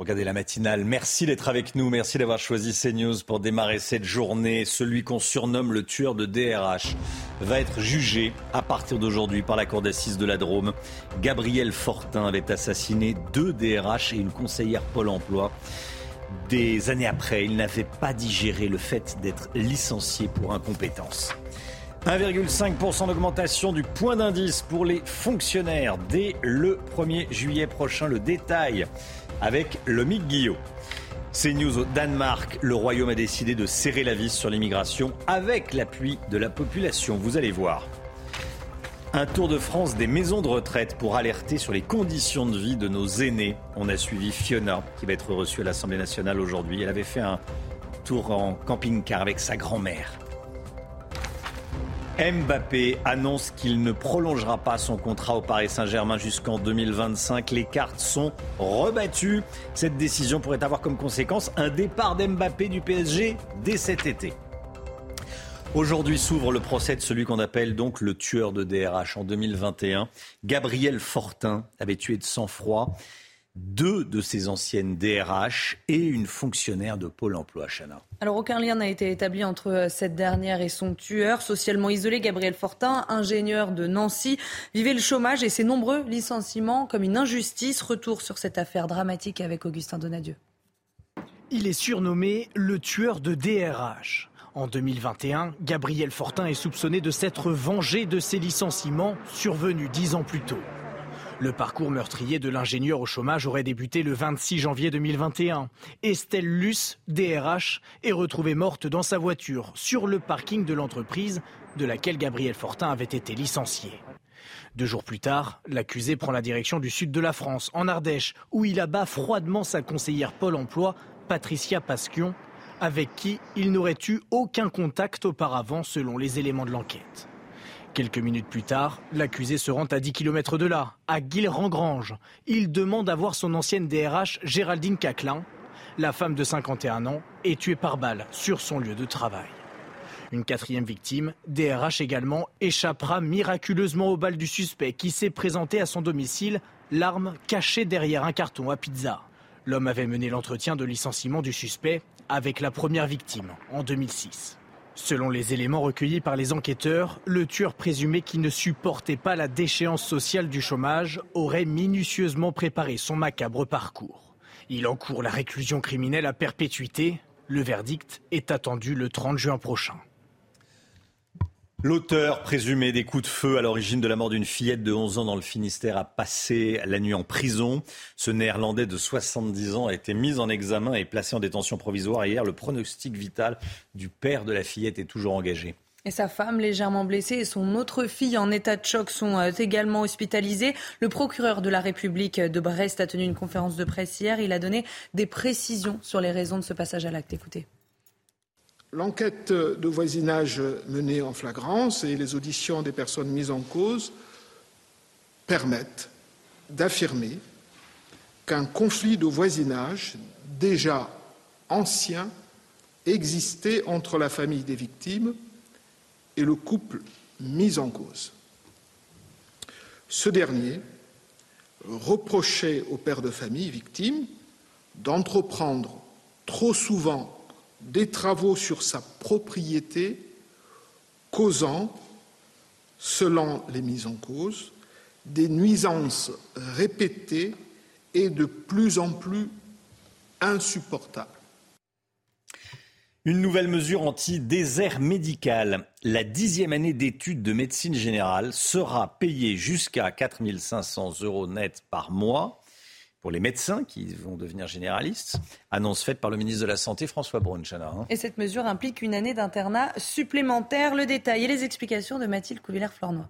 Regardez la matinale. Merci d'être avec nous. Merci d'avoir choisi CNews pour démarrer cette journée. Celui qu'on surnomme le tueur de DRH va être jugé à partir d'aujourd'hui par la cour d'assises de la Drôme. Gabriel Fortin avait assassiné deux DRH et une conseillère Pôle emploi. Des années après, il n'avait pas digéré le fait d'être licencié pour incompétence. 1,5% d'augmentation du point d'indice pour les fonctionnaires dès le 1er juillet prochain. Le détail avec le Mick Guillot. C'est news au Danemark. Le Royaume a décidé de serrer la vis sur l'immigration avec l'appui de la population. Vous allez voir. Un tour de France des maisons de retraite pour alerter sur les conditions de vie de nos aînés. On a suivi Fiona qui va être reçue à l'Assemblée nationale aujourd'hui. Elle avait fait un tour en camping-car avec sa grand-mère. Mbappé annonce qu'il ne prolongera pas son contrat au Paris Saint-Germain jusqu'en 2025. Les cartes sont rebattues. Cette décision pourrait avoir comme conséquence un départ d'Mbappé du PSG dès cet été. Aujourd'hui s'ouvre le procès de celui qu'on appelle donc le tueur de DRH en 2021. Gabriel Fortin avait tué de sang-froid deux de ses anciennes DRH et une fonctionnaire de Pôle emploi, Chana. Alors aucun lien n'a été établi entre euh, cette dernière et son tueur. Socialement isolé, Gabriel Fortin, ingénieur de Nancy, vivait le chômage et ses nombreux licenciements comme une injustice. Retour sur cette affaire dramatique avec Augustin Donadieu. Il est surnommé le tueur de DRH. En 2021, Gabriel Fortin est soupçonné de s'être vengé de ses licenciements survenus dix ans plus tôt. Le parcours meurtrier de l'ingénieur au chômage aurait débuté le 26 janvier 2021. Estelle Luce, DRH, est retrouvée morte dans sa voiture sur le parking de l'entreprise de laquelle Gabriel Fortin avait été licencié. Deux jours plus tard, l'accusé prend la direction du sud de la France, en Ardèche, où il abat froidement sa conseillère Pôle emploi, Patricia Pasquion, avec qui il n'aurait eu aucun contact auparavant selon les éléments de l'enquête. Quelques minutes plus tard, l'accusé se rend à 10 km de là, à Guilherand-Grange. Il demande à voir son ancienne DRH Géraldine Caclin. La femme de 51 ans est tuée par balle sur son lieu de travail. Une quatrième victime, DRH également, échappera miraculeusement aux balles du suspect qui s'est présenté à son domicile, l'arme cachée derrière un carton à pizza. L'homme avait mené l'entretien de licenciement du suspect avec la première victime en 2006. Selon les éléments recueillis par les enquêteurs, le tueur présumé qui ne supportait pas la déchéance sociale du chômage aurait minutieusement préparé son macabre parcours. Il encourt la réclusion criminelle à perpétuité. Le verdict est attendu le 30 juin prochain. L'auteur présumé des coups de feu à l'origine de la mort d'une fillette de 11 ans dans le Finistère a passé la nuit en prison. Ce néerlandais de 70 ans a été mis en examen et placé en détention provisoire. Hier, le pronostic vital du père de la fillette est toujours engagé. Et sa femme légèrement blessée et son autre fille en état de choc sont euh, également hospitalisées. Le procureur de la République de Brest a tenu une conférence de presse hier. Il a donné des précisions sur les raisons de ce passage à l'acte. Écoutez. L'enquête de voisinage menée en flagrance et les auditions des personnes mises en cause permettent d'affirmer qu'un conflit de voisinage déjà ancien existait entre la famille des victimes et le couple mis en cause. Ce dernier reprochait au père de famille victime d'entreprendre trop souvent des travaux sur sa propriété causant, selon les mises en cause, des nuisances répétées et de plus en plus insupportables. Une nouvelle mesure anti-désert médical. La dixième année d'études de médecine générale sera payée jusqu'à 4 500 euros net par mois pour les médecins qui vont devenir généralistes. Annonce faite par le ministre de la Santé, François Braun-Chana. Hein. Et cette mesure implique une année d'internat supplémentaire. Le détail et les explications de Mathilde Couvillère-Flornois.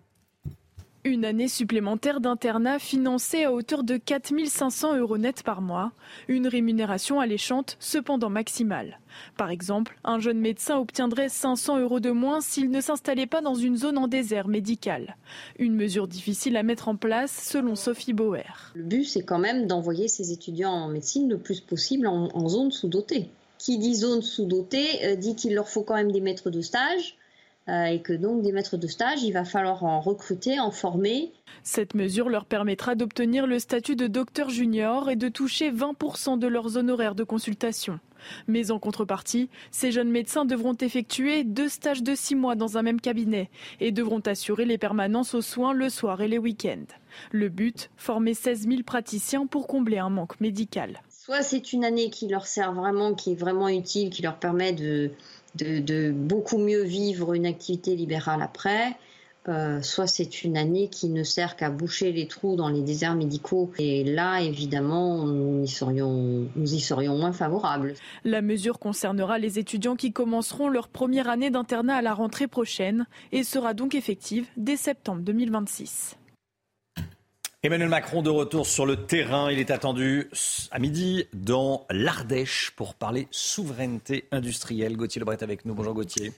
Une année supplémentaire d'internat financée à hauteur de 4500 euros net par mois, une rémunération alléchante cependant maximale. Par exemple, un jeune médecin obtiendrait 500 euros de moins s'il ne s'installait pas dans une zone en désert médical. Une mesure difficile à mettre en place selon Sophie Bauer. Le but, c'est quand même d'envoyer ces étudiants en médecine le plus possible en, zone sous-dotée. Qui dit zone sous-dotée euh, dit qu'il leur faut quand même des maîtres de stage et que donc des maîtres de stage, il va falloir en recruter, en former. Cette mesure leur permettra d'obtenir le statut de docteur junior et de toucher 20% de leurs honoraires de consultation. Mais en contrepartie, ces jeunes médecins devront effectuer deux stages de six mois dans un même cabinet et devront assurer les permanences aux soins le soir et les week-ends. Le but, former 16 000 praticiens pour combler un manque médical. Soit c'est une année qui leur sert vraiment, qui est vraiment utile, qui leur permet de, de, beaucoup mieux vivre une activité libérale après. Euh, soit c'est une année qui ne sert qu'à boucher les trous dans les déserts médicaux. Et là, évidemment, nous y serions moins favorables. La mesure concernera les étudiants qui commenceront leur première année d'internat à la rentrée prochaine et sera donc effective dès septembre 2026. Emmanuel Macron de retour sur le terrain. Il est attendu à midi dans l'Ardèche pour parler souveraineté industrielle. Gauthier Lebret avec nous. Bonjour Gauthier.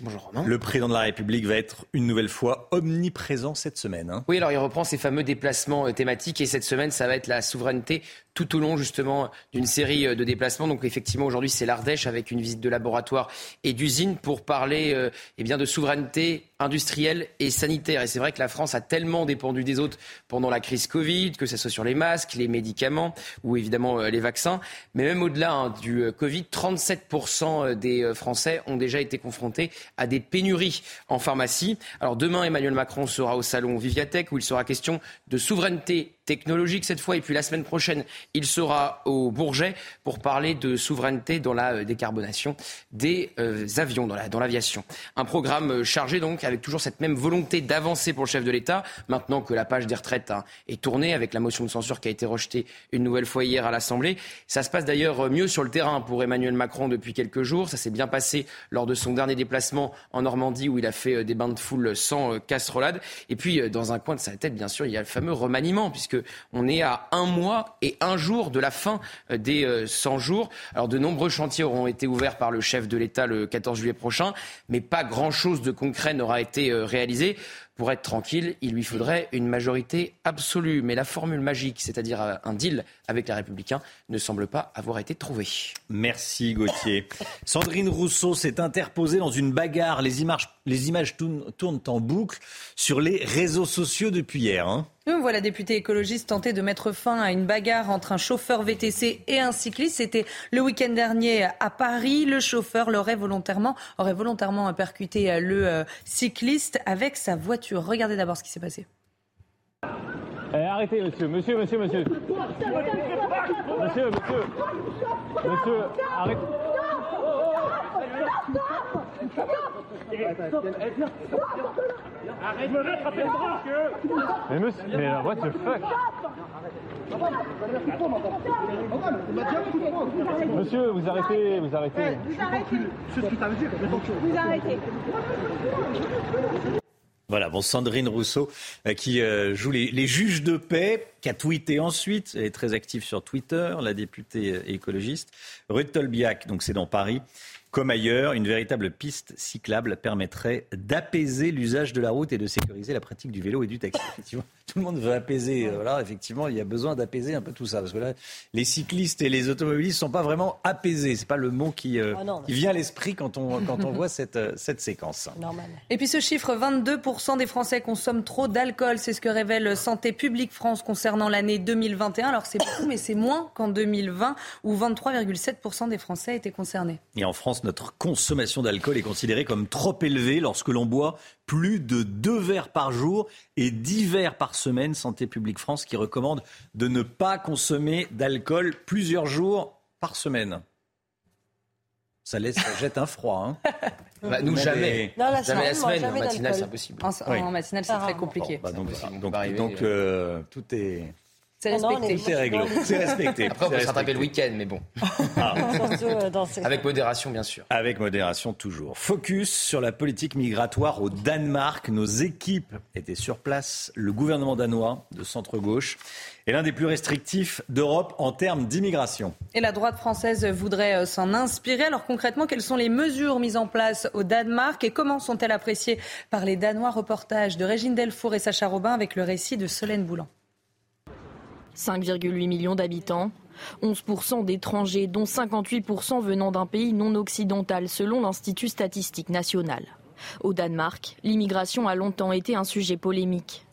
Bonjour Romain. Le président de la République va être une nouvelle fois omniprésent cette semaine. Hein. Oui, alors il reprend ses fameux déplacements euh, thématiques et cette semaine, ça va être la souveraineté tout au long justement d'une série euh, de déplacements. Donc effectivement, aujourd'hui, c'est l'Ardèche avec une visite de laboratoire et d'usine pour parler euh, eh bien, de souveraineté industrielle et sanitaire. Et c'est vrai que la France a tellement dépendu des autres pendant la crise Covid, que ce soit sur les masques, les médicaments ou évidemment euh, les vaccins. Mais même au-delà hein, du euh, Covid, 37% des euh, Français ont déjà été confrontés à des pénuries en pharmacie. Alors demain, Emmanuel Macron sera au salon Viviatech où il sera question de souveraineté technologique cette fois. Et puis la semaine prochaine, il sera au Bourget pour parler de souveraineté dans la euh, décarbonation des euh, avions, dans l'aviation. Un programme euh, chargé donc avec toujours cette même volonté d'avancer pour le chef de l'État, maintenant que la page des retraites hein, est tournée avec la motion de censure qui a été rejetée une nouvelle fois hier à l'Assemblée. Ça se passe d'ailleurs mieux sur le terrain pour Emmanuel Macron depuis quelques jours. Ça s'est bien passé lors de son dernier déplacement en Normandie où il a fait des bains de foule sans casserolade. Et puis dans un coin de sa tête, bien sûr, il y a le fameux remaniement puisque on est à un mois et un jour de la fin euh, des 100 euh, jours. Alors de nombreux chantiers auront été ouverts par le chef de l'État le 14 juillet prochain, mais pas grand-chose de concret n'aura été euh, réalisé. Pour être tranquille, il lui faudrait une majorité absolue. Mais la formule magique, c'est-à-dire un deal avec les Républicains, ne semble pas avoir été trouvée. Merci Gauthier. Sandrine Rousseau s'est interposée dans une bagarre. Les images, tournent, en boucle sur les réseaux sociaux depuis hier. Hein. Nous voilà député écologiste tenter de mettre fin à une bagarre entre un chauffeur VTC et un cycliste. C'était le week-end dernier à Paris. Le chauffeur l'aurait volontairement, aurait volontairement percuté le euh, cycliste avec sa voiture. Regardez d'abord ce qui s'est passé. Eh, arrêtez, monsieur, monsieur, monsieur, monsieur. Monsieur, monsieur. Monsieur, arrêtez. Arrête de me rattraper le bras Mais monsieur, mais what the fuck Monsieur, vous arrêtez, vous arrêtez. Vous arrêtez. Vous arrêtez. Voilà, bon, Sandrine Rousseau euh, qui euh, joue les, juges de paix, qui a tweeté ensuite, elle est très active sur Twitter, la députée euh, écologiste. Ruth Tolbiac, donc c'est dans Paris, comme ailleurs, une véritable piste cyclable permettrait d'apaiser l'usage de la route et de sécuriser la pratique du vélo et du taxi. tout le monde veut apaiser. Euh, voilà, effectivement, il y a besoin d'apaiser un peu tout ça. Parce que là, les cyclistes et les automobilistes ne sont pas vraiment apaisés. Ce n'est pas le mot qui, euh, ah vient à l'esprit quand on, quand on voit cette, euh, cette séquence. Normal. Et puis ce chiffre, 22% des Français consomment trop d'alcool. C'est ce que révèle Santé publique France concernant l'année 2021. Alors c'est beaucoup, mais c'est moins qu'en 2020, où 23,7% des Français étaient concernés. Et en France, notre consommation d'alcool est considérée comme trop élevée lorsque l'on boit plus de deux verres par jour et dix verres par semaine. Santé publique France qui recommande de ne pas consommer d'alcool plusieurs jours par semaine. Ça laisse, ça jette un froid. Hein. Bah, nous, jamais. la jamais la semaine. En matinale, c'est impossible. En, matinale, c'est très compliqué. Bah, donc, donc, euh, tout est C'est respecté. C'est réglo. C'est respecté. Après, on peut se rattraper le week-end, mais bon. Ah. Avec modération, bien sûr. Avec modération, toujours. Focus sur la politique migratoire au Danemark. Nos équipes étaient sur place. Le gouvernement danois de centre-gauche est l'un des plus restrictifs d'Europe en termes d'immigration. Et la droite française voudrait euh, s'en inspirer. Alors concrètement, quelles sont les mesures mises en place au Danemark et comment sont-elles appréciées par les Danois? Reportage de Régine Delfour et Sacha Robin avec le récit de Solène Boulan. 5,8 millions d'habitants, 11% d'étrangers, dont 58% venant d'un pays non occidental, selon l'Institut statistique national. Au Danemark, l'immigration a longtemps été un sujet polémique.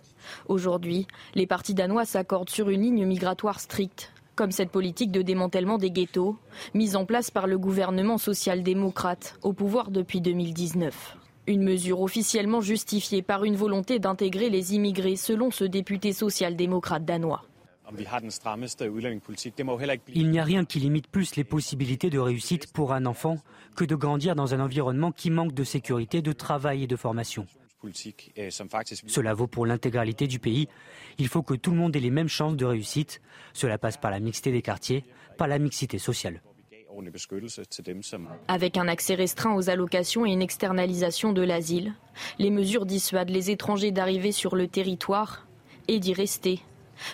Aujourd'hui, les partis danois s'accordent sur une ligne migratoire stricte, comme cette politique de démantèlement des ghettos, mise en place par le gouvernement social-démocrate, au pouvoir depuis 2019. Une mesure officiellement justifiée par une volonté d'intégrer les immigrés, selon ce député social-démocrate danois. Il n'y a rien qui limite plus les possibilités de réussite pour un enfant que de grandir dans un environnement qui manque de sécurité, de travail et de formation. Cela vaut pour l'intégralité du pays. Il faut que tout le monde ait les mêmes chances de réussite. Cela passe par la mixité des quartiers, par la mixité sociale. Avec un accès restreint aux allocations et une externalisation de l'asile, les mesures dissuadent les étrangers d'arriver sur le territoire et d'y rester.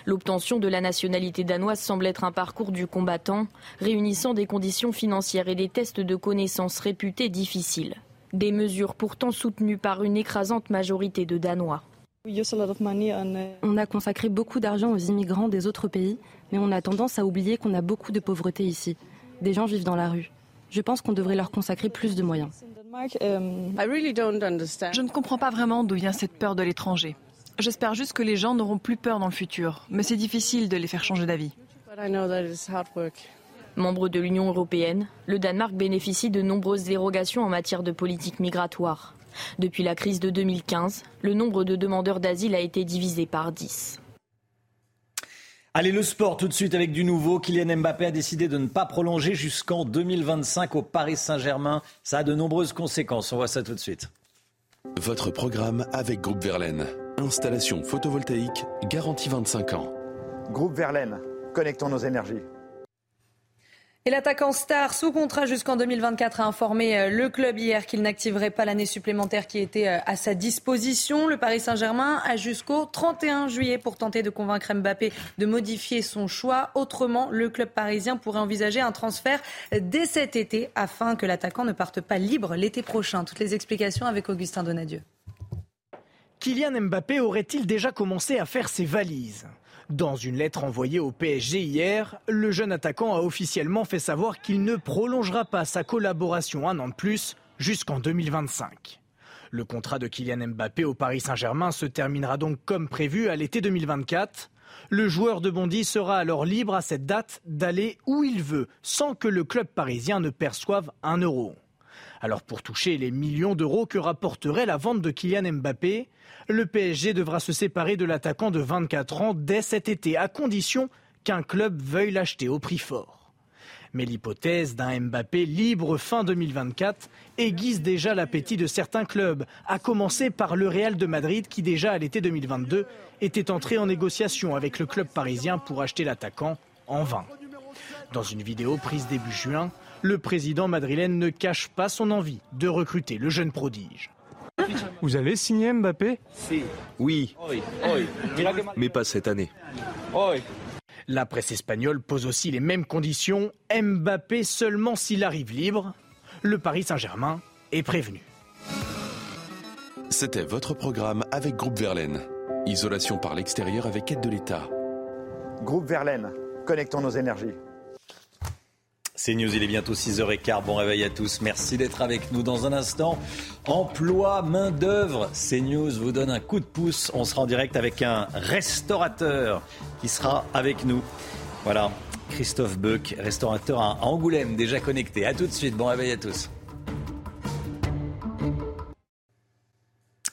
L'obtention de la nationalité danoise semble être un parcours du combattant, réunissant des conditions financières et des tests de connaissances réputés difficiles. Des mesures pourtant soutenues par une écrasante majorité de Danois. On a consacré beaucoup d'argent aux immigrants des autres pays, mais on a tendance à oublier qu'on a beaucoup de pauvreté ici. Des gens vivent dans la rue. Je pense qu'on devrait leur consacrer plus de moyens. Je ne comprends pas vraiment d'où vient cette peur de l'étranger. J'espère juste que les gens n'auront plus peur dans le futur, mais c'est difficile de les faire changer d'avis. Membre de l'Union européenne, le Danemark bénéficie de nombreuses dérogations en matière de politique migratoire. Depuis la crise de 2015, le nombre de demandeurs d'asile a été divisé par 10. Allez, le sport tout de suite avec du nouveau. Kylian Mbappé a décidé de ne pas prolonger jusqu'en 2025 au Paris Saint-Germain. Ça a de nombreuses conséquences. On voit ça tout de suite. Votre programme avec Groupe Verlaine. Installation photovoltaïque garantie 25 ans. Groupe Verlaine, connectons nos énergies. Et l'attaquant star sous contrat jusqu'en 2024 a informé euh, le club hier qu'il n'activerait pas l'année supplémentaire qui était euh, à sa disposition. Le Paris Saint-Germain a jusqu'au 31 juillet pour tenter de convaincre Mbappé de modifier son choix. Autrement, le club parisien pourrait envisager un transfert dès cet été afin que l'attaquant ne parte pas libre l'été prochain. Toutes les explications avec Augustin Donadieu. Kylian Mbappé aurait-il déjà commencé à faire ses valises? Dans une lettre envoyée au PSG hier, le jeune attaquant a officiellement fait savoir qu'il ne prolongera pas sa collaboration un an de plus jusqu'en 2025. Le contrat de Kylian Mbappé au Paris Saint-Germain se terminera donc comme prévu à l'été 2024. Le joueur de Bondy sera alors libre à cette date d'aller où il veut, sans que le club parisien ne perçoive un euro. Alors pour toucher les millions d'euros que rapporterait la vente de Kylian Mbappé, le PSG devra se séparer de l'attaquant de 24 ans dès cet été, à condition qu'un club veuille l'acheter au prix fort. Mais l'hypothèse d'un Mbappé libre fin 2024 aiguise déjà l'appétit de certains clubs, à commencer par le Real de Madrid qui déjà à l'été 2022 était entré en négociation avec le club parisien pour acheter l'attaquant en vain. Dans une vidéo prise début juin, le président madrilène ne cache pas son envie de recruter le jeune prodige. Vous allez signer Mbappé? Oui, mais pas cette année. La presse espagnole pose aussi les mêmes conditions. Mbappé seulement s'il arrive libre. Le Paris Saint-Germain est prévenu. C'était votre programme avec Groupe Verlaine. Isolation par l'extérieur avec aide de l'État. Groupe Verlaine, connectons nos énergies. C'est News, il est bientôt 6h15. Bon réveil à tous. Merci d'être avec nous dans un instant. Emploi, main-d'œuvre. CNews vous donne un coup de pouce. On sera en direct avec un restaurateur qui sera avec nous. Voilà, Christophe Beuc, restaurateur à Angoulême, déjà connecté. À tout de suite. Bon réveil à tous.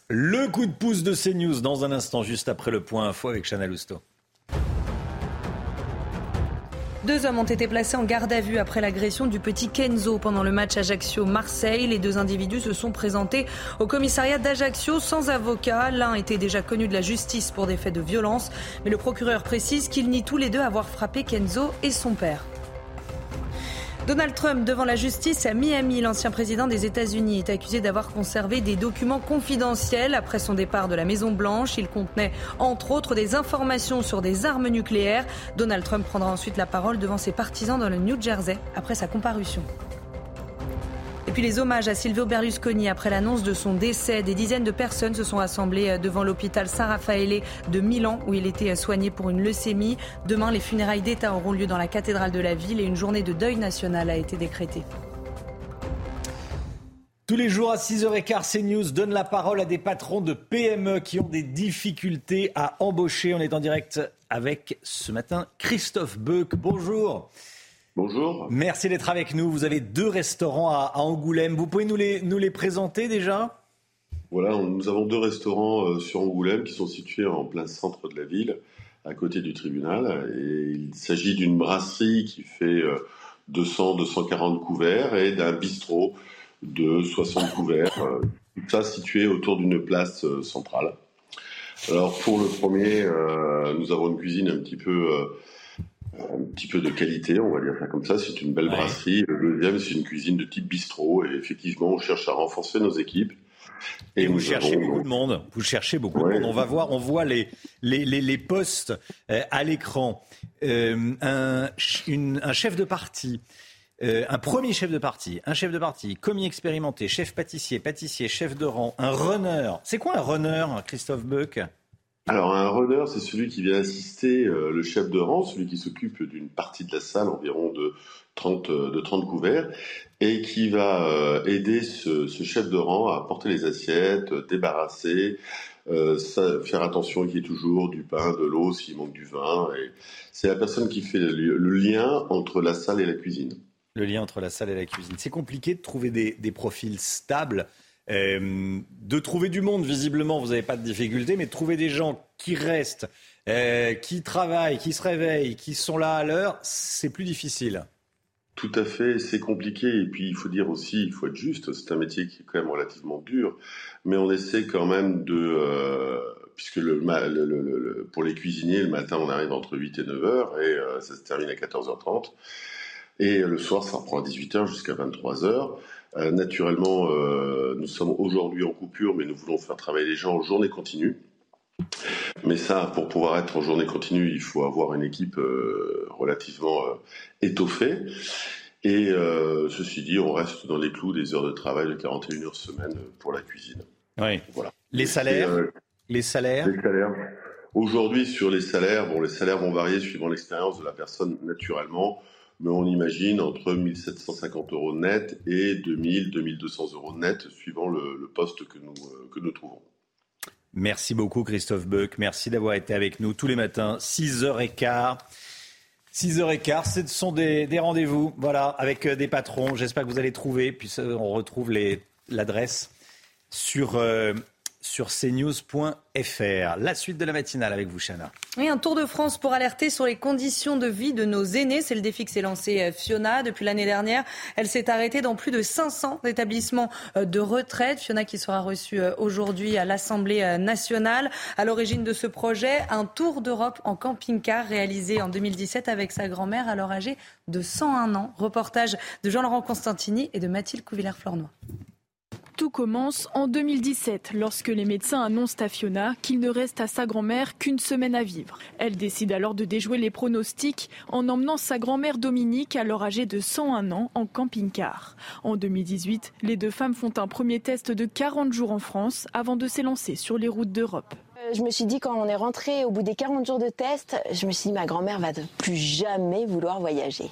Le coup de pouce de CNews dans un instant, juste après le point info avec Chana Lousteau. Deux hommes ont été placés en garde à vue après l'agression du petit Kenzo pendant le match Ajaccio-Marseille. Les deux individus se sont présentés au commissariat d'Ajaccio sans avocat. L'un était déjà connu de la justice pour des faits de violence, mais le procureur précise qu'ils nient tous les deux avoir frappé Kenzo et son père. Donald Trump devant la justice à Miami, l'ancien président des États-Unis est accusé d'avoir conservé des documents confidentiels après son départ de la Maison Blanche. Il contenait entre autres des informations sur des armes nucléaires. Donald Trump prendra ensuite la parole devant ses partisans dans le New Jersey après sa comparution. Puis les hommages à Silvio Berlusconi après l'annonce de son décès. Des dizaines de personnes se sont assemblées euh, devant l'hôpital Saint Raffaele de Milan où il était euh, soigné pour une leucémie. Demain, les funérailles d'État auront lieu dans la cathédrale de la ville et une journée de deuil national a été décrétée. Tous les jours à 6h15, CNews donne la parole à des patrons de PME qui ont des difficultés à embaucher. On est en direct avec ce matin Christophe Beuc. Bonjour. Bonjour. Merci d'être avec nous. Vous avez deux restaurants à, Angoulême. Vous pouvez nous les, nous les présenter déjà? Voilà, nous avons deux restaurants euh, sur Angoulême qui sont situés en plein centre de la ville, à côté du tribunal. Et il s'agit d'une brasserie qui fait 200-240 euh, couverts et d'un bistrot de 60 couverts. Euh, tout ça situé autour d'une place centrale. Alors pour le premier, nous avons une cuisine un petit peu un petit peu de qualité, on va dire ça comme ça. C'est une belle brasserie. Le deuxième, c'est une cuisine de type bistrot. Et effectivement, on cherche à renforcer nos équipes. Et, vous cherchez beaucoup de monde. Vous cherchez beaucoup de monde. On va voir, on voit les, les, les, postes euh, à l'écran. Euh, un, un, chef de parti. Euh, un premier chef de parti, un chef de parti, commis expérimenté, chef pâtissier, pâtissier, chef de rang, un runner. C'est quoi un runner, Christophe Buck alors un runner, c'est celui qui vient assister euh, le chef de rang, celui qui s'occupe d'une partie de la salle, environ de 30, euh, de 30 couverts, et qui va euh, aider ce, chef de rang à porter les assiettes, débarrasser, faire attention qu'il y ait toujours du pain, de l'eau, s'il manque du vin. Et c'est la personne qui fait le, lien entre la salle et la cuisine. Le lien entre la salle et la cuisine. C'est compliqué de trouver des, des profils stables euh, de trouver du monde, visiblement, vous n'avez pas de difficulté, mais trouver des gens qui restent, euh, qui travaillent, qui se réveillent, qui sont là à l'heure, c'est plus difficile. Tout à fait, c'est compliqué. Et puis, il faut dire aussi, il faut être juste, c'est un métier qui est quand même relativement dur, mais on essaie quand même de... Euh, puisque pour les cuisiniers, le matin, on arrive entre 8 et 9 heures, et ça se termine à 14h30. Et le soir, ça reprend à 18h jusqu'à 23h. Euh, naturellement, euh, nous sommes aujourd'hui en coupure, mais nous voulons faire travailler les gens en journée continue. Mais ça, pour pouvoir être en journée continue, il faut avoir une équipe euh, relativement étoffée. Et ceci dit, on reste dans les clous des heures de travail de 41 heures semaine pour la cuisine. Oui. Voilà. Les salaires Les salaires Les salaires. Aujourd'hui, sur les salaires, bon, les salaires vont varier suivant l'expérience de la personne, naturellement mais on imagine entre 1750 euros net et 2000, 2200 euros net, suivant le, poste que nous, euh, que nous trouvons. Merci beaucoup Christophe Buck, merci d'avoir été avec nous tous les matins, 6h15. 6h15, ce sont des, des rendez-vous, voilà, avec euh, des patrons. J'espère que vous allez trouver, puis on retrouve l'adresse sur euh, sur cnews.fr. La suite de la matinale avec vous, Chana. Oui, un tour de France pour alerter sur les conditions de vie de nos aînés. C'est le défi que s'est lancé euh, Fiona. Depuis l'année dernière, elle s'est arrêtée dans plus de 500 établissements euh, de retraite. Fiona qui sera reçue euh, aujourd'hui à l'Assemblée nationale. À l'origine de ce projet, un tour d'Europe en camping-car réalisé en 2017 avec sa grand-mère alors âgée de 101 ans. Reportage de Jean-Laurent Constantini et de Mathilde Couvillère-Flornois. Tout commence en 2017 lorsque les médecins annoncent à Fiona qu'il ne reste à sa grand-mère qu'une semaine à vivre. Elle décide alors de déjouer les pronostics en emmenant sa grand-mère Dominique, alors âgée de 101 ans, en camping-car. En 2018, les deux femmes font un premier test de 40 jours en France avant de s'élancer sur les routes d'Europe. Je me suis dit, quand on est rentré au bout des 40 jours de test, je me suis dit, ma grand-mère va plus jamais vouloir voyager.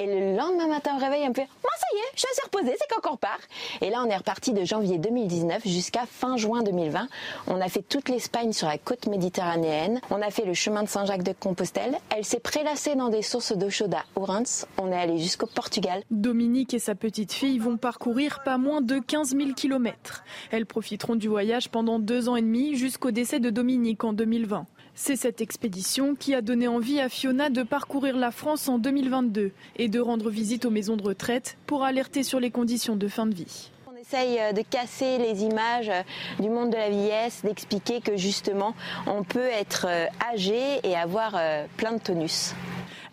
Et le lendemain matin au réveil, elle me fait, moi ça y est, je suis reposée, c'est qu'encore part. Et là, on est reparti de janvier 2019 jusqu'à fin juin 2020. On a fait toute l'Espagne sur la côte méditerranéenne. On a fait le chemin de Saint-Jacques de Compostelle. Elle s'est prélassée dans des sources d'eau chaude à Ourense. On est allé jusqu'au Portugal. Dominique et sa petite fille vont parcourir pas moins de 15 000 kilomètres. Elles profiteront du voyage pendant deux ans et demi jusqu'au décès de Dominique en 2020. C'est cette expédition qui a donné envie à Fiona de parcourir la France en 2022 et de rendre visite aux maisons de retraite pour alerter sur les conditions de fin de vie. On essaye euh, de casser les images euh, du monde de la vieillesse, d'expliquer que justement on peut être euh, âgé et avoir plein de tonus.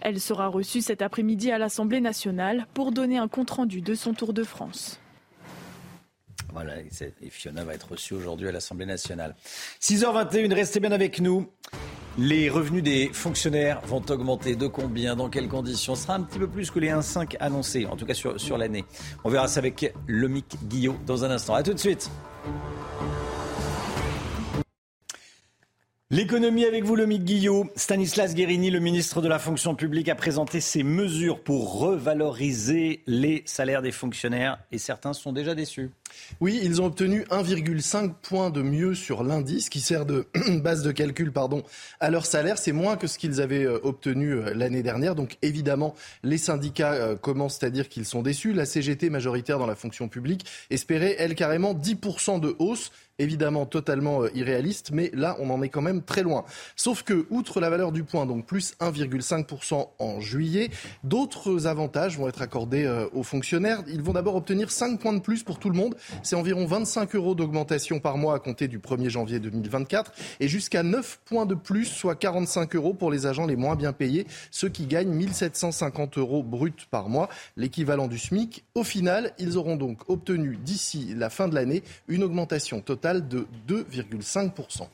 Elle sera reçue cet après-midi à l'Assemblée nationale pour donner un compte-rendu de son Tour de France. Et Fiona va être reçue aujourd'hui à l'Assemblée nationale. 6h21, restez bien avec nous. Les revenus des fonctionnaires vont augmenter de combien, dans quelles conditions? Ce sera un petit peu plus que les 1,5 annoncés, en tout cas sur, sur l'année. On verra ça avec Lomic Guillot dans un instant. A tout de suite. L'économie avec vous, le Guillot. Stanislas Guérini, le ministre de la fonction publique, a présenté ses mesures pour revaloriser les salaires des fonctionnaires et certains sont déjà déçus. Oui, ils ont obtenu 1,5 point de mieux sur l'indice qui sert de base de calcul pardon, à leur salaire. C'est moins que ce qu'ils avaient euh, obtenu euh, l'année dernière. Donc évidemment, les syndicats euh, commencent à dire qu'ils sont déçus. La CGT majoritaire dans la fonction publique espérait, elle, carrément 10% de hausse évidemment totalement euh, irréaliste, mais là, on en est quand même très loin. Sauf que, outre la valeur du point, donc plus 1,5% en juillet, d'autres avantages vont être accordés euh, aux fonctionnaires. Ils vont d'abord obtenir 5 points de plus pour tout le monde. C'est environ 25 euros d'augmentation par mois à compter du 1er janvier 2024 et jusqu'à 9 points de plus, soit 45 euros pour les agents les moins bien payés, ceux qui gagnent 1750 euros bruts par mois, l'équivalent du SMIC. Au final, ils auront donc obtenu d'ici la fin de l'année une augmentation totale de 2,5%.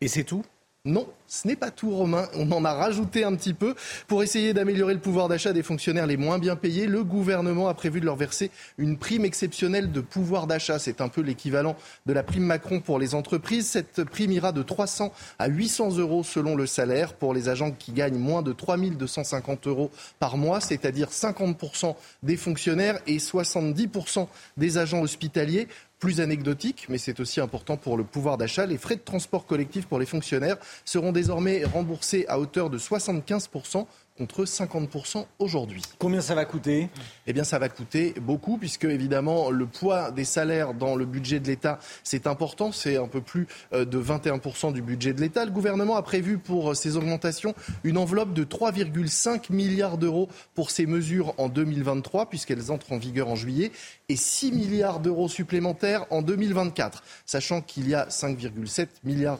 Et c'est tout? Non, ce n'est pas tout, Romain. On en a rajouté un petit peu. Pour essayer d'améliorer le pouvoir d'achat des fonctionnaires les moins bien payés, le gouvernement a prévu de leur verser une prime exceptionnelle de pouvoir d'achat. C'est un peu l'équivalent de la prime Macron pour les entreprises. Cette prime ira de 300 à 800 euros selon le salaire pour les agents qui gagnent moins de 3 250 euros par mois, c'est-à-dire 50% des fonctionnaires et 70% des agents hospitaliers plus anecdotique, mais c'est aussi important pour le pouvoir d'achat. Les frais de transport collectif pour les fonctionnaires seront désormais remboursés à hauteur de 75 contre 50% aujourd'hui. Combien ça va coûter? Eh bien, ça va coûter beaucoup, puisque évidemment, le poids des salaires dans le budget de l'État, c'est important. C'est un peu plus euh, de 21% du budget de l'État. Le gouvernement a prévu pour euh, ces augmentations une enveloppe de 3,5 milliards d'euros pour ces mesures en 2023, puisqu'elles entrent en vigueur en juillet, et 6 milliards d'euros supplémentaires en 2024, sachant qu'il y a 5,7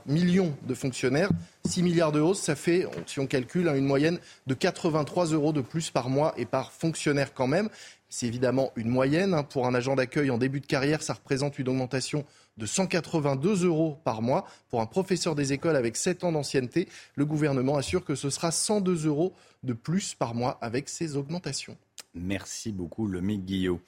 millions de fonctionnaires. 6 milliards de hausse, ça fait, si on calcule, hein, une moyenne de 83 euros de plus par mois et par fonctionnaire quand même. C'est évidemment une moyenne. Hein. Pour un agent d'accueil en début de carrière, ça représente une augmentation de 182 euros par mois. Pour un professeur des écoles avec 7 ans d'ancienneté, le gouvernement assure que ce sera 102 euros de plus par mois avec ces augmentations. Merci beaucoup, le Guillot.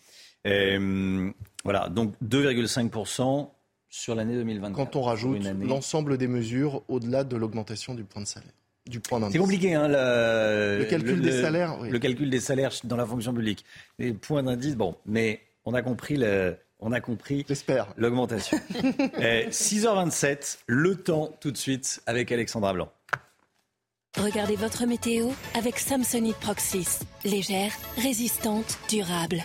Euh, voilà, donc 2,5% sur l'année 2024. Quand on rajoute l'ensemble des mesures au-delà de l'augmentation du point de salaire. Du point C'est compliqué, hein, le, calcul des salaires. Le calcul des salaires dans la fonction publique. Les points d'indice, bon, mais on a compris le, on a compris l'augmentation. 6h27, eh, le temps tout de suite avec Alexandra Blanc. Regardez votre météo avec Samsonite Proxys. Légère, résistante, durable.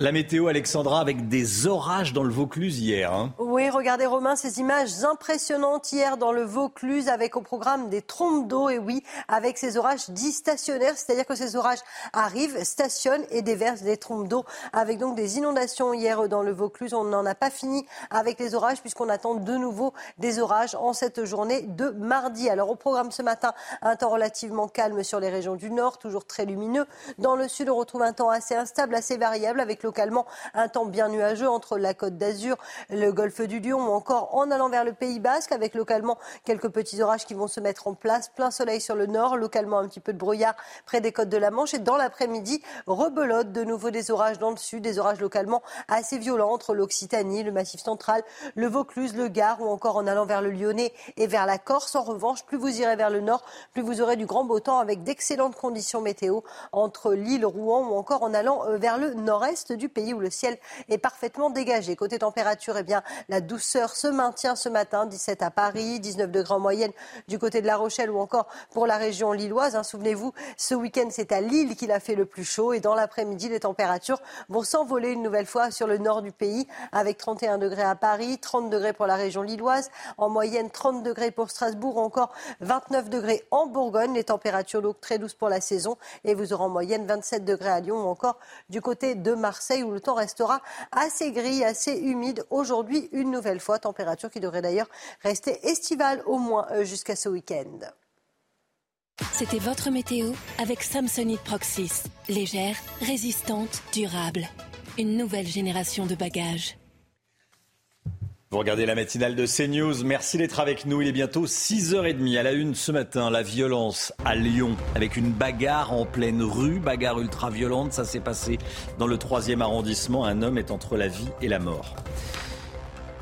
La météo, Alexandra, avec des orages dans le Vaucluse hier. Hein. Oui, regardez Romain, ces images impressionnantes hier dans le Vaucluse avec au programme des trompes d'eau. Et oui, avec ces orages dits stationnaires, c'est-à-dire que ces orages arrivent, stationnent et déversent des trompes d'eau. Avec donc des inondations hier dans le Vaucluse. On n'en a pas fini avec les orages puisqu'on attend de nouveau des orages en cette journée de mardi. Alors au programme ce matin, un temps relativement calme sur les régions du nord, toujours très lumineux. Dans le sud, on retrouve un temps assez instable, assez variable avec le localement un temps bien nuageux entre la Côte d'Azur, le golfe du Lion ou encore en allant vers le Pays Basque avec localement quelques petits orages qui vont se mettre en place. Plein soleil sur le nord, localement un petit peu de brouillard près des côtes de la Manche et dans l'après-midi, rebelote de nouveau des orages dans le sud, des orages localement assez violents entre l'Occitanie, le Massif central, le Vaucluse, le Gard ou encore en allant vers le Lyonnais et vers la Corse. En revanche, plus vous irez vers le nord, plus vous aurez du grand beau temps avec d'excellentes conditions météo entre l'île Rouen ou encore en allant euh, vers le nord-est du pays où le ciel est parfaitement dégagé. Côté température, eh bien, La douceur se maintient ce matin, 17 à Paris, 19 degrés en moyenne du côté de La Rochelle ou encore pour la région lilloise. Hein. Souvenez-vous, ce week-end, c'est à Lille qu'il a fait le plus chaud et dans l'après-midi, les températures vont s'envoler une nouvelle fois sur le nord du pays avec 31 degrés à Paris, 30 degrés pour la région lilloise, en moyenne 30 degrés pour Strasbourg, encore 29 degrés en Bourgogne. Les températures donc très douces pour la saison et vous aurez en moyenne 27 degrés à Lyon ou encore du côté de Marseille où le temps restera assez gris, assez humide. Aujourd'hui, une nouvelle fois, température qui devrait d'ailleurs rester estivale au moins euh, jusqu'à ce week-end. C'était votre météo avec Samsonite Proxys. Légère, résistante, durable. Une nouvelle génération de bagages. Vous regardez la matinale de CNews. Merci d'être avec nous. Il est bientôt 6h30 à la une ce matin. La violence à Lyon avec une bagarre en pleine rue, bagarre ultra violente. Ça s'est passé dans le 3e arrondissement. Un homme est entre la vie et la mort.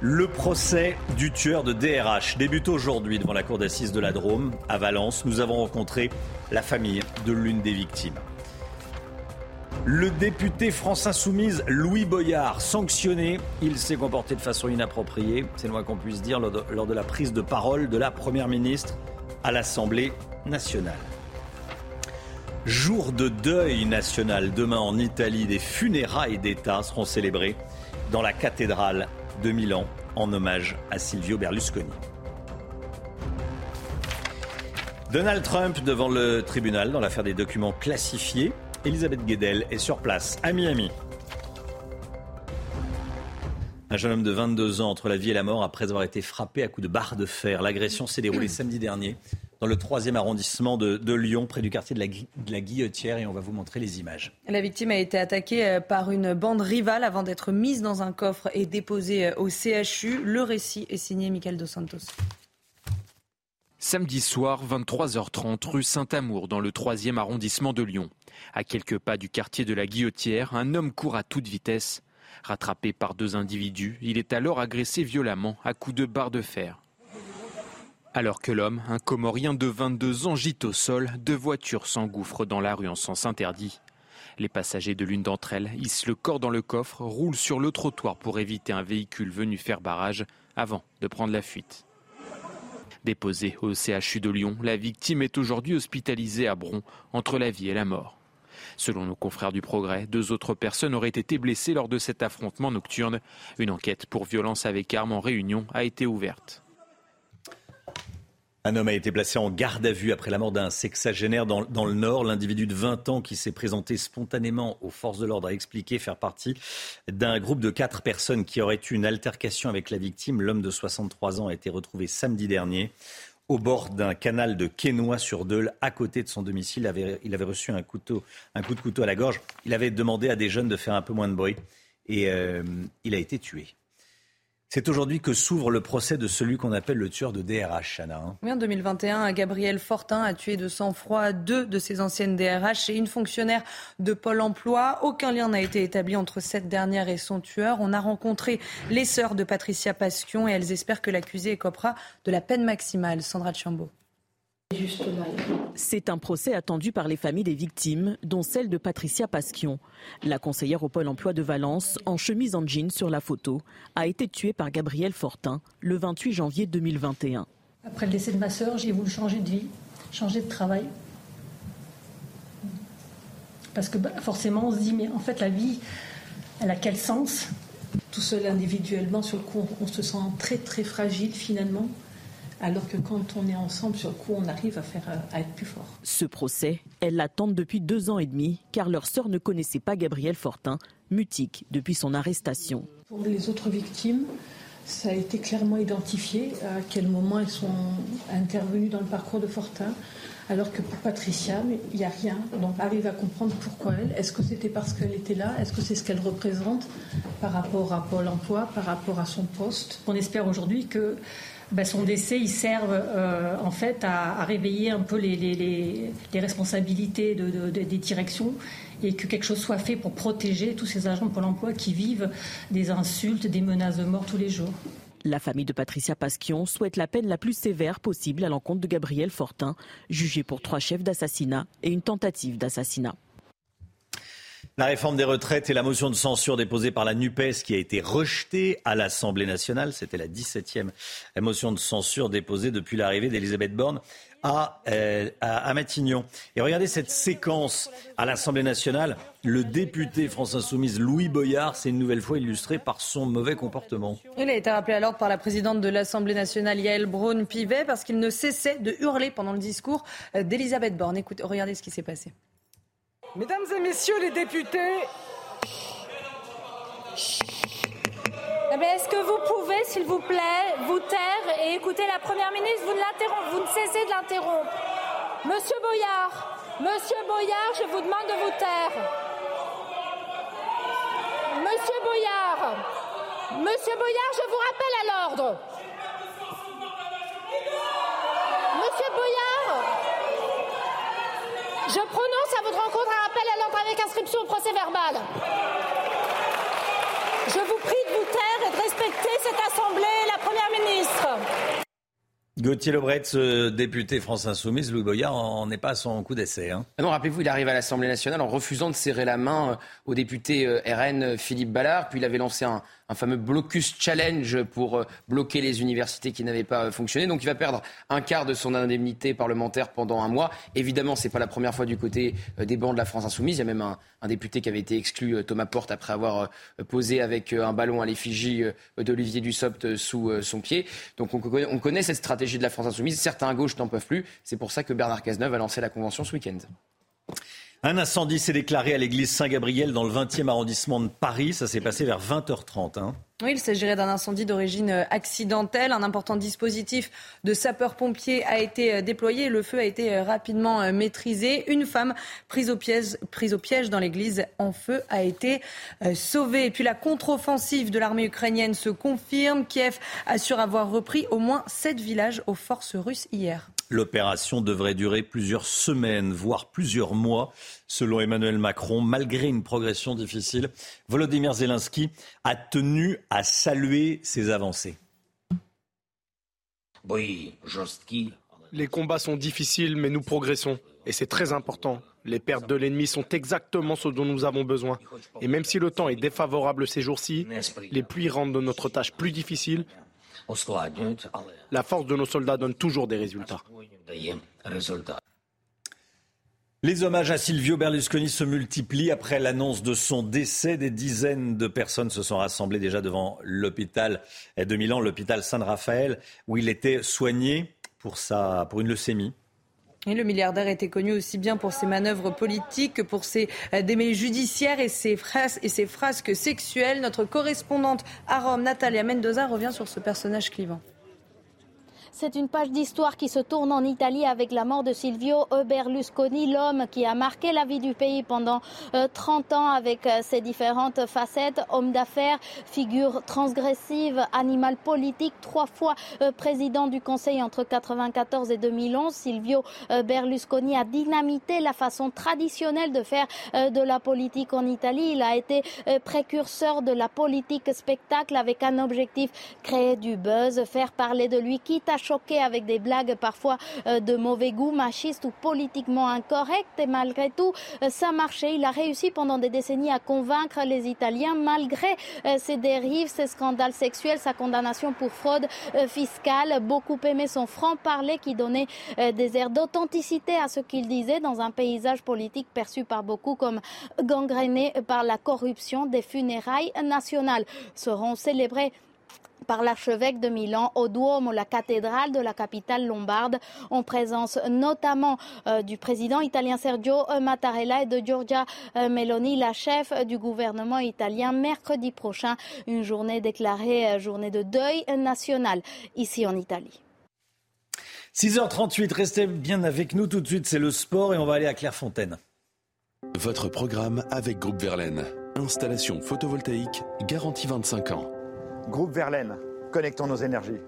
Le procès du tueur de DRH débute aujourd'hui devant la cour d'assises de la Drôme à Valence. Nous avons rencontré la famille de l'une des victimes. Le député France Insoumise Louis Boyard, sanctionné, il s'est comporté de façon inappropriée, c'est le moins qu'on puisse dire, lors de la prise de parole de la Première ministre à l'Assemblée nationale. Jour de deuil national demain en Italie, des funérailles d'État seront célébrées dans la cathédrale de Milan en hommage à Silvio Berlusconi. Donald Trump devant le tribunal dans l'affaire des documents classifiés. Elisabeth Guedel est sur place à Miami. Un jeune homme de 22 ans entre la vie et la mort après avoir été frappé à coups de barre de fer. L'agression s'est déroulée samedi dernier dans le 3e arrondissement de, Lyon, près du quartier de la, de la, Guillotière, et on va vous montrer les images. La victime a été attaquée euh, par une bande rivale avant d'être mise dans un coffre et déposée euh, au CHU. Le récit est signé Michael Dos Santos. Samedi soir, 23h30, rue Saint-Amour, dans le 3e arrondissement de Lyon. À quelques pas du quartier de la Guillotière, un homme court à toute vitesse. Rattrapé par deux individus, il est alors agressé violemment à coups de barre de fer. Alors que l'homme, un Comorien de 22 ans, gîte au sol, deux voitures s'engouffrent dans la rue en sens interdit. Les passagers de l'une d'entre elles hissent le corps dans le coffre, roulent sur le trottoir pour éviter un véhicule venu faire barrage avant de prendre la fuite. Déposée au CHU de Lyon, la victime est aujourd'hui hospitalisée à Bron, entre la vie et la mort. Selon nos confrères du Progrès, deux autres personnes auraient été blessées lors de cet affrontement nocturne. Une enquête pour violence avec arme en réunion a été ouverte. Un homme a été placé en garde à vue après la mort d'un sexagénaire dans, le Nord. L'individu de 20 ans qui s'est présenté spontanément aux forces de l'ordre a expliqué faire partie d'un groupe de quatre personnes qui auraient eu une altercation avec la victime. L'homme de 63 ans a été retrouvé samedi dernier au bord d'un canal de Quesnoy sur Deule, à côté de son domicile. Il avait, reçu un coup de couteau à la gorge. Il avait demandé à des jeunes de faire un peu moins de bruit et euh, il a été tué. C'est aujourd'hui que s'ouvre le procès de celui qu'on appelle le tueur de DRH, Chana. Hein. en 2021, Gabriel Fortin a tué de sang-froid deux de ses anciennes DRH et une fonctionnaire de Pôle emploi. Aucun lien n'a été établi entre cette dernière et son tueur. On a rencontré les sœurs de Patricia Pasquion et elles espèrent que l'accusé écopera de la peine maximale. Sandra Chambaud. C'est un procès attendu par les familles des victimes, dont celle de Patricia Pasquion. La conseillère au pôle emploi de Valence, en chemise en jean sur la photo, a été tuée par Gabriel Fortin le 28 janvier 2021. Après le décès de ma sœur, j'ai voulu changer de vie, changer de travail. Parce que bah, forcément, on se dit, mais en fait, la vie, elle a quel sens? Tout seul individuellement, sur le coup, on se sent très, très fragile finalement alors que quand on est ensemble sur le coup, on arrive à, faire, euh, à être plus fort. Ce procès, elles l'attendent depuis deux ans et demi, car leur sœur ne connaissait pas Gabriel Fortin, mutique depuis son arrestation. Pour les autres victimes, ça a été clairement identifié à quel moment elles sont intervenues dans le parcours de Fortin. Alors que pour Patricia, il n'y a rien. Donc arrive à comprendre pourquoi elle. Est-ce que c'était parce qu'elle était là? Est-ce que c'est ce qu'elle représente par rapport à Pôle emploi, par rapport à son poste? On espère aujourd'hui que ben, son décès, il serve euh, en fait à, réveiller un peu les, responsabilités des directions et que quelque chose soit fait pour protéger tous ces agents de Pôle emploi qui vivent des insultes, des menaces de mort tous les jours. La famille de Patricia Pasquion souhaite la peine la plus sévère possible à l'encontre de Gabriel Fortin, jugé pour trois chefs d'assassinat et une tentative d'assassinat. La réforme des retraites et la motion de censure déposée par la NUPES qui a été rejetée à l'Assemblée nationale. C'était la 17e motion de censure déposée depuis l'arrivée d'Elisabeth Borne euh, à, Matignon. Et regardez cette séquence à l'Assemblée nationale. Le député France Insoumise Louis Boyard s'est une nouvelle fois illustré par son mauvais comportement. Il a été rappelé l'ordre par la présidente de l'Assemblée nationale Yael Braun-Pivet parce qu'il ne cessait de hurler pendant le discours d'Elisabeth Borne. Écoutez, regardez ce qui s'est passé. Mesdames et messieurs les députés, eh est-ce que vous pouvez, s'il vous plaît, vous taire et écouter la Première ministre? Vous ne, vous ne cessez de l'interrompre. Monsieur Boyard, Monsieur Boyard, je vous demande de vous taire. Monsieur Boyard, Monsieur Boyard, je vous rappelle à l'ordre. Monsieur Boyard, je prononce à votre rencontre un appel à l'ordre avec inscription au procès verbal. Je vous prie de vous taire et de respecter cette Assemblée et la Première ministre. Gauthier Lebret, ce député France Insoumise, Louis Boyard, n'en est pas à son coup d'essai. Hein. Ah non, rappelez-vous, il arrive à l'Assemblée nationale en refusant de serrer la main euh, au député euh, RN Philippe Ballard, puis il avait lancé un, un fameux blocus challenge pour euh, bloquer les universités qui n'avaient pas euh, fonctionné. Donc il va perdre un quart de son indemnité parlementaire pendant un mois. Évidemment, ce n'est pas la première fois du côté euh, des bancs de la France insoumise. Il y a même un, député qui avait été exclu, Thomas Porte, après avoir posé avec un ballon à l'effigie d'Olivier Dussopt sous son pied. Donc on connaît, on connaît cette stratégie de la France insoumise. Certains à gauche n'en peuvent plus. C'est pour ça que Bernard Cazeneuve a lancé la convention ce week-end. Un incendie s'est déclaré à l'église Saint-Gabriel dans le 20e arrondissement de Paris. Ça s'est passé vers 20h30. Hein. Oui, il s'agirait d'un incendie d'origine euh, accidentelle. Un important dispositif de sapeurs-pompiers a été euh, déployé. Le feu a été euh, rapidement maîtrisé. Une femme prise prise au piège dans l'église en feu a été sauvée. Et puis la contre-offensive de l'armée ukrainienne se confirme. Kiev assure avoir repris au moins sept villages aux forces russes hier. L'opération devrait durer plusieurs semaines, voire plusieurs mois, selon Emmanuel Macron. Malgré une progression difficile, Volodymyr Zelensky a tenu à saluer ces avancées. Les combats sont difficiles, mais nous progressons. Et c'est très important. Les pertes de l'ennemi sont exactement ce dont nous avons besoin. Et même si le temps est défavorable ces jours-ci, les pluies rendent notre tâche plus difficile la force de nos soldats donne toujours des résultats. Les hommages à Silvio Berlusconi se multiplient après l'annonce de son décès. Des dizaines de personnes se sont rassemblées déjà devant l'hôpital de Milan, l'hôpital San-Raphaël, où il était soigné pour, pour une leucémie. Le milliardaire était connu aussi bien pour ses manœuvres politiques que pour ses euh, démêlés judiciaires et ses, phrases, et ses frasques sexuelles. Notre correspondante à Rome, Natalia Mendoza, revient sur ce personnage clivant. C'est une page d'histoire qui se tourne en Italie avec la mort de Silvio Berlusconi, l'homme qui a marqué la vie du pays pendant 30 euh, ans avec euh, ses différentes facettes, homme d'affaires, figure transgressive, animal politique, trois fois euh, président du Conseil entre 1994 et 2011. Silvio Berlusconi a dynamité la façon traditionnelle de faire de la politique en Italie. Il a été précurseur de la politique spectacle avec un objectif créer du buzz, faire parler de lui, choqué avec des blagues parfois euh, de mauvais goût, machistes ou politiquement incorrectes. Et malgré tout, euh, ça marchait. Il a réussi pendant des décennies à convaincre les Italiens, malgré euh, ses dérives, ses scandales sexuels, sa condamnation pour fraude fiscale. Beaucoup aimaient son franc-parler qui donnait des airs d'authenticité à ce qu'il disait dans un paysage politique perçu par beaucoup comme gangréné par la corruption des funérailles nationales. Seront célébrés par l'archevêque de Milan au Duomo, la cathédrale de la capitale lombarde, en présence notamment euh, du président italien Sergio Mattarella et de Giorgia euh, Meloni, la chef du gouvernement italien, mercredi prochain, une journée déclarée euh, journée de deuil national ici en Italie. 6h38, restez bien avec nous tout de suite, c'est le sport et on va aller à Clairefontaine. Votre programme avec Groupe Verlaine. Installation photovoltaïque garantie 25 ans. Groupe Verlaine, connectons nos énergies.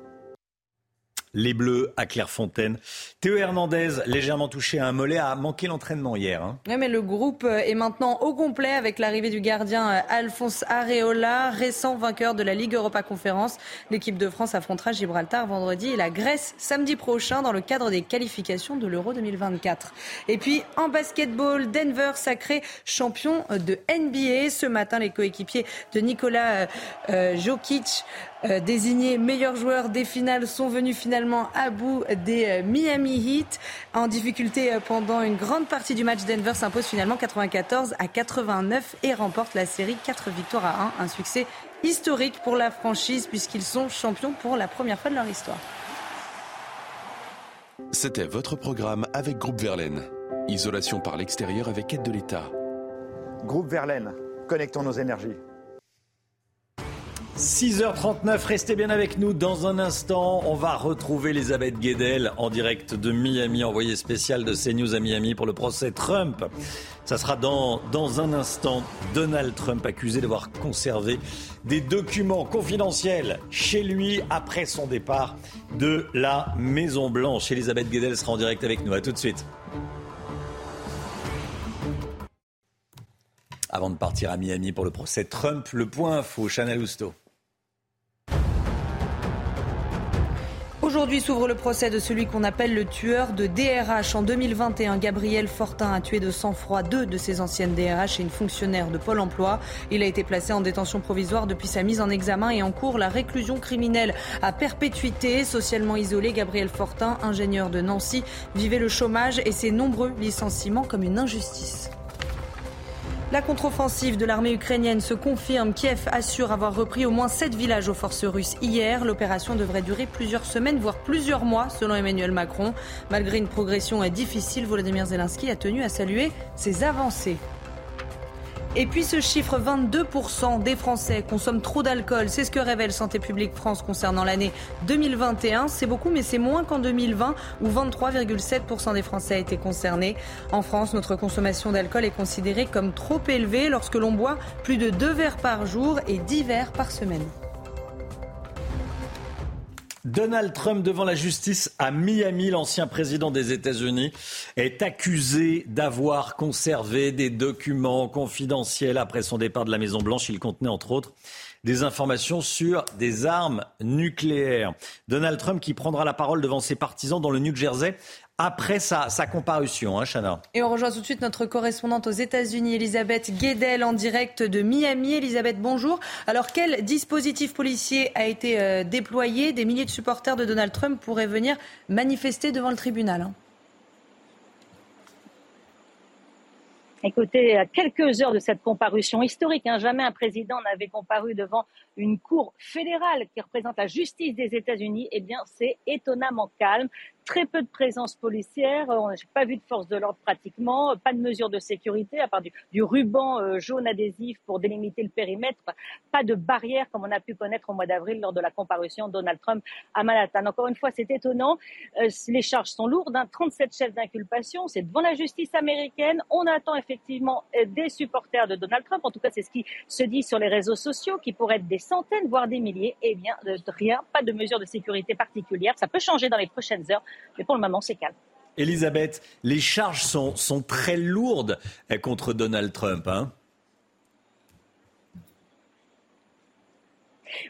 Les Bleus à Clairefontaine. Théo Hernandez, légèrement touché à un mollet, a manqué l'entraînement hier. Hein. Oui, mais le groupe est maintenant au complet avec l'arrivée du gardien euh, Alphonse Areola, récent vainqueur de la Ligue Europa Conférence. L'équipe de France affrontera Gibraltar vendredi et la Grèce samedi prochain dans le cadre des qualifications de l'Euro 2024. Et puis en basketball, Denver sacré champion de NBA. Ce matin, les coéquipiers de Nicolas euh, euh, Jokic euh, désignés meilleurs joueurs des finales sont venus finalement à bout des euh, Miami Heat. En difficulté euh, pendant une grande partie du match, Denver s'impose finalement 94 à 89 et remporte la série 4 victoires à 1. Un succès historique pour la franchise puisqu'ils sont champions pour la première fois de leur histoire. C'était votre programme avec Groupe Verlaine. Isolation par l'extérieur avec aide de l'État. Groupe Verlaine, connectons nos énergies. 6h39, restez bien avec nous. Dans un instant, on va retrouver Elisabeth Guedel en direct de Miami, envoyée spéciale de CNews à Miami pour le procès Trump. Ça sera dans, dans un instant. Donald Trump accusé d'avoir conservé des documents confidentiels chez lui après son départ de la Maison Blanche. Elisabeth Guedel sera en direct avec nous. À tout de suite. Avant de partir à Miami pour le procès Trump, le point info, Chanel Housteau. Aujourd'hui s'ouvre le procès de celui qu'on appelle le tueur de DRH. En 2021, Gabriel Fortin a tué de sang-froid deux de ses anciennes DRH et une fonctionnaire de Pôle emploi. Il a été placé en détention provisoire depuis sa mise en examen et en cours la réclusion criminelle à perpétuité. Socialement isolé, Gabriel Fortin, ingénieur de Nancy, vivait le chômage et ses nombreux licenciements comme une injustice. La contre-offensive de l'armée ukrainienne se confirme. Kiev assure avoir repris au moins sept villages aux forces russes hier. L'opération devrait durer plusieurs semaines, voire plusieurs mois, selon Emmanuel Macron. Malgré une progression difficile, Volodymyr Zelensky a tenu à saluer ses avancées. Et puis ce chiffre, 22% des Français consomment trop d'alcool. C'est ce que révèle Santé publique France concernant l'année 2021. C'est beaucoup, mais c'est moins qu'en 2020 où 23,7% des Français étaient concernés. En France, notre consommation d'alcool est considérée comme trop élevée lorsque l'on boit plus de 2 verres par jour et 10 verres par semaine. Donald Trump devant la justice à Miami, l'ancien président des États-Unis, est accusé d'avoir conservé des documents confidentiels après son départ de la Maison-Blanche. Il contenait entre autres des informations sur des armes nucléaires. Donald Trump qui prendra la parole devant ses partisans dans le New Jersey après sa, comparution, hein, Chana. Et on rejoint tout de suite notre correspondante aux États-Unis, Elisabeth Guedel, en direct de Miami. Elisabeth, bonjour. Alors, quel dispositif policier a été euh, déployé? Des milliers de supporters de Donald Trump pourraient venir manifester devant le tribunal. Hein. Écoutez, à quelques heures de cette comparution historique, hein, jamais un président n'avait comparu devant une cour fédérale qui représente la justice des États-Unis. Eh bien, c'est étonnamment calme très peu de présence policière. On n'a pas vu de force de l'ordre pratiquement, pas de mesures de sécurité à part du, ruban euh, jaune adhésif pour délimiter le périmètre, pas de barrière comme on a pu connaître au mois d'avril lors de la comparution de Donald Trump à Manhattan. Encore une fois, c'est étonnant. Euh, les charges sont lourdes, 37 hein. chefs d'inculpation, c'est devant la justice américaine. On attend effectivement euh, des supporters de Donald Trump, en tout cas c'est ce qui se dit sur les réseaux sociaux, qui pourraient être des centaines, voire des milliers. Eh bien, rien, pas de mesures de sécurité particulières. Ça peut changer dans les prochaines heures. Mais pour le moment, c'est calme. Elisabeth, les charges sont, sont très lourdes eh, contre Donald Trump. Hein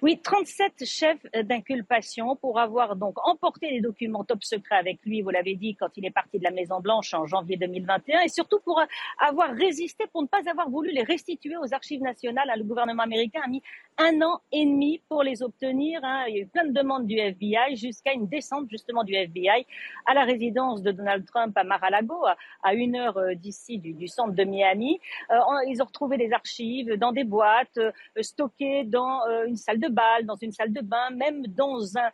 Oui, 37 chefs d'inculpation pour avoir donc emporté les documents top secret avec lui, vous l'avez dit, quand il est parti de la Maison Blanche en janvier 2021, et surtout pour avoir résisté, pour ne pas avoir voulu les restituer aux archives nationales. Le gouvernement américain a mis un an et demi pour les obtenir. Hein. Il y a eu plein de demandes du FBI jusqu'à une descente justement du FBI à la résidence de Donald Trump à Mar-a-Lago, à une heure euh, d'ici du, centre de Miami. Euh, ils ont retrouvé des archives dans des boîtes, euh, stockées dans une salle de bal, dans une salle de bain, même dans un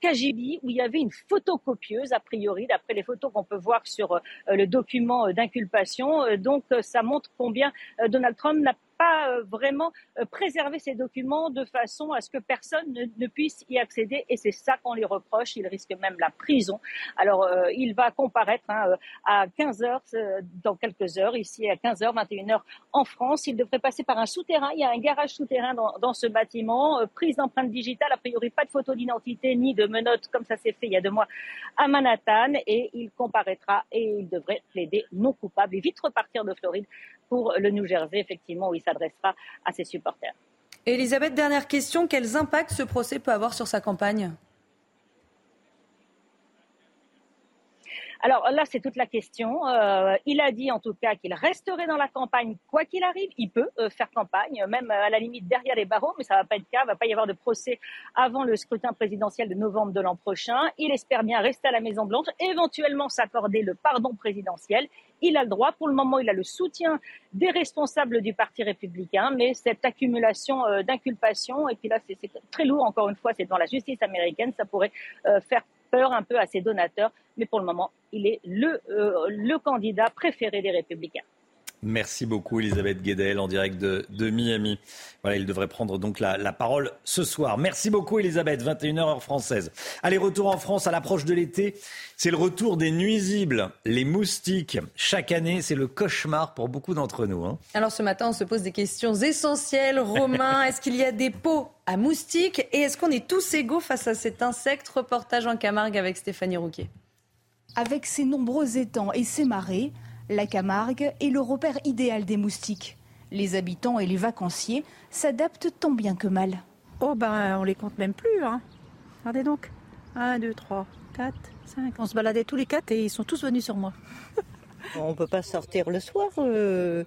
KGB où il y avait une photocopieuse, a priori, d'après les photos qu'on peut voir sur le document d'inculpation. donc ça montre combien Donald Trump n'a pas euh, vraiment euh, préservé ces documents de façon à ce que personne ne, puisse y accéder. Et c'est ça qu'on lui reproche. Il risque même la prison. Alors, euh, il va comparaître hein, à 15 heures, dans quelques heures, ici à 15 h 21 heures en France. Il devrait passer par un souterrain. Il y a un garage souterrain dans, ce bâtiment. prise d'empreinte digitale, a priori pas de photo d'identité ni de menottes comme ça s'est fait il y a deux mois à Manhattan. Et il comparaîtra et il devrait plaider non coupable et vite repartir de Floride pour le New Jersey, effectivement, où il s'adressera à ses supporters. Elisabeth, dernière question. Quels impacts ce procès peut avoir sur sa campagne? Alors là, c'est toute la question. Euh, il a dit en tout cas qu'il resterait dans la campagne quoi qu'il arrive. Il peut euh, faire campagne, même euh, à la limite derrière les barreaux, mais ça va pas être le cas. Il va pas y avoir de procès avant le scrutin présidentiel de novembre de l'an prochain. Il espère bien rester à la Maison Blanche, éventuellement s'accorder le pardon présidentiel. Il a le droit. Pour le moment, il a le soutien des responsables du Parti républicain, mais cette accumulation d'inculpations, et puis là, c'est très lourd, encore une fois, c'est dans la justice américaine, ça pourrait faire peur un peu à ses donateurs, mais pour le moment, il est le, euh, le candidat préféré des républicains. Merci beaucoup Elisabeth Guedel en direct de, de Miami. Voilà, il devrait prendre donc la, la, parole ce soir. Merci beaucoup Elisabeth, 21h heure française. Allez, retour en France à l'approche de l'été. C'est le retour des nuisibles, les moustiques. Chaque année, c'est le cauchemar pour beaucoup d'entre nous. Hein. Alors ce matin, on se pose des questions essentielles. Romain, est-ce qu'il y a des pots à moustiques? Et est-ce qu'on est tous égaux face à cet insecte? Reportage en Camargue avec Stéphanie Rouquet. Avec ses nombreux étangs et ses marais, la Camargue est le repère idéal des moustiques. Les habitants et les vacanciers s'adaptent tant bien que mal. Oh ben on les compte même plus. Hein. Regardez donc. 1, 2, 3, 4, 5. On se baladait tous les quatre et ils sont tous venus sur moi. on ne peut pas sortir le soir. Euh,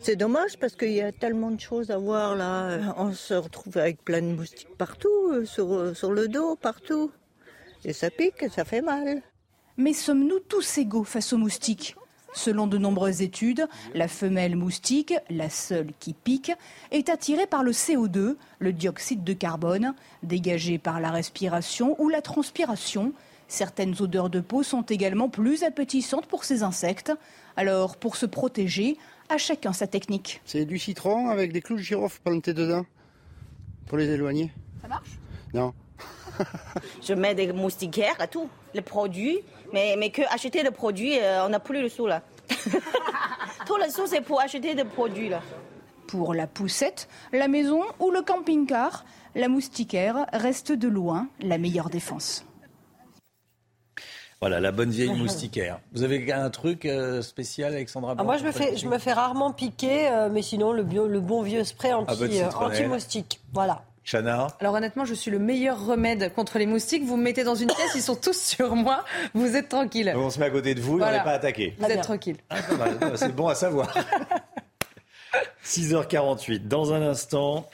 c'est dommage parce qu'il y a tellement de choses à voir là. On se retrouve avec plein de moustiques partout, euh, sur, sur le dos, partout. Et ça pique, ça fait mal. Mais sommes-nous tous égaux face aux moustiques? Selon de nombreuses études, la femelle moustique, la seule qui pique, est attirée par le CO2, le dioxyde de carbone, dégagé par la respiration ou la transpiration. Certaines odeurs de peau sont également plus appétissantes pour ces insectes. Alors, pour se protéger, à chacun sa technique. C'est du citron avec des clous de girofle plantés dedans pour les éloigner. Ça marche? Non. Je mets des moustiquaires à tout, les produits mais, mais que acheter des produits, euh, on n'a plus le sou là. Tout le sou, c'est pour acheter des produits là. Pour la poussette, la maison ou le camping-car, la moustiquaire reste de loin la meilleure défense. Voilà, la bonne vieille moustiquaire. Vous avez un truc euh, spécial, Alexandra ah, Moi, je me, fais, je me fais rarement piquer, euh, mais sinon, le, le, bon vieux spray anti-moustique. voilà. Chana Alors honnêtement, je suis le meilleur remède contre les moustiques. Vous me mettez dans une pièce, ils sont tous sur moi. Vous êtes tranquille. On se met à côté de vous et on n'est pas attaqué. Vous êtes tranquille. Ah, C'est bon à savoir. 6h48. Dans un instant,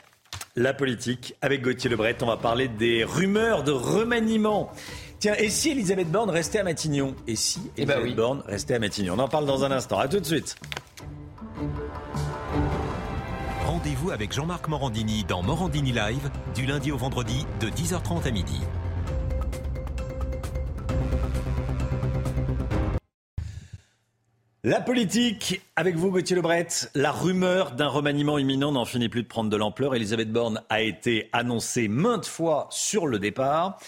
la politique avec Gauthier Lebret. On va parler des rumeurs de remaniement. Tiens, et si Elisabeth Borne restait à Matignon? Et si eh ben Elisabeth Borne restait à Matignon? On en parle dans un instant. À tout de suite. Rendez-vous avec Jean-Marc Morandini dans Morandini Live du lundi au vendredi de 10h30 à midi. La politique, avec vous Gauthier Lebret, la rumeur d'un remaniement imminent n'en finit plus de prendre de l'ampleur. Elisabeth Borne a été annoncée maintes fois sur le départ.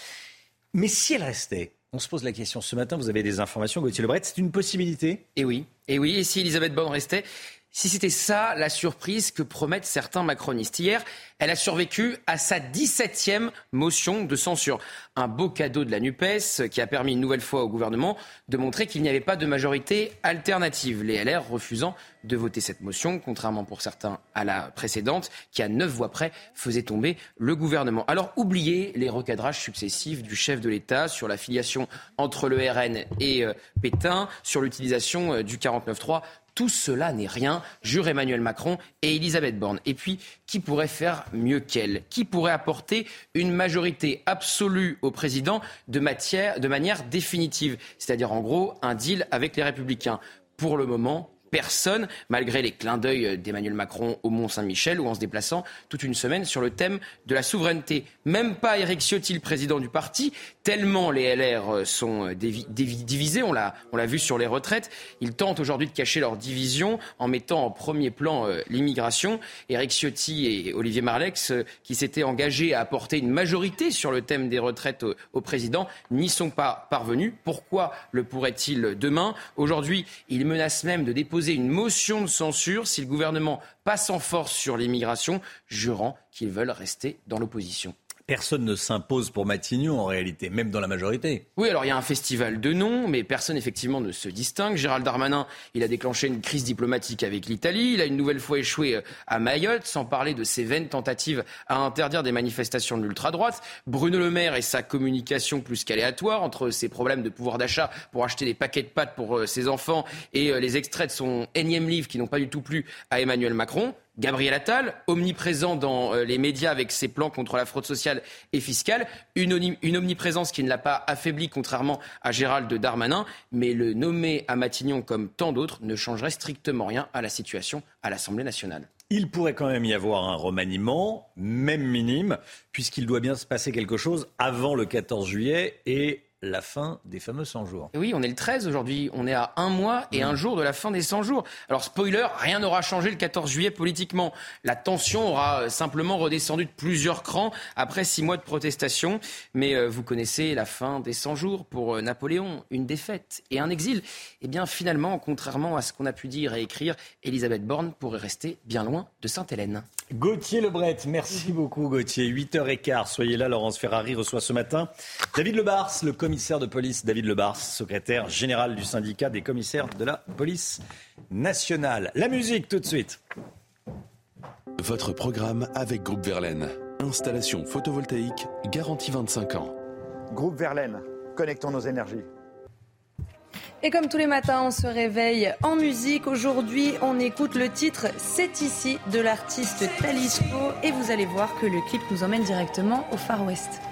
Mais si elle restait, on se pose la question ce matin, vous avez des informations, Gauthier Lebret, c'est une possibilité? Et oui, et oui, et si Elisabeth Borne restait, si c'était ça la surprise que promettent certains macronistes. Hier, elle a survécu à sa 17e motion de censure. Un beau cadeau de la NUPES qui a permis une nouvelle fois au gouvernement de montrer qu'il n'y avait pas de majorité alternative. Les LR refusant de voter cette motion, contrairement pour certains à la précédente, qui à neuf voix près faisait tomber le gouvernement. Alors oubliez les recadrages successifs du chef de l'État sur la filiation entre le RN et euh, Pétain, sur l'utilisation euh, du 49-3 tout cela n'est rien, jure Emmanuel Macron et Elisabeth Borne. Et puis, qui pourrait faire mieux qu'elle? Qui pourrait apporter une majorité absolue au président de, manière définitive? C'est-à-dire, en gros, un deal avec les Républicains. Pour le moment, personne, malgré les clins d'œil d'Emmanuel Macron au Mont-Saint-Michel ou en se déplaçant toute une semaine sur le thème de la souveraineté. Même pas Éric Ciotti, le président du parti, tellement les LR sont divisés, on l'a vu sur les retraites. Ils tentent aujourd'hui de cacher leur division en mettant en premier plan euh, l'immigration. Éric Ciotti et Olivier Marlex, euh, qui s'étaient engagés à apporter une majorité sur le thème des retraites au, président, n'y sont pas parvenus. Pourquoi le pourrait-il demain? Aujourd'hui, ils menacent même de déposer une motion de censure si le gouvernement passe en force sur l'immigration, jurant qu'ils veulent rester dans l'opposition personne ne s'impose pour Matignon en réalité, même dans la majorité. Oui, alors il y a un festival de noms, mais personne effectivement ne se distingue. Gérald Darmanin, il a déclenché une crise diplomatique avec l'Italie, il a une nouvelle fois échoué euh, à Mayotte, sans parler de ses vaines tentatives à interdire des manifestations de l'ultra-droite. Bruno Le Maire et sa communication plus qu'aléatoire entre ses problèmes de pouvoir d'achat pour acheter des paquets de pâtes pour euh, ses enfants et euh, les extraits de son énième livre qui n'ont pas du tout plu à Emmanuel Macron. Gabriel Attal, omniprésent dans euh, les médias avec ses plans contre la fraude sociale et fiscale, une, omniprésence qui ne l'a pas affaibli contrairement à Gérald Darmanin, mais le nommer à Matignon comme tant d'autres ne changerait strictement rien à la situation à l'Assemblée nationale. Il pourrait quand même y avoir un remaniement, même minime, puisqu'il doit bien se passer quelque chose avant le 14 juillet et la fin des fameux 100 jours. oui, on est le 13 aujourd'hui. On est à un mois et un jour de la fin des 100 jours. Alors, spoiler, rien n'aura changé le 14 juillet politiquement. La tension aura simplement redescendu de plusieurs crans après six mois de protestation. Mais euh, vous connaissez la fin des 100 jours pour euh, Napoléon, une défaite et un exil. Eh bien, finalement, contrairement à ce qu'on a pu dire et écrire, Elisabeth Borne pourrait rester bien loin de Sainte-Hélène. Gauthier Lebret, merci beaucoup Gauthier. 8h15, soyez là. Laurence Ferrari reçoit ce matin David Lebars, le commissaire de police David Lebars, secrétaire général du syndicat des commissaires de la police nationale. La musique tout de suite. Votre programme avec Groupe Verlaine. Installation photovoltaïque garantie 25 ans. Groupe Verlaine, connectons nos énergies. Et comme tous les matins, on se réveille en musique. Aujourd'hui, on écoute le titre C'est ici de l'artiste Talisco et vous allez voir que le clip nous emmène directement au Far West.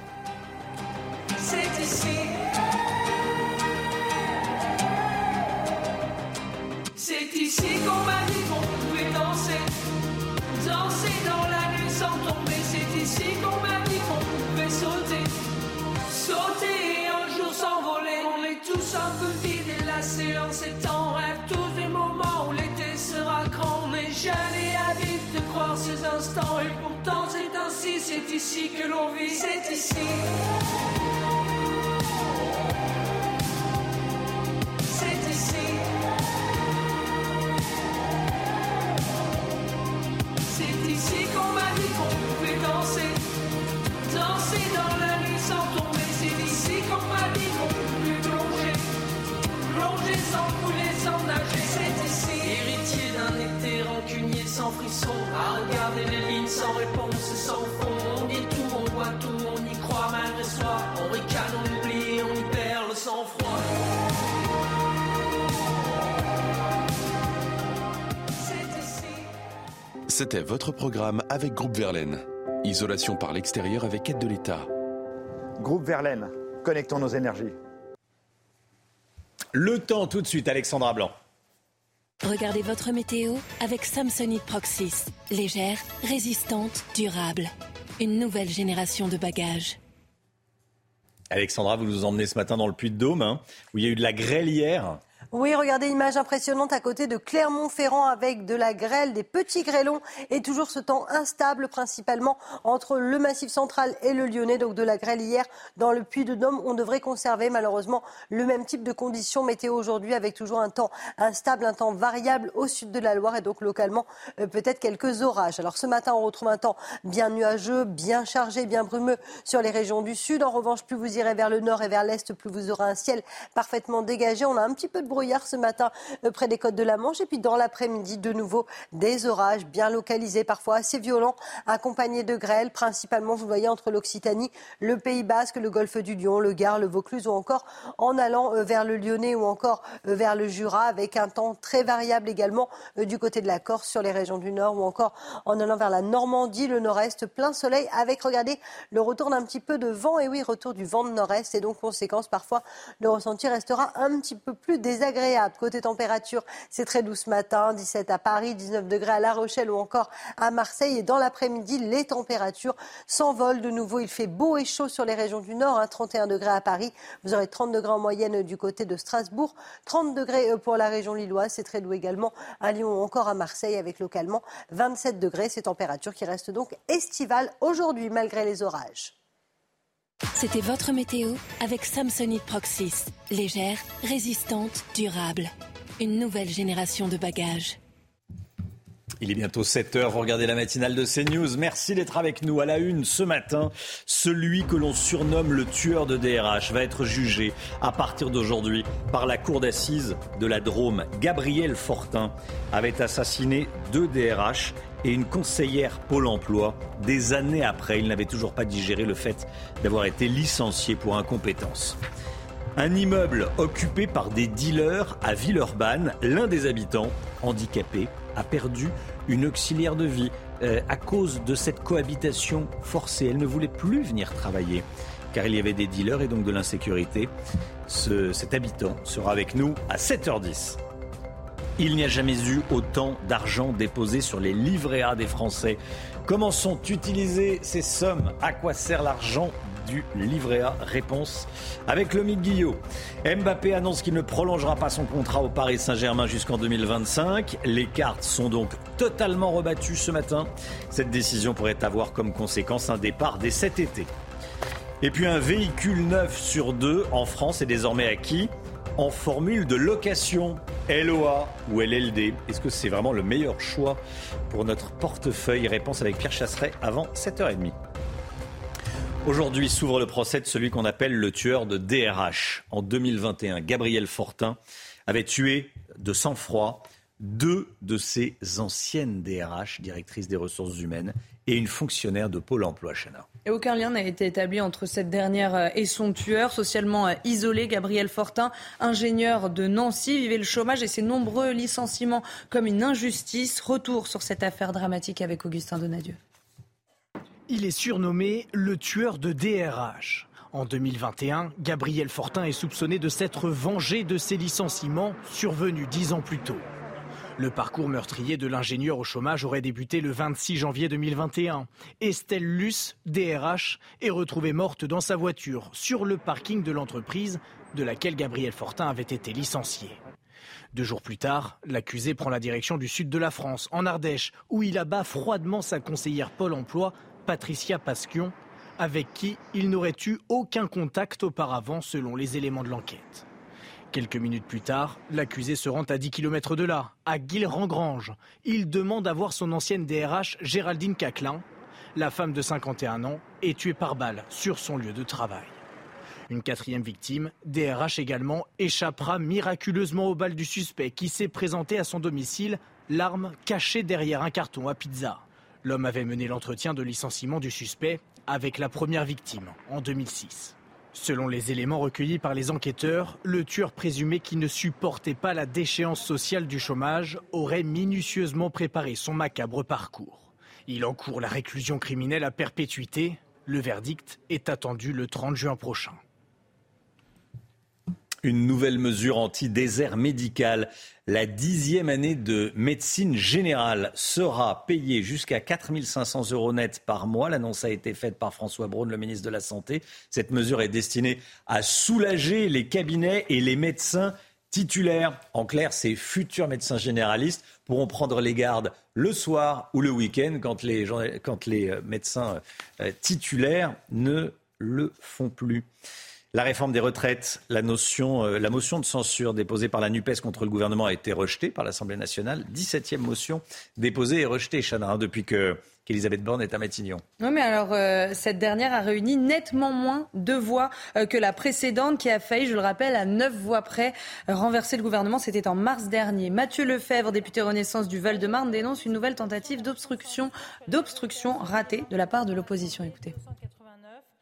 C'est ici. C'est ici qu'on m'a dit qu'on pouvait danser, danser dans la nuit sans tomber. C'est ici qu'on m'a dit qu'on pouvait sauter, sauter et un jour s'envoler. On est tous un peu vides et lassés en ces temps rêve tous des moments où l'été sera grand. On est jeunes et avides de croire ces instants et pourtant c'est ainsi, c'est ici que l'on vit, c'est ici. À regarder les lignes sans réponse sans fond. On dit tout, on voit tout, on y croit malgré soi. On ricane, on oublie, on y perd le sang-froid. C'était votre programme avec Groupe Verlaine. Isolation par l'extérieur avec aide de l'État. Groupe Verlaine, connectons nos énergies. Le temps tout de suite, Alexandra Blanc. Regardez votre météo avec Samsonite Proxys. Légère, résistante, durable. Une nouvelle génération de bagages. Alexandra, vous nous emmenez ce matin dans le Puy-de-Dôme, hein, où il y a eu de la grêle hier. Oui, regardez l'image impressionnante à côté de Clermont-Ferrand avec de la grêle, des petits grêlons et toujours ce temps instable principalement entre le massif central et le Lyonnais. Donc de la grêle hier dans le Puy-de-Dôme. On devrait conserver malheureusement le même type de conditions météo aujourd'hui avec toujours un temps instable, un temps variable au sud de la Loire et donc localement euh, peut-être quelques orages. Alors ce matin, on retrouve un temps bien nuageux, bien chargé, bien brumeux sur les régions du sud. En revanche, plus vous irez vers le nord et vers l'est, plus vous aurez un ciel parfaitement dégagé. On a un petit peu de bruit hier ce matin euh, près des côtes de la Manche. Et puis dans l'après-midi, de nouveau, des orages bien localisés, parfois assez violents, accompagnés de grêles, principalement, vous voyez, entre l'Occitanie, le Pays Basque, le Golfe du Lion, le Gard, le Vaucluse ou encore en allant euh, vers le Lyonnais ou encore euh, vers le Jura, avec un temps très variable également du côté de la Corse, sur les régions du Nord ou encore en allant vers la Normandie, le Nord-Est, plein soleil, avec, regardez, le retour d'un petit peu de vent. Et oui, retour du vent de Nord-Est. Et donc, conséquence, parfois, le ressenti restera un petit peu plus désagréable Côté température, c'est très doux ce matin, 17 à Paris, 19 degrés à La Rochelle ou encore à Marseille. Et dans l'après-midi, les températures s'envolent de nouveau. Il fait beau et chaud sur les régions du nord, 31 hein, degrés à Paris. Vous aurez 30 degrés en moyenne du côté de Strasbourg, 30 degrés euh, pour la région lilloise. C'est très doux également à Lyon ou encore à Marseille avec localement 27 degrés. Ces températures qui restent donc estivales aujourd'hui malgré les orages. C'était votre météo avec Samsonite Proxys. Légère, résistante, durable. Une nouvelle génération de bagages. Il est bientôt 7 heures, vous regardez la matinale de CNews. Merci d'être avec nous à la une ce matin. Celui que l'on surnomme le tueur de DRH va être jugé à partir d'aujourd'hui par la cour d'assises de la Drôme. Gabriel Fortin avait assassiné deux DRH et une conseillère Pôle Emploi. Des années après, il n'avait toujours pas digéré le fait d'avoir été licencié pour incompétence. Un immeuble occupé par des dealers à Villeurbanne, l'un des habitants, handicapé, a perdu une auxiliaire de vie euh, à cause de cette cohabitation forcée. Elle ne voulait plus venir travailler car il y avait des dealers et donc de l'insécurité. cet habitant sera avec nous à 7h10. Il n'y a jamais eu autant d'argent déposé sur les livrets A des Français. Comment sont utilisées ces sommes? À quoi sert l'argent du livret A? Réponse avec le Guillot. Mbappé annonce qu'il ne prolongera pas son contrat au Paris Saint-Germain jusqu'en 2025. Les cartes sont donc totalement rebattues ce matin. Cette décision pourrait avoir comme conséquence un départ dès cet été. Et puis un véhicule neuf sur deux en France est désormais acquis en formule de location, LOA ou LLD. Est-ce que c'est vraiment le meilleur choix pour notre portefeuille? Réponse avec Pierre Chasseret avant 7h30. Aujourd'hui s'ouvre le procès de celui qu'on appelle le tueur de DRH. En 2021, Gabriel Fortin avait tué de sang-froid deux de ses anciennes DRH, directrices des ressources humaines, et une fonctionnaire de Pôle emploi, Chana. Et aucun lien n'a été établi entre cette dernière et son tueur. Socialement euh, isolé, Gabriel Fortin, ingénieur de Nancy, vivait le chômage et ses nombreux licenciements comme une injustice. Retour sur cette affaire dramatique avec Augustin Donadieu. Il est surnommé le tueur de DRH. En 2021, Gabriel Fortin est soupçonné de s'être vengé de ses licenciements survenus dix ans plus tôt. Le parcours meurtrier de l'ingénieur au chômage aurait débuté le 26 janvier 2021. Estelle Luce, DRH, est retrouvée morte dans sa voiture sur le parking de l'entreprise de laquelle Gabriel Fortin avait été licencié. Deux jours plus tard, l'accusé prend la direction du sud de la France, en Ardèche, où il abat froidement sa conseillère Pôle emploi, Patricia Pasquion, avec qui il n'aurait eu aucun contact auparavant selon les éléments de l'enquête. Quelques minutes plus tard, l'accusé se rend à 10 km de là, à Guilherand-Grange. Il demande à voir son ancienne DRH, Géraldine Caclin. La femme de 51 ans est tuée par balle sur son lieu de travail. Une quatrième victime, DRH également, échappera miraculeusement au bal du suspect qui s'est présenté à son domicile, l'arme cachée derrière un carton à pizza. L'homme avait mené l'entretien de licenciement du suspect avec la première victime en 2006. Selon les éléments recueillis par les enquêteurs, le tueur présumé qui ne supportait pas la déchéance sociale du chômage aurait minutieusement préparé son macabre parcours. Il encourt la réclusion criminelle à perpétuité. Le verdict est attendu le 30 juin prochain. Une nouvelle mesure anti-désert médical. La dixième année de médecine générale sera payée jusqu'à 4 500 euros net par mois. L'annonce a été faite par François Braun, le ministre de la Santé. Cette mesure est destinée à soulager les cabinets et les médecins titulaires. En clair, ces futurs médecins généralistes pourront prendre les gardes le soir ou le week-end quand les, quand les euh, médecins euh, titulaires ne le font plus. La réforme des retraites, euh, la motion de censure déposée par la NUPES contre le gouvernement a été rejetée par l'Assemblée nationale. 17e motion déposée et rejetée, Chana, depuis que qu'Elisabeth Borne est à Matignon. Oui, mais alors, euh, cette dernière a réuni nettement moins de voix euh, que la précédente, qui a failli, je le rappelle, à neuf voix près, renverser le gouvernement. C'était en mars dernier. Mathieu Lefebvre, député Renaissance du Val-de-Marne, dénonce une nouvelle tentative d'obstruction, d'obstruction ratée de la part de l'opposition. Écoutez.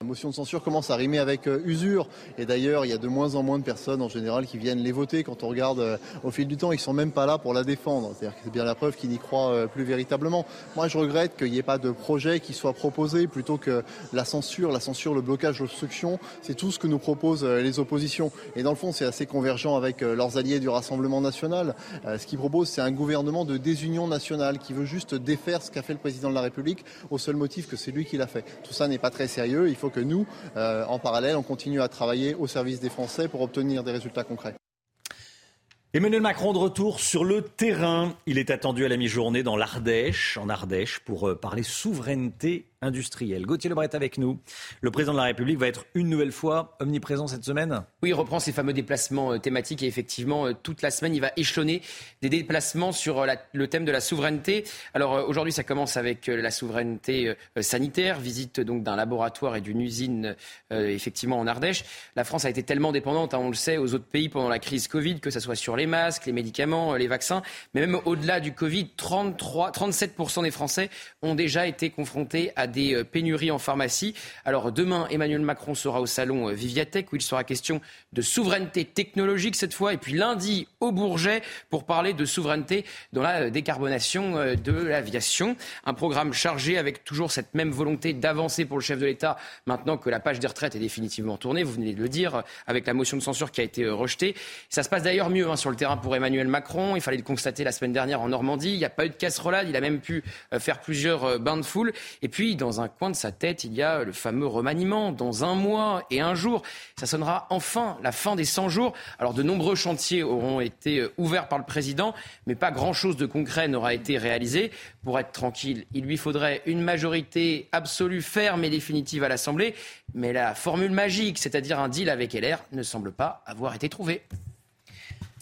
La motion de censure commence à rimer avec euh, usure. Et d'ailleurs, il y a de moins en moins de personnes en général qui viennent les voter. Quand on regarde euh, au fil du temps, ils ne sont même pas là pour la défendre. C'est-à-dire que c'est bien la preuve qu'ils n'y croient euh, plus véritablement. Moi, je regrette qu'il n'y ait pas de projet qui soit proposé plutôt que la censure. La censure, le blocage, l'obstruction, c'est tout ce que nous proposent les oppositions. Et dans le fond, c'est assez convergent avec leurs alliés du Rassemblement national. Ce qu'ils proposent, c'est un gouvernement de désunion nationale qui veut juste défaire ce qu'a fait le président de la République au seul motif que c'est lui qui l'a fait. Tout ça n'est pas très sérieux. Il faut que nous, euh, en parallèle, on continue à travailler au service des Français pour obtenir des résultats concrets. Emmanuel Macron de retour sur le terrain. Il est attendu à la mi-journée dans l'Ardèche, en Ardèche, pour euh, parler souveraineté industrielle. Gauthier Lebret avec nous. Le président de la République va être une nouvelle fois omniprésent cette semaine Oui, il reprend ses fameux déplacements euh, thématiques et effectivement, euh, toute la semaine, il va échelonner des déplacements sur le thème de la souveraineté. Alors aujourd'hui, ça commence avec la souveraineté sanitaire, visite donc d'un laboratoire et d'une usine effectivement en Ardèche. La France a été tellement dépendante, hein, on le sait, aux autres pays pendant la crise Covid, que ce soit sur les masques, les médicaments, les vaccins. Mais même au-delà du Covid, 33, 37% des Français ont déjà été confrontés à des euh, pénuries en pharmacie. Alors demain, Emmanuel Macron sera au salon euh, Viviatech où il sera question de souveraineté technologique cette fois. Et puis lundi, au Bourget, pour parler de souveraineté dans la euh, décarbonation de l'aviation. Un programme chargé avec toujours cette même volonté d'avancer pour le chef de l'État maintenant que la page des retraites est définitivement tournée. Vous venez de le dire avec la motion de censure qui a été rejetée. Ça se passe d'ailleurs mieux hein, sur le terrain pour Emmanuel Macron. Il fallait le constater la semaine dernière en Normandie. Il n'y a pas eu de casserolade. Il a même pu faire plusieurs bains de foule. Et puis, dans un coin de sa tête, il y a le fameux remaniement. Dans un mois et un jour, ça sonnera enfin la fin des 100 jours. Alors, de nombreux chantiers auront été euh, ouverts par le président, mais pas grand-chose de concret n'aura été réalisé. Pour être tranquille, il lui faudrait une majorité absolue, ferme et définitive à l'Assemblée. Mais la formule magique, c'est-à-dire un deal avec LR, ne semble pas avoir été trouvée.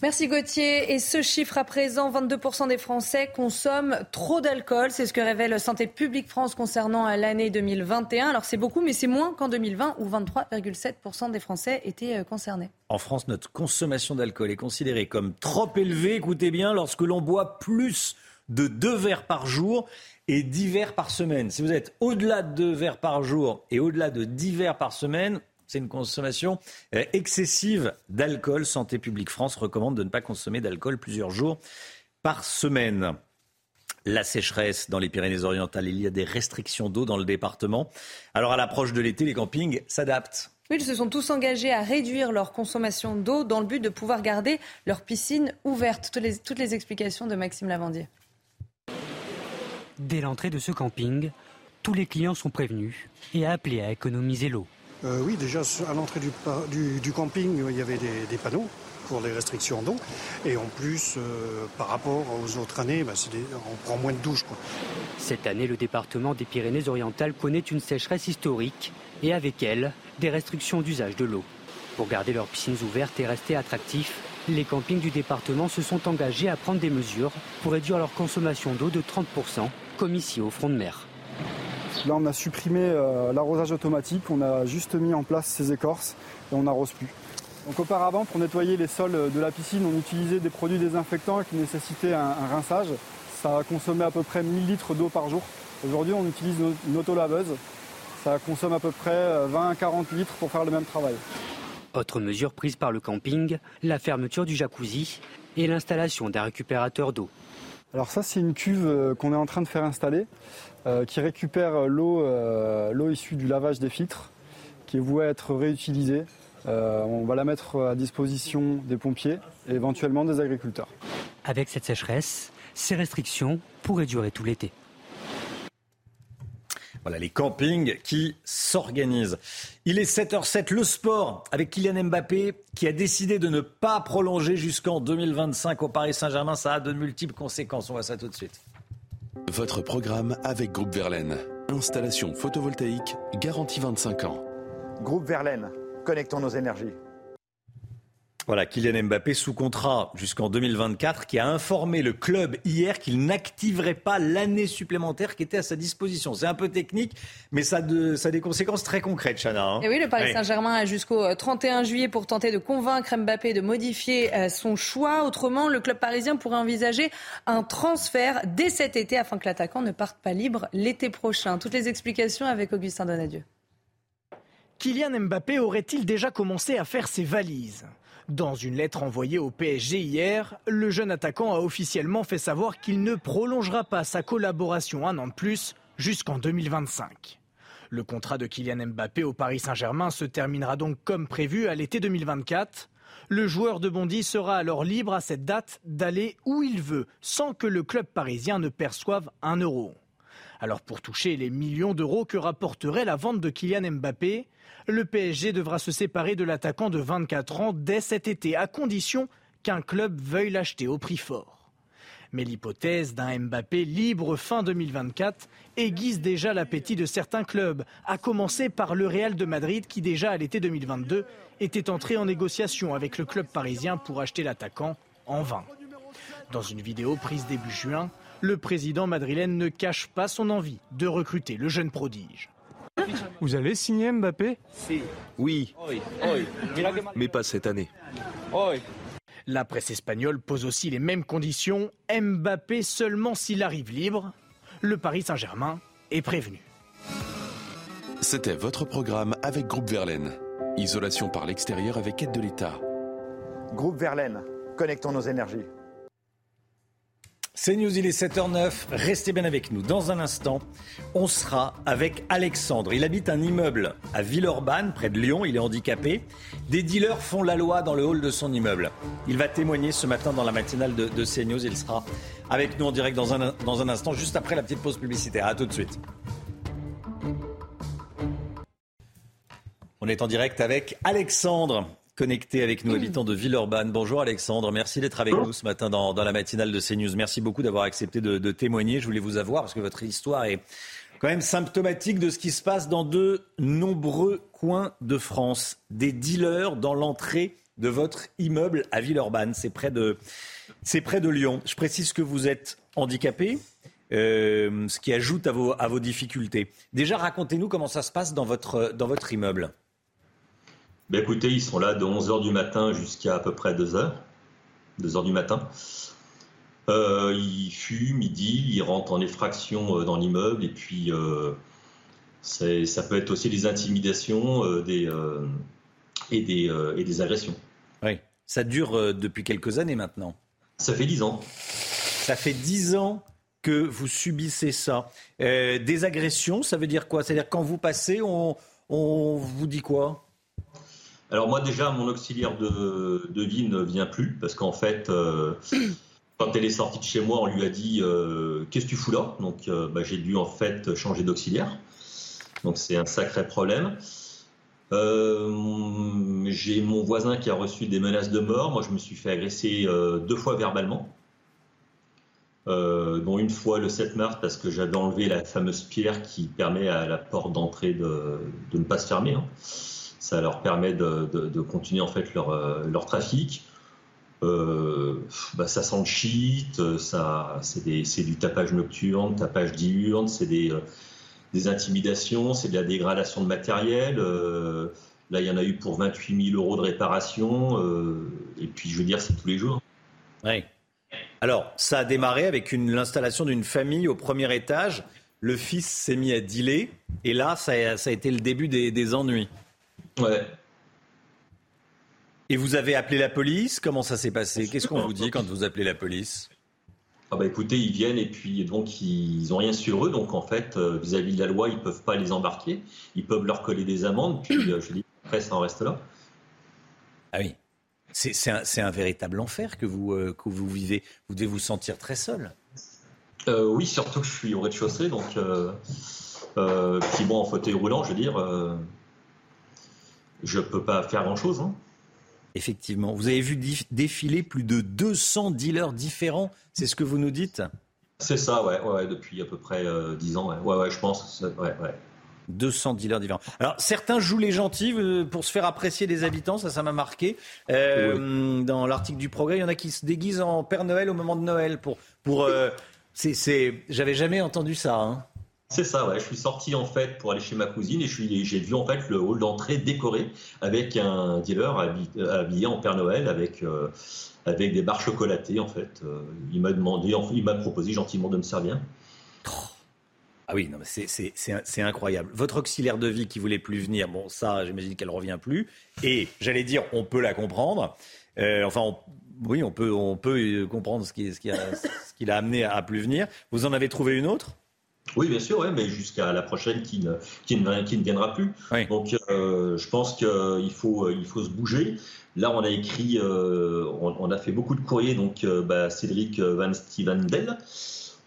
Merci Gauthier. Et ce chiffre à présent, 22% des Français consomment trop d'alcool. C'est ce que révèle Santé publique France concernant l'année 2021. Alors c'est beaucoup, mais c'est moins qu'en 2020 où 23,7% des Français étaient euh, concernés. En France, notre consommation d'alcool est considérée comme trop élevée, écoutez bien, lorsque l'on boit plus de deux verres par jour et 10 verres par semaine. Si vous êtes au-delà de deux verres par jour et au-delà de 10 verres par semaine, c'est une consommation euh, excessive d'alcool. Santé publique France recommande de ne pas consommer d'alcool plusieurs jours par semaine. La sécheresse dans les Pyrénées-Orientales, il y a des restrictions d'eau dans le département. Alors à l'approche de l'été, les campings s'adaptent. ils se sont tous engagés à réduire leur consommation d'eau dans le but de pouvoir garder leurs piscines ouvertes. Toutes les, toutes les explications de Maxime Lavandier. Dès l'entrée de ce camping, tous les clients sont prévenus et appelés à économiser l'eau. Euh, oui, déjà à l'entrée du, camping, il y avait des, panneaux pour les restrictions d'eau. Et en plus, euh, par rapport aux autres années, bah, on prend moins de douches. Cette année, le département des Pyrénées-Orientales connaît une sécheresse historique et avec elle, des restrictions d'usage de l'eau. Pour garder leurs piscines ouvertes et rester attractifs, les campings du département se sont engagés à prendre des mesures pour réduire leur consommation d'eau de 30%, comme ici au front de mer. Là, on a supprimé euh, l'arrosage automatique, on a juste mis en place ces écorces et on n'arrose plus. Donc auparavant, pour nettoyer les sols de la piscine, on utilisait des produits désinfectants qui nécessitaient un, rinçage. Ça consommait à peu près 1000 litres d'eau par jour. Aujourd'hui, on utilise une autolaveuse. Ça consomme à peu près 20 40 litres pour faire le même travail. Autre mesure prise par le camping, la fermeture du jacuzzi et l'installation d'un récupérateur d'eau. Alors ça, c'est une cuve euh, qu'on est en train de faire installer. Euh, qui récupère euh, l'eau issue du lavage des filtres, qui est vouée à être réutilisée. Euh, on va la mettre à disposition des pompiers et éventuellement des agriculteurs. Avec cette sécheresse, ces restrictions pourraient durer tout l'été. Voilà les campings qui s'organisent. Il est 7h07, le sport avec Kylian Mbappé qui a décidé de ne pas prolonger jusqu'en 2025 au Paris Saint-Germain. Ça a de multiples conséquences. On voit ça tout de suite. Votre programme avec Groupe Verlaine. Installation photovoltaïque garantie 25 ans. Groupe Verlaine, connectons nos énergies. Voilà, Kylian Mbappé sous contrat jusqu'en 2024, qui a informé le club hier qu'il n'activerait pas l'année supplémentaire qui était à sa disposition. C'est un peu technique, mais ça, a des conséquences très concrètes, Chana. Hein. Et oui, le Paris Saint-Germain a jusqu'au 31 euh, juillet pour tenter de convaincre Mbappé de modifier euh, son choix. Autrement, le club parisien pourrait envisager un transfert dès cet été afin que l'attaquant ne parte pas libre l'été prochain. Toutes les explications avec Augustin Donadieu. Kylian Mbappé aurait-il déjà commencé à faire ses valises? Dans une lettre envoyée au PSG hier, le jeune attaquant a officiellement fait savoir qu'il ne prolongera pas sa collaboration un an de plus jusqu'en 2025. Le contrat de Kylian Mbappé au Paris Saint-Germain se terminera donc comme prévu à l'été 2024. Le joueur de Bondy sera alors libre à cette date d'aller où il veut, sans que le club parisien ne perçoive un euro. Alors pour toucher les millions d'euros que rapporterait la vente de Kylian Mbappé, le PSG devra se séparer de l'attaquant de 24 ans dès cet été, à condition qu'un club veuille l'acheter au prix fort. Mais l'hypothèse d'un Mbappé libre fin 2024 aiguise déjà l'appétit de certains clubs, à commencer par le Real de Madrid qui déjà à l'été 2022 était entré en négociation avec le club parisien pour acheter l'attaquant en vain. Dans une vidéo prise début juin, le président madrilène ne cache pas son envie de recruter le jeune prodige. Vous allez signer Mbappé? Oui, mais pas cette année. La presse espagnole pose aussi les mêmes conditions. Mbappé seulement s'il arrive libre. Le Paris Saint-Germain est prévenu. C'était votre programme avec Groupe Verlaine. Isolation par l'extérieur avec aide de l'État. Groupe Verlaine, connectons nos énergies. C'est News, il est 7h09. Restez bien avec nous. Dans un instant, on sera avec Alexandre. Il habite un immeuble à Villeurbanne, près de Lyon. Il est handicapé. Des dealers font la loi dans le hall de son immeuble. Il va témoigner ce matin dans la matinale de, CNews. Il sera avec nous en direct dans un, dans un instant, juste après la petite pause publicitaire. A tout de suite. On est en direct avec Alexandre connecté avec nous, habitants de Villeurbanne. Bonjour Alexandre, merci d'être avec nous ce matin dans, la matinale de CNews. Merci beaucoup d'avoir accepté de, témoigner. Je voulais vous avoir parce que votre histoire est quand même symptomatique de ce qui se passe dans de nombreux coins de France. Des dealers dans l'entrée de votre immeuble à Villeurbanne. C'est près de, c'est près de Lyon. Je précise que vous êtes handicapé. Euh, ce qui ajoute à vos, à vos difficultés. Déjà, racontez-nous comment ça se passe dans votre, dans votre immeuble. Ben écoutez, ils sont là de 11h du matin jusqu'à à peu près 2h, 2h du matin. Euh, ils fument, ils dealent, ils rentrent en effraction euh, dans l'immeuble et puis euh, ça peut être aussi des intimidations des, et, des, et des agressions. Oui, ça dure depuis quelques années maintenant. Ça fait 10 ans. Ça fait 10 ans que vous subissez ça. des agressions, ça veut dire quoi? C'est-à-dire quand vous passez, on, on vous dit quoi? Alors moi déjà, mon auxiliaire de, vie ne vient plus parce qu'en fait, euh, quand elle est sortie de chez moi, on lui a dit euh, qu'est-ce que tu fous là? Donc euh, bah, j'ai dû en fait changer d'auxiliaire. Donc c'est un sacré problème. j'ai mon voisin qui a reçu des menaces de mort. Moi, je me suis fait agresser deux fois verbalement. dont une fois le 7 mars parce que j'avais enlevé la fameuse pierre qui permet à la porte d'entrée de, ne pas se fermer. Hein ça leur permet de, continuer en fait leur, euh, trafic. Euh, bah, ça sent le shit, ça, c'est, du tapage nocturne, tapage diurne, c'est des, euh, intimidations, c'est de la dégradation de matériel. là, il y en a eu pour 28 000 euros de réparation. et puis, je veux dire, c'est tous les jours. Oui. Alors, ça a démarré avec l'installation d'une famille au premier étage. Le fils s'est mis à dealer. Et là, ça a, été le début des ennuis. Ouais. Et vous avez appelé la police? Comment ça s'est passé? Qu'est-ce qu'on vous dit quand vous appelez la police? Ah bah écoutez, ils viennent et puis donc ils n'ont rien sur eux, donc en fait euh, vis-à-vis de la loi, ils peuvent pas les embarquer, ils peuvent leur coller des amendes, puis euh, je dis après ça en reste là. Ah oui, c'est un, un, véritable enfer que vous, euh, que vous vivez. Vous devez vous sentir très seul. oui, surtout que je suis au rez-de-chaussée, donc puis bon en fauteuil roulant, je veux dire je ne peux pas faire grand-chose. Hein. Effectivement. Vous avez vu défiler plus de 200 dealers différents, c'est ce que vous nous dites? C'est ça, ouais, ouais, depuis à peu près 10 euh, ans. Ouais, ouais, je pense. Ouais, ouais. 200 dealers différents. Alors, certains jouent les gentils euh, pour se faire apprécier des habitants, ça, ça m'a marqué. Euh, dans l'article du Progrès, il y en a qui se déguisent en Père Noël au moment de Noël. Pour, pour, c'est, j'avais jamais entendu ça. Hein. C'est ça, ouais. Je suis sorti en fait pour aller chez ma cousine et j'ai vu en fait le hall d'entrée décoré avec un dealer habillé en Père Noël avec euh, avec des barres chocolatées en fait. Euh, il m'a demandé, il m'a proposé gentiment de me servir. Ah oui, c'est incroyable. Votre auxiliaire de vie qui voulait plus venir, bon, ça, j'imagine qu'elle revient plus. Et j'allais dire, on peut la comprendre. Euh, enfin, oui, on peut, on peut comprendre ce qui, a, ce amené à plus venir. Vous en avez trouvé une autre? Oui, bien sûr, ouais, mais jusqu'à la prochaine qui ne, qui ne, qui ne viendra plus. Donc, euh, je pense qu'il faut, il faut se bouger. Là, on a écrit, euh, on, a fait beaucoup de courriers, donc bah, Cédric Van Stevendel.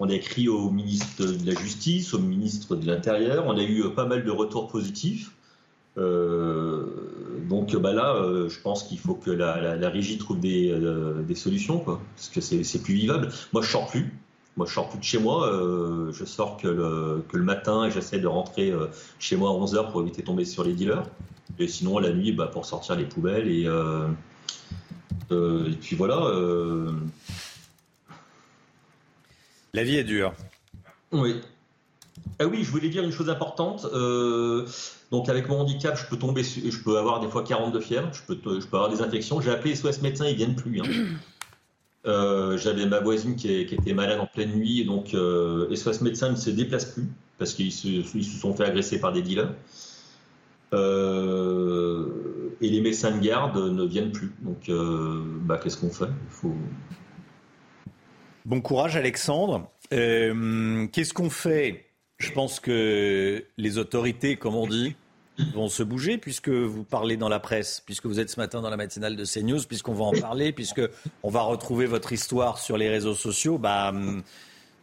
On a écrit au ministre de la Justice, au ministre de l'Intérieur. On a eu pas mal de retours positifs. Euh, donc bah là, euh, je pense qu'il faut que la, la, régie trouve des, euh, des, solutions, quoi, parce que c'est plus vivable. Moi, je sors plus. Moi, je sors plus de chez moi. je sors que le, que le matin et j'essaie de rentrer chez moi à 11h pour éviter de tomber sur les dealers. Et sinon, la nuit, bah, pour sortir les poubelles. Et, et puis voilà. La vie est dure. Oui. Ah oui, je voulais dire une chose importante. Euh, donc avec mon handicap, je peux tomber, je peux avoir des fois 42 fièvre, je peux, je peux avoir des infections. J'ai appelé SOS médecins, ils viennent plus. Hein. Euh, j'avais ma voisine qui, était malade en pleine nuit, donc euh, SOS médecins ne se déplacent plus parce qu'ils se, sont fait agresser par des dealers. Euh, et les médecins de garde ne viennent plus. Donc, bah, qu'est-ce qu'on fait? Bon courage, Alexandre. qu'est-ce qu'on fait? Je pense que les autorités, comme on dit, vont se bouger puisque vous parlez dans la presse, puisque vous êtes ce matin dans la matinale de CNews, puisqu'on va en parler, puisque on va retrouver votre histoire sur les réseaux sociaux. Bah,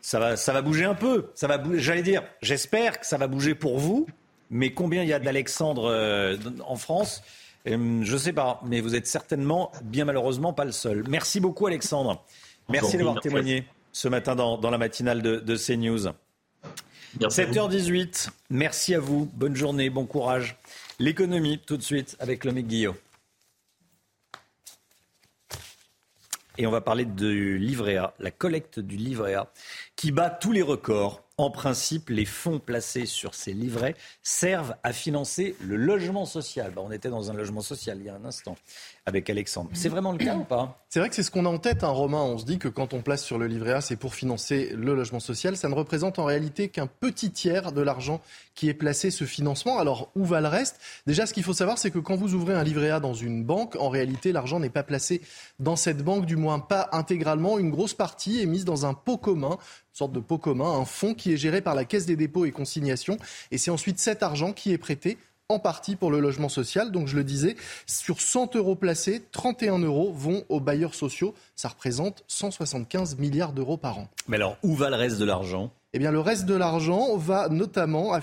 ça va, ça va bouger un peu. Ça va J'allais dire, j'espère que ça va bouger pour vous. Mais combien il y a d'Alexandre euh, en France euh, Je ne sais pas, mais vous êtes certainement, bien malheureusement, pas le seul. Merci beaucoup, Alexandre. Merci d'avoir témoigné ce matin dans, la matinale de, de CNews. 7h18, merci à vous, bonne journée, bon courage. L'économie, tout de suite, avec Lomique Guillot. Et on va parler du livret A, la collecte du livret A, qui bat tous les records. En principe, les fonds placés sur ces livrets servent à financer le logement social. on était dans un logement social il y a un instant avec Alexandre. C'est vraiment le cas ou pas? C'est vrai que c'est ce qu'on a en tête, un hein, Romain. On se dit que quand on place sur le livret A, c'est pour financer le logement social. Ça ne représente en réalité qu'un petit tiers de l'argent qui est placé ce financement. Alors, où va le reste? Déjà, ce qu'il faut savoir, c'est que quand vous ouvrez un livret A dans une banque, en réalité, l'argent n'est pas placé dans cette banque, du moins pas intégralement. Une grosse partie est mise dans un pot commun, sorte de pot commun, un fonds qui est géré par la Caisse des dépôts et consignations. Et c'est ensuite cet argent qui est prêté en partie pour le logement social. Donc je le disais, sur 100 euros placés, 31 euros vont aux bailleurs sociaux. Ça représente 175 milliards d'euros par an. Mais alors, où va le reste de l'argent? Eh bien, le reste de l'argent va notamment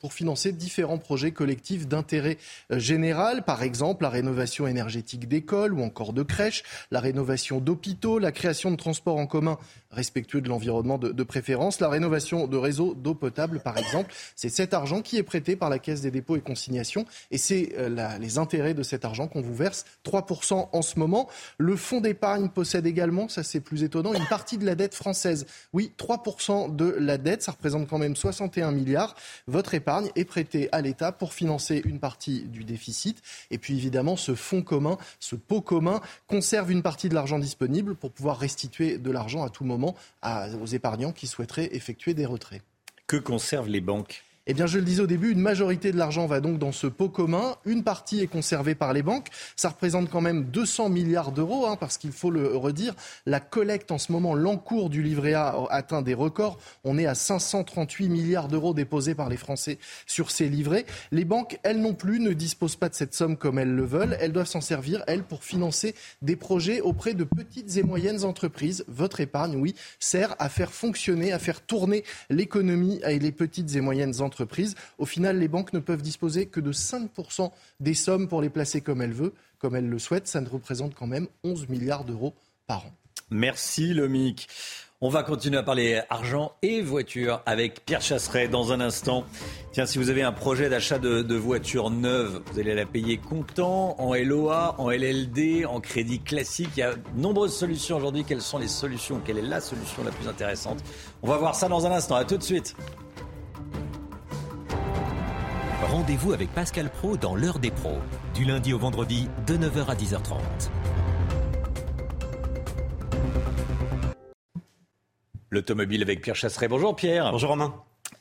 pour financer différents projets collectifs d'intérêt euh, général, par exemple la rénovation énergétique d'écoles ou encore de crèches, la rénovation d'hôpitaux, la création de transports en commun respectueux de l'environnement de, préférence. La rénovation de réseaux d'eau potable, par exemple, c'est cet argent qui est prêté par la Caisse des dépôts et consignations et c'est euh, les intérêts de cet argent qu'on vous verse, 3% en ce moment. Le fonds d'épargne possède également, ça c'est plus étonnant, une partie de la dette française. Oui, 3% de la dette, ça représente quand même 61 milliards. Votre épargne est prêtée à l'État pour financer une partie du déficit. Et puis évidemment, ce fonds commun, ce pot commun, conserve une partie de l'argent disponible pour pouvoir restituer de l'argent à tout moment aux épargnants qui souhaiteraient effectuer des retraits. Que conservent les banques? Eh bien, je le disais au début, une majorité de l'argent va donc dans ce pot commun. Une partie est conservée par les banques. Ça représente quand même 200 milliards d'euros, hein, parce qu'il faut le redire. La collecte en ce moment, l'encours du livret A atteint des records. On est à 538 milliards d'euros déposés par les Français sur ces livrets. Les banques, elles non plus, ne disposent pas de cette somme comme elles le veulent. Elles doivent s'en servir, elles, pour financer des projets auprès de petites et moyennes entreprises. Votre épargne, oui, sert à faire fonctionner, à faire tourner l'économie et les petites et moyennes entreprises au final, les banques ne peuvent disposer que de 5% des sommes pour les placer comme elles veulent, comme elles le souhaitent. Ça ne représente quand même 11 milliards d'euros par an. Merci Lomic. On va continuer à parler argent et voiture avec Pierre Chasseret dans un instant. Tiens, si vous avez un projet d'achat de, de, voiture neuve, vous allez la payer comptant, en LOA, en LLD, en crédit classique. Il y a de nombreuses solutions aujourd'hui. Quelles sont les solutions? Quelle est la solution la plus intéressante? On va voir ça dans un instant. À tout de suite. Rendez-vous avec Pascal Pro dans l'heure des pros, du lundi au vendredi de 9h à 10h30. L'automobile avec Pierre Chasseret. Bonjour Pierre. Bonjour Romain.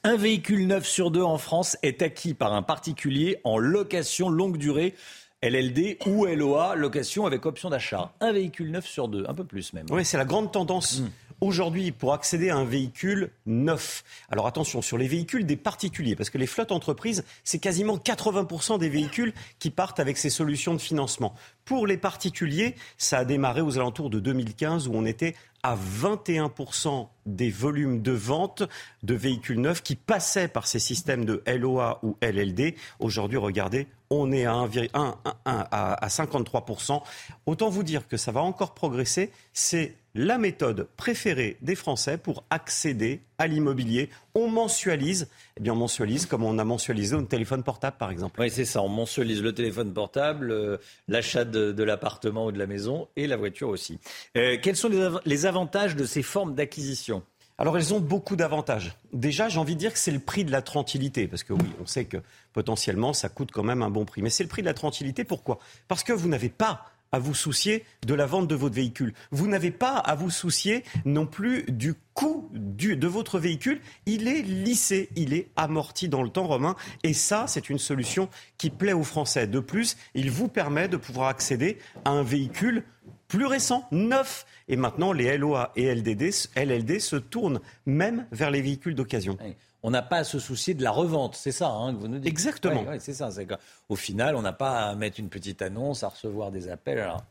Un véhicule neuf sur deux en France est acquis par un particulier en location longue durée. LLD ou LOA, location avec option d'achat. Un véhicule neuf sur deux, un peu plus même. Oui, c'est la grande tendance. Mm. Aujourd'hui, pour accéder à un véhicule neuf, alors attention, sur les véhicules des particuliers, parce que les flottes entreprises, c'est quasiment 80% des véhicules qui partent avec ces solutions de financement. Pour les particuliers, ça a démarré aux alentours de 2015 où on était à 21% des volumes de vente de véhicules neufs qui passaient par ces systèmes de LOA ou LLD. Aujourd'hui, regardez, on est à, 1, à 53%. Autant vous dire que ça va encore progresser. C'est la méthode préférée des Français pour accéder à l'immobilier. On mensualise, eh bien on mensualise comme on a mensualisé un téléphone portable par exemple. Oui, c'est ça, on mensualise le téléphone portable, euh, l'achat de, l'appartement ou de la maison et la voiture aussi. Euh, quels sont les avantages de ces formes d'acquisition? Alors elles ont beaucoup d'avantages. Déjà, j'ai envie de dire que c'est le prix de la tranquillité, parce que oui, on sait que potentiellement ça coûte quand même un bon prix. Mais c'est le prix de la tranquillité, pourquoi? Parce que vous n'avez pas à vous soucier de la vente de votre véhicule. Vous n'avez pas à vous soucier non plus du coût de votre véhicule. Il est lissé, il est amorti dans le temps romain. Et ça, c'est une solution qui plaît aux Français. De plus, il vous permet de pouvoir accéder à un véhicule plus récent, neuf. Et maintenant, les LOA et LDD, LLD se tournent même vers les véhicules d'occasion on n'a pas à se soucier de la revente. C'est ça hein, que vous nous dites. Exactement. c'est ça. Au final, on n'a pas à mettre une petite annonce, à recevoir des appels. Alors,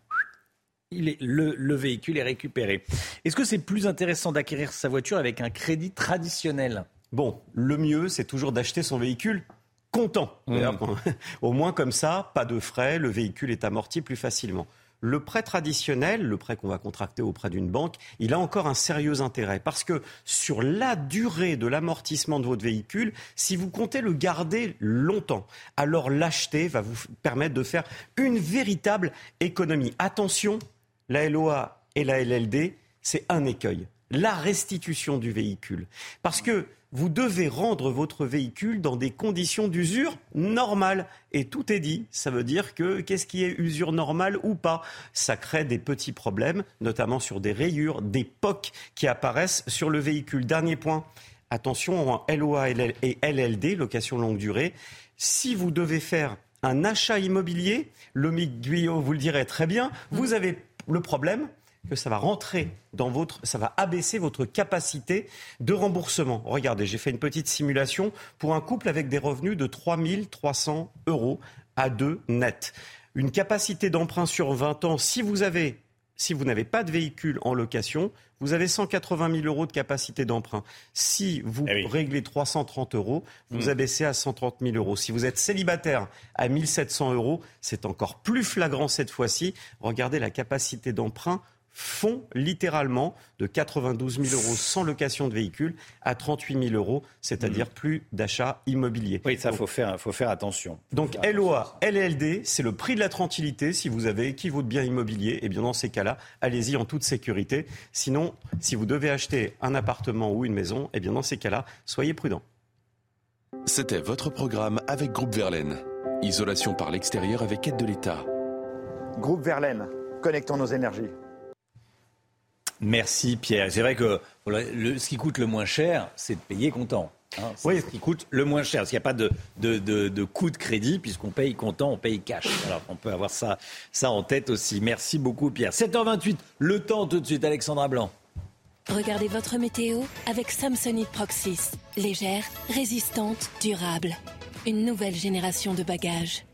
il est, le, véhicule est récupéré. Est-ce que c'est plus intéressant d'acquérir sa voiture avec un crédit traditionnel? Bon, le mieux, c'est toujours d'acheter son véhicule content. Mmh. Au moins comme ça, pas de frais, le véhicule est amorti plus facilement. Le prêt traditionnel, le prêt qu'on va contracter auprès d'une banque, il a encore un sérieux intérêt parce que sur la durée de l'amortissement de votre véhicule, si vous comptez le garder longtemps, alors l'acheter va vous permettre de faire une véritable économie. Attention, la LOA et la LLD, c'est un écueil la restitution du véhicule. Parce que vous devez rendre votre véhicule dans des conditions d'usure normales. Et tout est dit. Ça veut dire que qu'est-ce qui est usure normale ou pas? Ça crée des petits problèmes, notamment sur des rayures, des pocs qui apparaissent sur le véhicule. Dernier point. Attention en LOA et LLD, location longue durée. Si vous devez faire un achat immobilier, le Guyot vous le dirait très bien, vous avez le problème, que ça va rentrer dans votre, ça va abaisser votre capacité de remboursement. Regardez, j'ai fait une petite simulation pour un couple avec des revenus de 3300 euros à deux net. Une capacité d'emprunt sur 20 ans, si vous avez si vous n'avez pas de véhicule en location, vous avez 180 000 euros de capacité d'emprunt. Si vous eh réglez 330 euros, vous mmh. abaissez à 130 000 euros. Si vous êtes célibataire à 1700 euros, c'est encore plus flagrant cette fois-ci. Regardez la capacité d'emprunt font littéralement de 92 000 euros sans location de véhicule à 38 000 euros, c'est-à-dire mmh. plus d'achat immobilier. Oui, ça, il faut faire, faut faire attention. Donc LOA, LLD, c'est le prix de la tranquillité. Si vous avez équivaut de biens immobiliers, et eh bien dans ces cas-là, allez-y en toute sécurité. Sinon, si vous devez acheter un appartement ou une maison, et eh bien dans ces cas-là, soyez prudent. C'était votre programme avec Groupe Verlaine. Isolation par l'extérieur avec aide de l'État. Groupe Verlaine, connectons nos énergies. Merci Pierre. C'est vrai que ce qui coûte le moins cher, c'est de payer comptant. Hein. c'est ce qui coûte le moins cher. Parce qu'il n'y a pas de, de, coût de crédit, puisqu'on paye comptant, on paye cash. Alors on peut avoir ça, ça en tête aussi. Merci beaucoup Pierre. 7h28, le temps tout de suite, Alexandra Blanc. Regardez votre météo avec Samsonite Proxys. Légère, résistante, durable. Une nouvelle génération de bagages.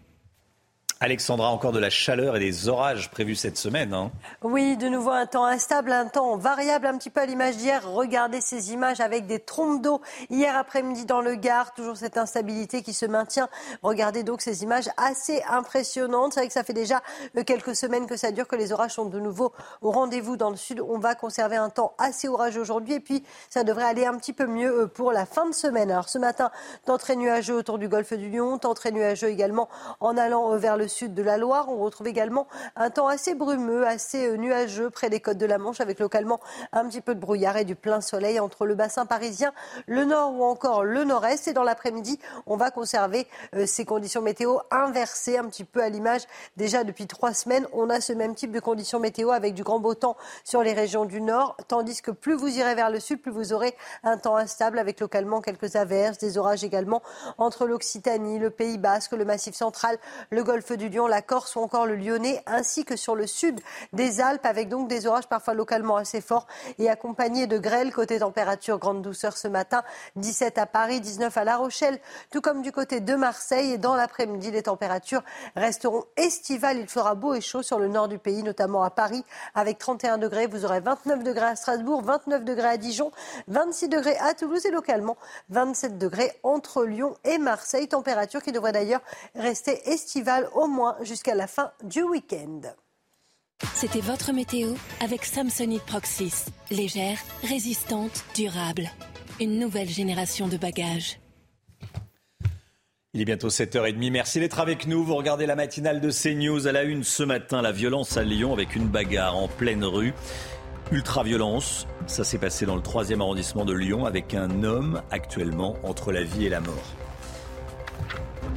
Alexandra, encore de la chaleur et des orages prévus cette semaine. Hein. Oui, de nouveau un temps instable, un temps variable, un petit peu à l'image d'hier. Regardez ces images avec des trompes d'eau hier après-midi dans le Gard. Toujours cette instabilité qui se maintient. Regardez donc ces images assez impressionnantes. C'est vrai que ça fait déjà euh, quelques semaines que ça dure, que les orages sont de nouveau au rendez-vous dans le sud. On va conserver un temps assez orageux aujourd'hui et puis ça devrait aller un petit peu mieux euh, pour la fin de semaine. Alors ce matin, temps très nuageux autour du golfe du Lion, temps très nuageux également en allant euh, vers le sud de la Loire. On retrouve également un temps assez brumeux, assez euh, nuageux près des côtes de la Manche, avec localement un petit peu de brouillard et du plein soleil entre le bassin parisien, le nord ou encore le nord-est. Et dans l'après-midi, on va conserver euh, ces conditions météo inversées, un petit peu à l'image déjà depuis trois semaines. On a ce même type de conditions météo avec du grand beau temps sur les régions du nord, tandis que plus vous irez vers le sud, plus vous aurez un temps instable avec localement quelques averses, des orages également entre l'Occitanie, le Pays Basque, le Massif central, le Golfe du Lion, la Corse ou encore le Lyonnais, ainsi que sur le sud des Alpes, avec donc des orages parfois localement assez forts et accompagnés de grêles. Côté température, grande douceur ce matin, 17 à Paris, 19 à La Rochelle, tout comme du côté de Marseille. Et dans l'après-midi, les températures resteront estivales. Il fera beau et chaud sur le nord du pays, notamment à Paris, avec 31 degrés. Vous aurez 29 degrés à Strasbourg, 29 degrés à Dijon, 26 degrés à Toulouse et localement 27 degrés entre Lyon et Marseille. Température qui devrait d'ailleurs rester estivale au moins jusqu'à la fin du week-end. C'était votre météo avec Samsonite Proxys. Légère, résistante, durable. Une nouvelle génération de bagages. Il est bientôt 7h30. Merci d'être avec nous. Vous regardez la matinale de CNews à la une ce matin. La violence à Lyon avec une bagarre en pleine rue. Ultra-violence. Ça s'est passé dans le 3e arrondissement de Lyon avec un homme actuellement entre la vie et la mort.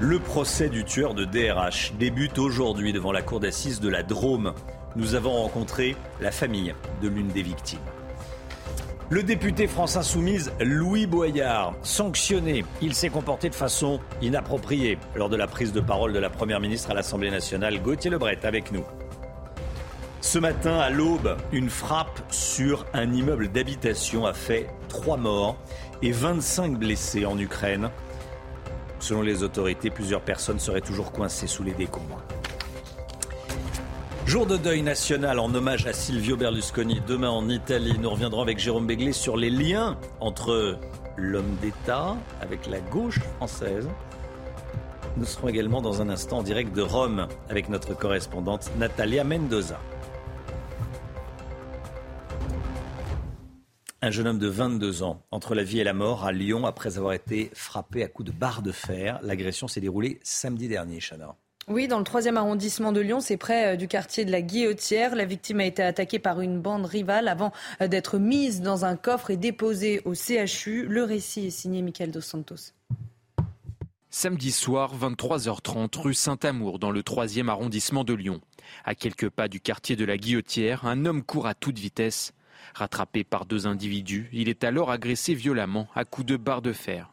Le procès du tueur de DRH débute aujourd'hui devant la cour d'assises de la Drôme. Nous avons rencontré la famille de l'une des victimes. Le député France Insoumise Louis Boyard, sanctionné, il s'est comporté de façon inappropriée lors de la prise de parole de la Première ministre à l'Assemblée nationale. Gauthier Lebret avec nous. Ce matin, à l'aube, une frappe sur un immeuble d'habitation a fait trois morts et 25 blessés en Ukraine. Selon les autorités, plusieurs personnes seraient toujours coincées sous les décombres. Jour de deuil national en hommage à Silvio Berlusconi. Demain en Italie, nous reviendrons avec Jérôme Béglé sur les liens entre l'homme d'État avec la gauche française. Nous serons également dans un instant en direct de Rome avec notre correspondante Natalia Mendoza. Un jeune homme de 22 ans, entre la vie et la mort, à Lyon, après avoir été frappé à coups de barre de fer. L'agression s'est déroulée samedi dernier, Chana. Oui, dans le troisième arrondissement de Lyon, c'est près euh, du quartier de la Guillotière. La victime a été attaquée par une bande rivale avant euh, d'être mise dans un coffre et déposée au CHU. Le récit est signé Michael Dos Santos. Samedi soir, 23h30, rue Saint-Amour, dans le troisième arrondissement de Lyon. À quelques pas du quartier de la Guillotière, un homme court à toute vitesse. Rattrapé par deux individus, il est alors agressé violemment à coups de barre de fer.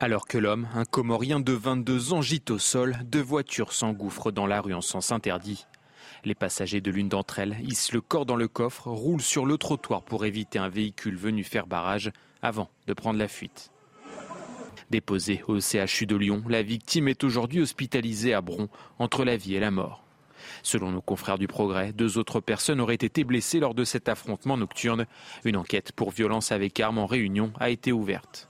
Alors que l'homme, un Comorien de 22 ans, gîte au sol, deux voitures s'engouffrent dans la rue en sens interdit. Les passagers de l'une d'entre elles hissent le corps dans le coffre, roulent sur le trottoir pour éviter un véhicule venu faire barrage avant de prendre la fuite. Déposée au CHU de Lyon, la victime est aujourd'hui hospitalisée à Bron, entre la vie et la mort. Selon nos confrères du Progrès, deux autres personnes auraient été blessées lors de cet affrontement nocturne. Une enquête pour violence avec armes en réunion a été ouverte.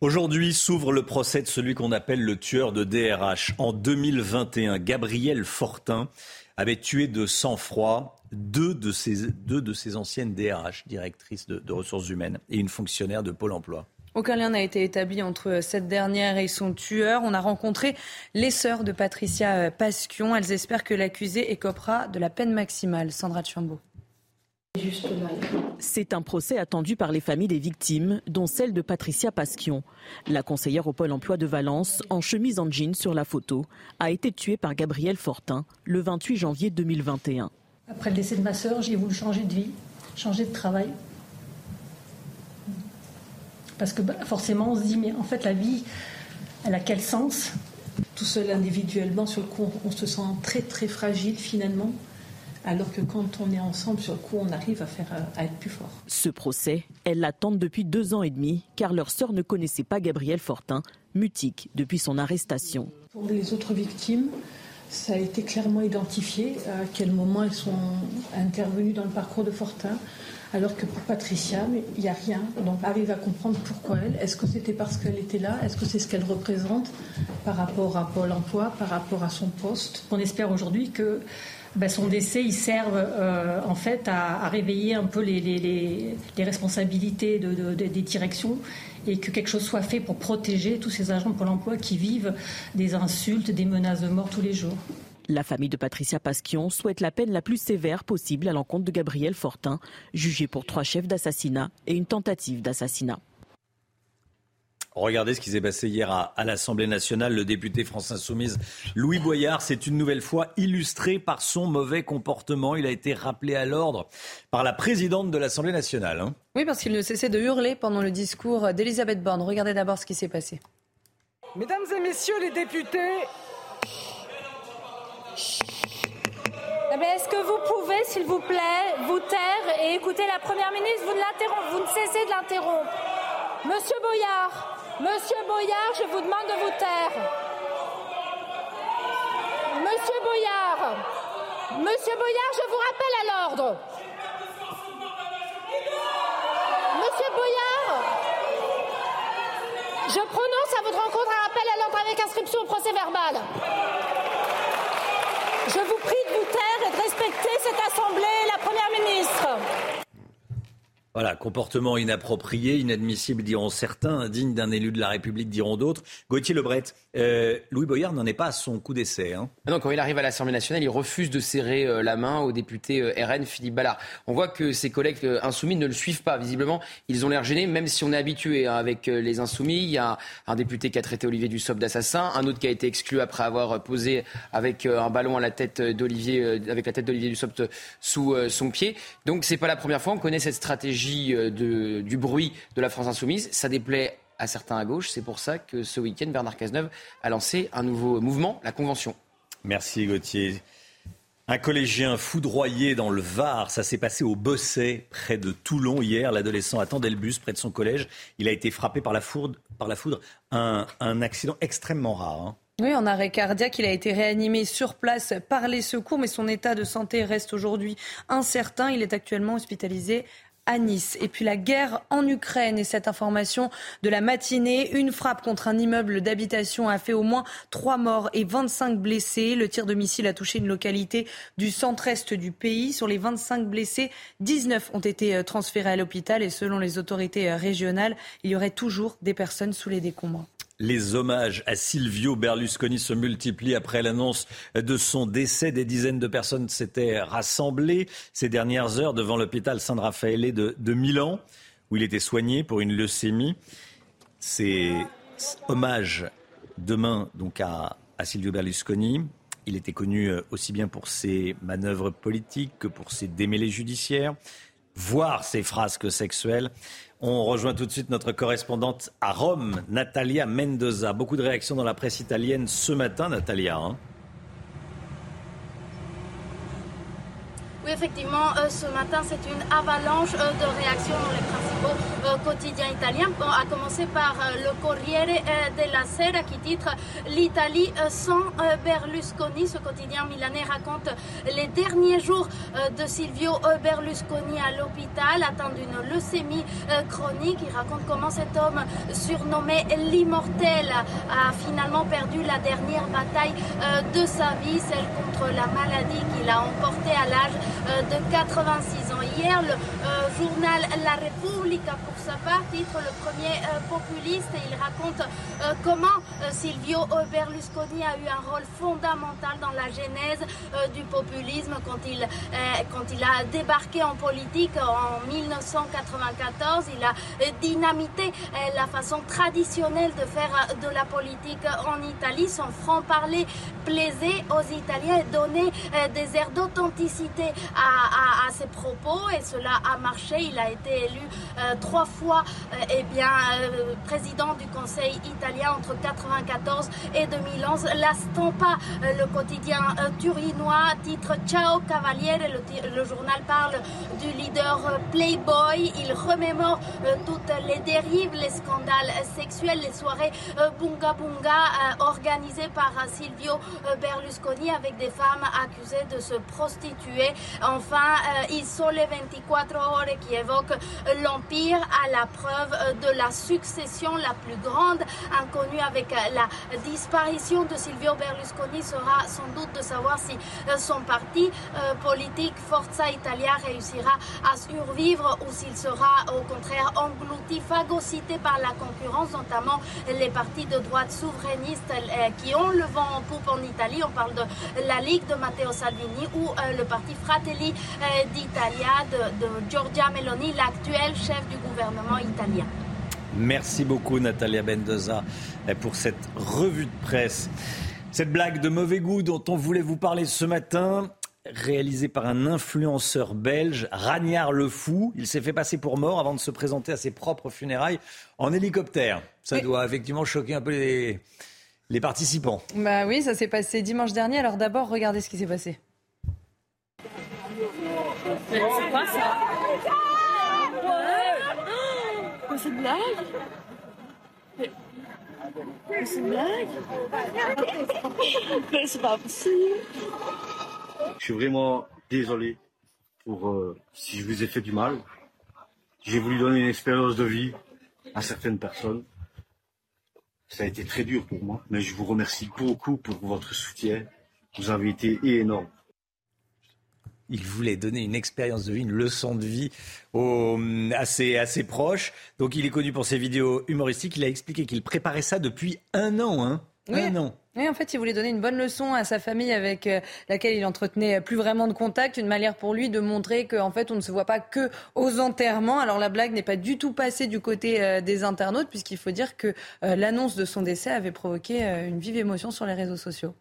Aujourd'hui s'ouvre le procès de celui qu'on appelle le tueur de DRH. En 2021, Gabriel Fortin avait tué de sang-froid deux de ses, deux de ses anciennes DRH, directrices de, de ressources humaines, et une fonctionnaire de Pôle emploi. Aucun lien n'a été établi entre cette dernière et son tueur. On a rencontré les sœurs de Patricia Pasquion. Elles espèrent que l'accusé écopera de la peine maximale. Sandra Chambaud. C'est un procès attendu par les familles des victimes, dont celle de Patricia Pasquion. La conseillère au Pôle emploi de Valence, en chemise en jean sur la photo, a été tuée par Gabriel Fortin le 28 janvier 2021. Après le décès de ma sœur, j'ai voulu changer de vie, changer de travail. Parce que bah, forcément, on se dit, mais en fait, la vie, elle a quel sens Tout seul individuellement, sur le coup, on se sent très, très fragile finalement. Alors que quand on est ensemble, sur le coup, on arrive à, faire, à être plus fort. Ce procès, elles l'attendent depuis deux ans et demi, car leur sœur ne connaissait pas Gabriel Fortin, mutique depuis son arrestation. Pour les autres victimes, ça a été clairement identifié à quel moment elles sont intervenues dans le parcours de Fortin. Alors que pour Patricia, il n'y a rien. Donc arrive à comprendre pourquoi elle. Est-ce que c'était parce qu'elle était là? Est-ce que c'est ce qu'elle représente par rapport à Pôle emploi, par rapport à son poste? On espère aujourd'hui que ben, son décès, il serve en fait à, réveiller un peu les, responsabilités de, des directions et que quelque chose soit fait pour protéger tous ces agents de Pôle emploi qui vivent des insultes, des menaces de mort tous les jours. La famille de Patricia Pasquion souhaite la peine la plus sévère possible à l'encontre de Gabriel Fortin, jugé pour trois chefs d'assassinat et une tentative d'assassinat. Regardez ce qui s'est passé hier à, l'Assemblée nationale. Le député France Insoumise Louis Boyard s'est une nouvelle fois illustré par son mauvais comportement. Il a été rappelé à l'ordre par la présidente de l'Assemblée nationale. Hein. Oui, parce qu'il ne cessait de hurler pendant le discours d'Elisabeth Borne. Regardez d'abord ce qui s'est passé. Mesdames et messieurs les députés, est-ce que vous pouvez, s'il vous plaît, vous taire et écouter la Première ministre? Vous ne, vous ne cessez de l'interrompre. Monsieur Boyard, Monsieur Boyard, je vous demande de vous taire. Monsieur Boyard, Monsieur Boyard, je vous rappelle à l'ordre. Monsieur Boyard, je prononce à votre rencontre un rappel à l'ordre avec inscription au procès verbal. Je vous prie de vous taire et de respecter cette Assemblée la Première ministre. Voilà, comportement inapproprié, inadmissible, diront certains, indigne d'un élu de la République, diront d'autres. Gauthier Lebret, euh, Louis Boyard n'en est pas à son coup d'essai. Hein. Ah quand il arrive à l'Assemblée nationale, il refuse de serrer euh, la main au député euh, RN Philippe Ballard. On voit que ses collègues insoumis ne le suivent pas. Visiblement, ils ont l'air gênés, même si on est habitué hein, avec les insoumis. Il y a un député qui a traité Olivier Dussopt d'assassin, un autre qui a été exclu après avoir posé avec un ballon à la tête d'Olivier, avec la tête d'Olivier Dussopt sous son pied. Donc c'est pas la première fois. On connaît cette stratégie euh, du bruit de la France insoumise. Ça déplaît à certains à gauche. C'est pour ça que ce week-end, Bernard Cazeneuve a lancé un nouveau mouvement, la Convention. Merci Gauthier. Un collégien foudroyé dans le Var, ça s'est passé au Bosset, près de Toulon hier. L'adolescent attendait le bus près de son collège. Il a été frappé par la foudre. Par la foudre. Un, accident extrêmement rare. Hein. Oui, en arrêt cardiaque, il a été réanimé sur place par les secours, mais son état de santé reste aujourd'hui incertain. Il est actuellement hospitalisé à Nice. Et puis la guerre en Ukraine et cette information de la matinée. Une frappe contre un immeuble d'habitation a fait au moins trois morts et 25 blessés. Le tir de missile a touché une localité du centre-est du pays. Sur les 25 blessés, 19 ont été euh, transférés à l'hôpital et selon les autorités euh, régionales, il y aurait toujours des personnes sous les décombres. Les hommages à Silvio Berlusconi se multiplient après l'annonce de son décès. Des dizaines de personnes s'étaient rassemblées ces dernières heures devant l'hôpital San Raffaele de, Milan, où il était soigné pour une leucémie. Ces hommages demain donc à, à Silvio Berlusconi. Il était connu euh, aussi bien pour ses manœuvres politiques que pour ses démêlés judiciaires, voire ses frasques sexuelles. On rejoint tout de suite notre correspondante à Rome, Natalia Mendoza. Beaucoup de réactions dans la presse italienne ce matin, Natalia. Hein. Oui, effectivement, euh, ce matin, c'est une avalanche euh, de réactions dans les principaux euh, quotidiens italiens, à commencer par le Corriere della Sera qui titre L'Italie sans Berlusconi. Ce quotidien milanais raconte les derniers jours de Silvio Berlusconi à l'hôpital, atteint d'une leucémie chronique. Il raconte comment cet homme, surnommé l'immortel, a finalement perdu la dernière bataille de sa vie, celle contre la maladie qu'il a emportée à l'âge de 86 ans. Hier, le euh, journal La Repubblica, pour sa part, titre le premier euh, populiste et il raconte comment Silvio Berlusconi a eu un rôle fondamental dans la genèse du populisme quand il, quand il a débarqué en politique en 1994. Il a dynamité la façon traditionnelle de faire de la politique en Italie. Son franc-parler plaisait aux Italiens et donnait des airs d'authenticité à, ses propos et cela a marché. Il a été élu euh, trois fois euh, eh bien, euh, président du Conseil italien entre 1994 et 2011. La Stampa, le quotidien turinois, titre Ciao Cavaliere. Le, journal parle du leader Playboy. Il remémore toutes les dérives, les scandales sexuels, les soirées bunga bunga organisées par Silvio Berlusconi avec des femmes accusées de se prostituer Enfin, ils sont les 24 heures qui évoquent l'Empire à la preuve de la succession la plus grande inconnue avec la disparition de Silvio Berlusconi sera sans doute de savoir si son parti politique Forza Italia réussira à survivre ou s'il sera au contraire englouti, phagocyté par la concurrence, notamment les partis de droite souverainistes euh, qui ont le vent en poupe en Italie. On parle de la Ligue de Matteo Salvini ou euh, le parti Fratelli euh, d'Italia de, de Giorgia Meloni, l'actuel chef du gouvernement italien. Merci beaucoup Natalia Bendoza pour cette revue de presse. Cette blague de mauvais goût dont on voulait vous parler ce matin, réalisé par un influenceur belge, Ragnard le Fou. Il s'est fait passer pour mort avant de se présenter à ses propres funérailles en hélicoptère. Ça doit effectivement choquer un peu les, les participants. Bah oui, ça s'est passé dimanche dernier. Alors d'abord, regardez ce qui s'est passé. C'est quoi ça C'est une blague C'est une blague Mais c'est pas possible je suis vraiment désolé pour euh, si je vous ai fait du mal. J'ai voulu donner une expérience de vie à certaines personnes. Ça a été très dur pour moi, mais je vous remercie beaucoup pour votre soutien. Vous avez été énorme. Il voulait donner une expérience de vie, une leçon de vie aux, à, ses, proches. Donc il est connu pour ses vidéos humoristiques. Il a expliqué qu'il préparait ça depuis un an. Hein. Un an. Oui, en fait, il voulait donner une bonne leçon à sa famille avec euh, laquelle il entretenait plus vraiment de contact, une manière pour lui de montrer qu'en fait, on ne se voit pas que aux enterrements. Alors la blague n'est pas du tout passée du côté euh, des internautes, puisqu'il faut dire que euh, l'annonce de son décès avait provoqué une vive émotion sur les réseaux sociaux.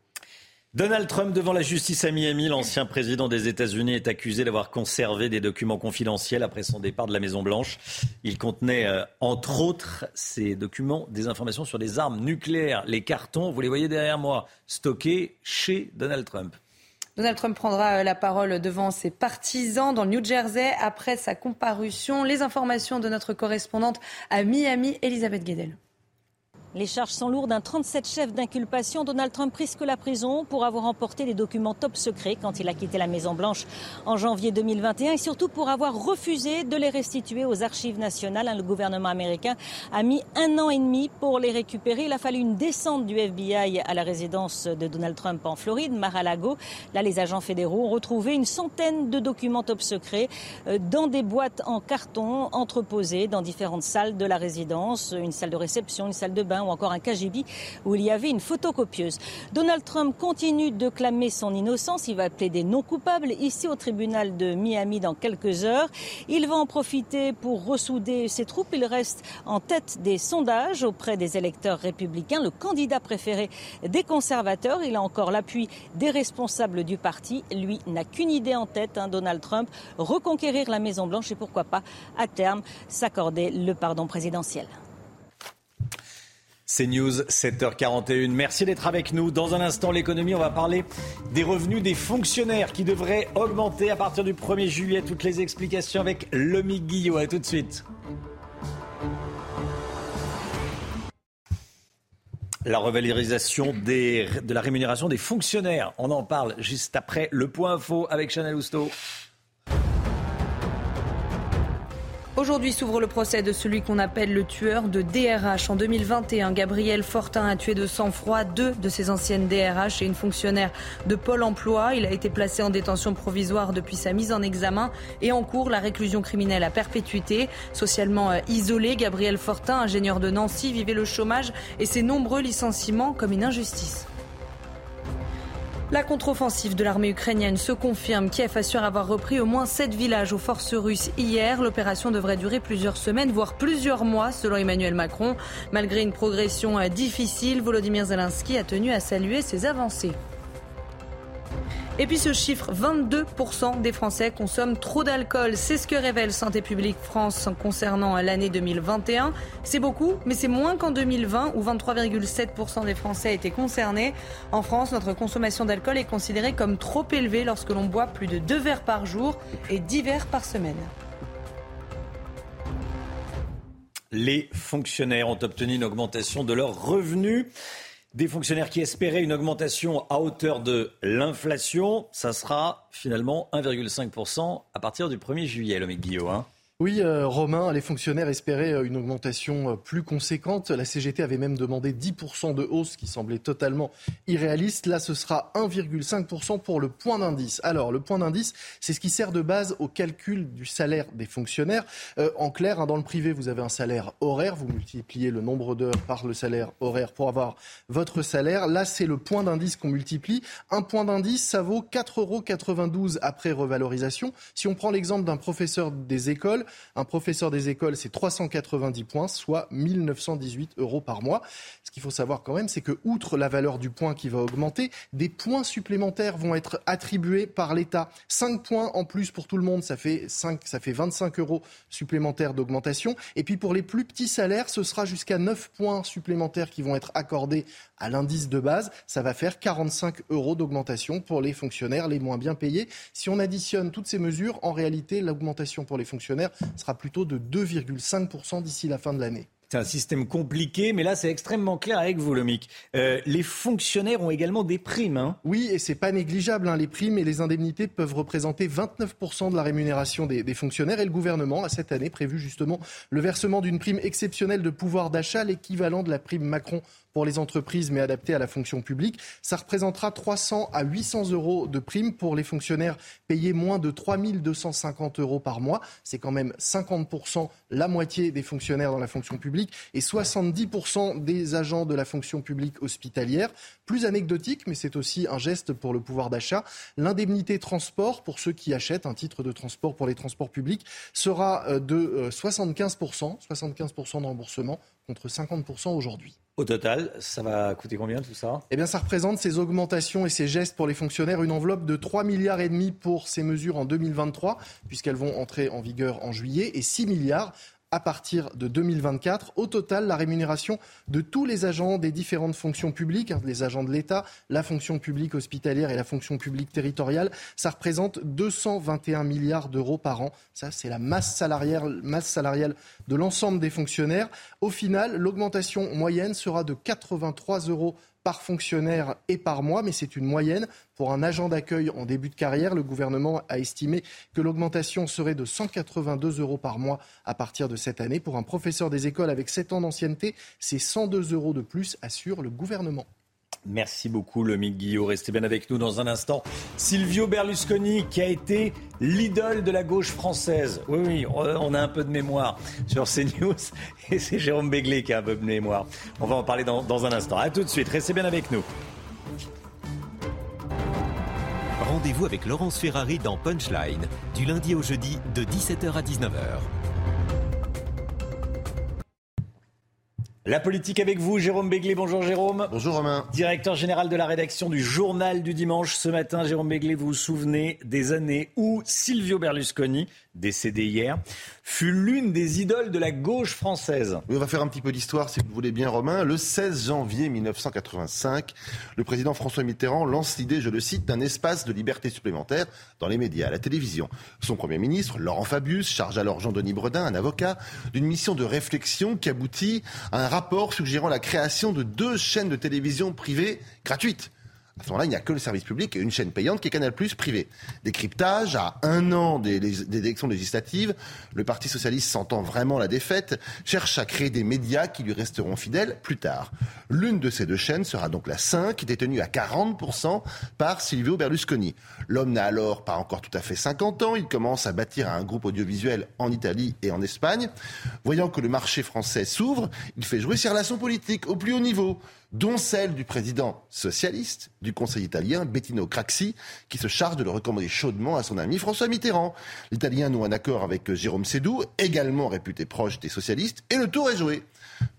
Donald Trump devant la justice à Miami, l'ancien président des États-Unis est accusé d'avoir conservé des documents confidentiels après son départ de la Maison-Blanche. Il contenait, euh, entre autres, ces documents, des informations sur les armes nucléaires, les cartons, vous les voyez derrière moi, stockés chez Donald Trump. Donald Trump prendra euh, la parole devant ses partisans dans le New Jersey après sa comparution. Les informations de notre correspondante à Miami, Elisabeth Guedel. Les charges sont lourdes. Un 37 chef d'inculpation, Donald Trump risque la prison pour avoir emporté des documents top secrets quand il a quitté la Maison-Blanche en janvier 2021 et surtout pour avoir refusé de les restituer aux archives nationales. Le gouvernement américain a mis un an et demi pour les récupérer. Il a fallu une descente du FBI à la résidence de Donald Trump en Floride, Mar-a-Lago. Là, les agents fédéraux ont retrouvé une centaine de documents top secrets euh, dans des boîtes en carton entreposées dans différentes salles de la résidence, une salle de réception, une salle de bain ou encore un KGB où il y avait une photocopieuse. Donald Trump continue de clamer son innocence. Il va plaider non coupable ici au tribunal de Miami dans quelques heures. Il va en profiter pour ressouder ses troupes. Il reste en tête des sondages auprès des électeurs républicains, le candidat préféré des conservateurs. Il a encore l'appui des responsables du parti. Lui n'a qu'une idée en tête, hein, Donald Trump, reconquérir la Maison-Blanche et pourquoi pas, à terme, s'accorder le pardon présidentiel. C'est News, 7h41. Merci d'être avec nous. Dans un instant, l'économie, on va parler des revenus des fonctionnaires qui devraient augmenter à partir du 1er juillet. Toutes les explications avec Lomi Guillot. A tout de suite. La revalorisation de la rémunération des fonctionnaires. On en parle juste après le point info avec Chanel Housteau. Aujourd'hui s'ouvre le procès de celui qu'on appelle le tueur de DRH. En 2021, Gabriel Fortin a tué de sang-froid deux de ses anciennes DRH et une fonctionnaire de Pôle emploi. Il a été placé en détention provisoire depuis sa mise en examen et en cours la réclusion criminelle à perpétuité. Socialement euh, isolé, Gabriel Fortin, ingénieur de Nancy, vivait le chômage et ses nombreux licenciements comme une injustice. La contre-offensive de l'armée ukrainienne se confirme. Kiev assure avoir repris au moins sept villages aux forces russes hier. L'opération devrait durer plusieurs semaines, voire plusieurs mois, selon Emmanuel Macron. Malgré une progression difficile, Volodymyr Zelensky a tenu à saluer ses avancées. Et puis ce chiffre, 22% des Français consomment trop d'alcool. C'est ce que révèle Santé publique France concernant l'année 2021. C'est beaucoup, mais c'est moins qu'en 2020 où 23,7% des Français étaient concernés. En France, notre consommation d'alcool est considérée comme trop élevée lorsque l'on boit plus de 2 verres par jour et 10 verres par semaine. Les fonctionnaires ont obtenu une augmentation de leurs revenus. Des fonctionnaires qui espéraient une augmentation à hauteur de l'inflation. Ça sera finalement 1,5% à partir du 1er juillet, le Guillaume. Hein. Oui, euh, Romain, les fonctionnaires espéraient euh, une augmentation euh, plus conséquente. La CGT avait même demandé 10% de hausse, qui semblait totalement irréaliste. Là, ce sera 1,5% pour le point d'indice. Alors, le point d'indice, c'est ce qui sert de base au calcul du salaire des fonctionnaires. en clair, hein, dans le privé, vous avez un salaire horaire. Vous multipliez le nombre d'heures par le salaire horaire pour avoir votre salaire. Là, c'est le point d'indice qu'on multiplie. Un point d'indice, ça vaut 4,92 euros après revalorisation. Si on prend l'exemple d'un professeur des écoles, un professeur des écoles, c'est 390 points, soit 1918 euros par mois. Ce qu'il faut savoir quand même, c'est que, outre la valeur du point qui va augmenter, des points supplémentaires vont être attribués par l'État. 5 points en plus pour tout le monde, ça fait, 5, ça fait 25 euros supplémentaires d'augmentation. Et puis pour les plus petits salaires, ce sera jusqu'à 9 points supplémentaires qui vont être accordés à l'indice de base. Ça va faire 45 euros d'augmentation pour les fonctionnaires les moins bien payés. Si on additionne toutes ces mesures, en réalité, l'augmentation pour les fonctionnaires sera plutôt de 2,5% d'ici la fin de l'année. C'est un système compliqué, mais là, c'est extrêmement clair avec vous, Lomic. Euh, les fonctionnaires ont également des primes. Hein. Oui, et c'est pas négligeable. Hein. Les primes et les indemnités peuvent représenter 29% de la rémunération des, des, fonctionnaires. Et le gouvernement a cette année prévu justement le versement d'une prime exceptionnelle de pouvoir d'achat, l'équivalent de la prime Macron pour les entreprises, mais adapté à la fonction publique. Ça représentera 300 à 800 euros de prime pour les fonctionnaires payés moins de 3 250 euros par mois. C'est quand même 50%, la moitié des fonctionnaires dans la fonction publique et 70% des agents de la fonction publique hospitalière. Plus anecdotique, mais c'est aussi un geste pour le pouvoir d'achat. L'indemnité transport pour ceux qui achètent un titre de transport pour les transports publics sera euh, de 75%, euh, 75% de remboursement contre 50% aujourd'hui. Au total, ça va coûter combien tout ça? Eh bien, ça représente ces augmentations et ces gestes pour les fonctionnaires une enveloppe de 3 milliards et demi pour ces mesures en 2023, puisqu'elles vont entrer en vigueur en juillet, et 6 milliards à partir de 2024. Au total, la rémunération de tous les agents des différentes fonctions publiques, hein, les agents de l'État, la fonction publique hospitalière et la fonction publique territoriale, ça représente 221 milliards d'euros par an. Ça, c'est la masse salariale, de l'ensemble des fonctionnaires. Au final, l'augmentation moyenne sera de 83 euros par fonctionnaire et par mois, mais c'est une moyenne. Pour un agent d'accueil en début de carrière, le gouvernement a estimé que l'augmentation serait de 182 euros par mois à partir de cette année. Pour un professeur des écoles avec 7 ans d'ancienneté, c'est 102 euros de plus, assure le gouvernement. Merci beaucoup, Lomique Guillot. Restez bien avec nous dans un instant. Silvio Berlusconi, qui a été l'idole de la gauche française. Oui, oui, on a un peu de mémoire sur CNews. Et c'est Jérôme Béglé qui a un peu de mémoire. On va en parler dans, dans un instant. A tout de suite. Restez bien avec nous. Rendez-vous avec Laurence Ferrari dans Punchline, du lundi au jeudi, de 17h à 19h. La politique avec vous, Jérôme Béglé. Bonjour Jérôme. Bonjour Romain. Directeur général de la rédaction du Journal du Dimanche. Ce matin, Jérôme Béglé, vous vous souvenez des années où Silvio Berlusconi, décédé hier, fut l'une des idoles de la gauche française. on va faire un petit peu d'histoire, si vous voulez bien, Romain. Le 16 janvier 1985, le président François Mitterrand lance l'idée, je le cite, d'un espace de liberté supplémentaire dans les médias, à la télévision. Son Premier ministre, Laurent Fabius, charge alors Jean-Denis Bredin, un avocat, d'une mission de réflexion qui aboutit à un rapport suggérant la création de deux chaînes de télévision privées gratuites. À ce moment-là, il n'y a que le service public et une chaîne payante qui est Canal Plus privé. Décryptage, à un an des, élections législatives, le Parti socialiste sentant vraiment la défaite, cherche à créer des médias qui lui resteront fidèles plus tard. L'une de ces deux chaînes sera donc la 5, détenue à 40% par Silvio Berlusconi. L'homme n'a alors pas encore tout à fait 50 ans, il commence à bâtir un groupe audiovisuel en Italie et en Espagne. Voyant que le marché français s'ouvre, il fait jouer ses relations politiques au plus haut niveau dont celle du président socialiste du Conseil italien, Bettino Craxi, qui se charge de le recommander chaudement à son ami François Mitterrand. L'Italien noue un accord avec Jérôme Sédou, également réputé proche des socialistes, et le tour est joué.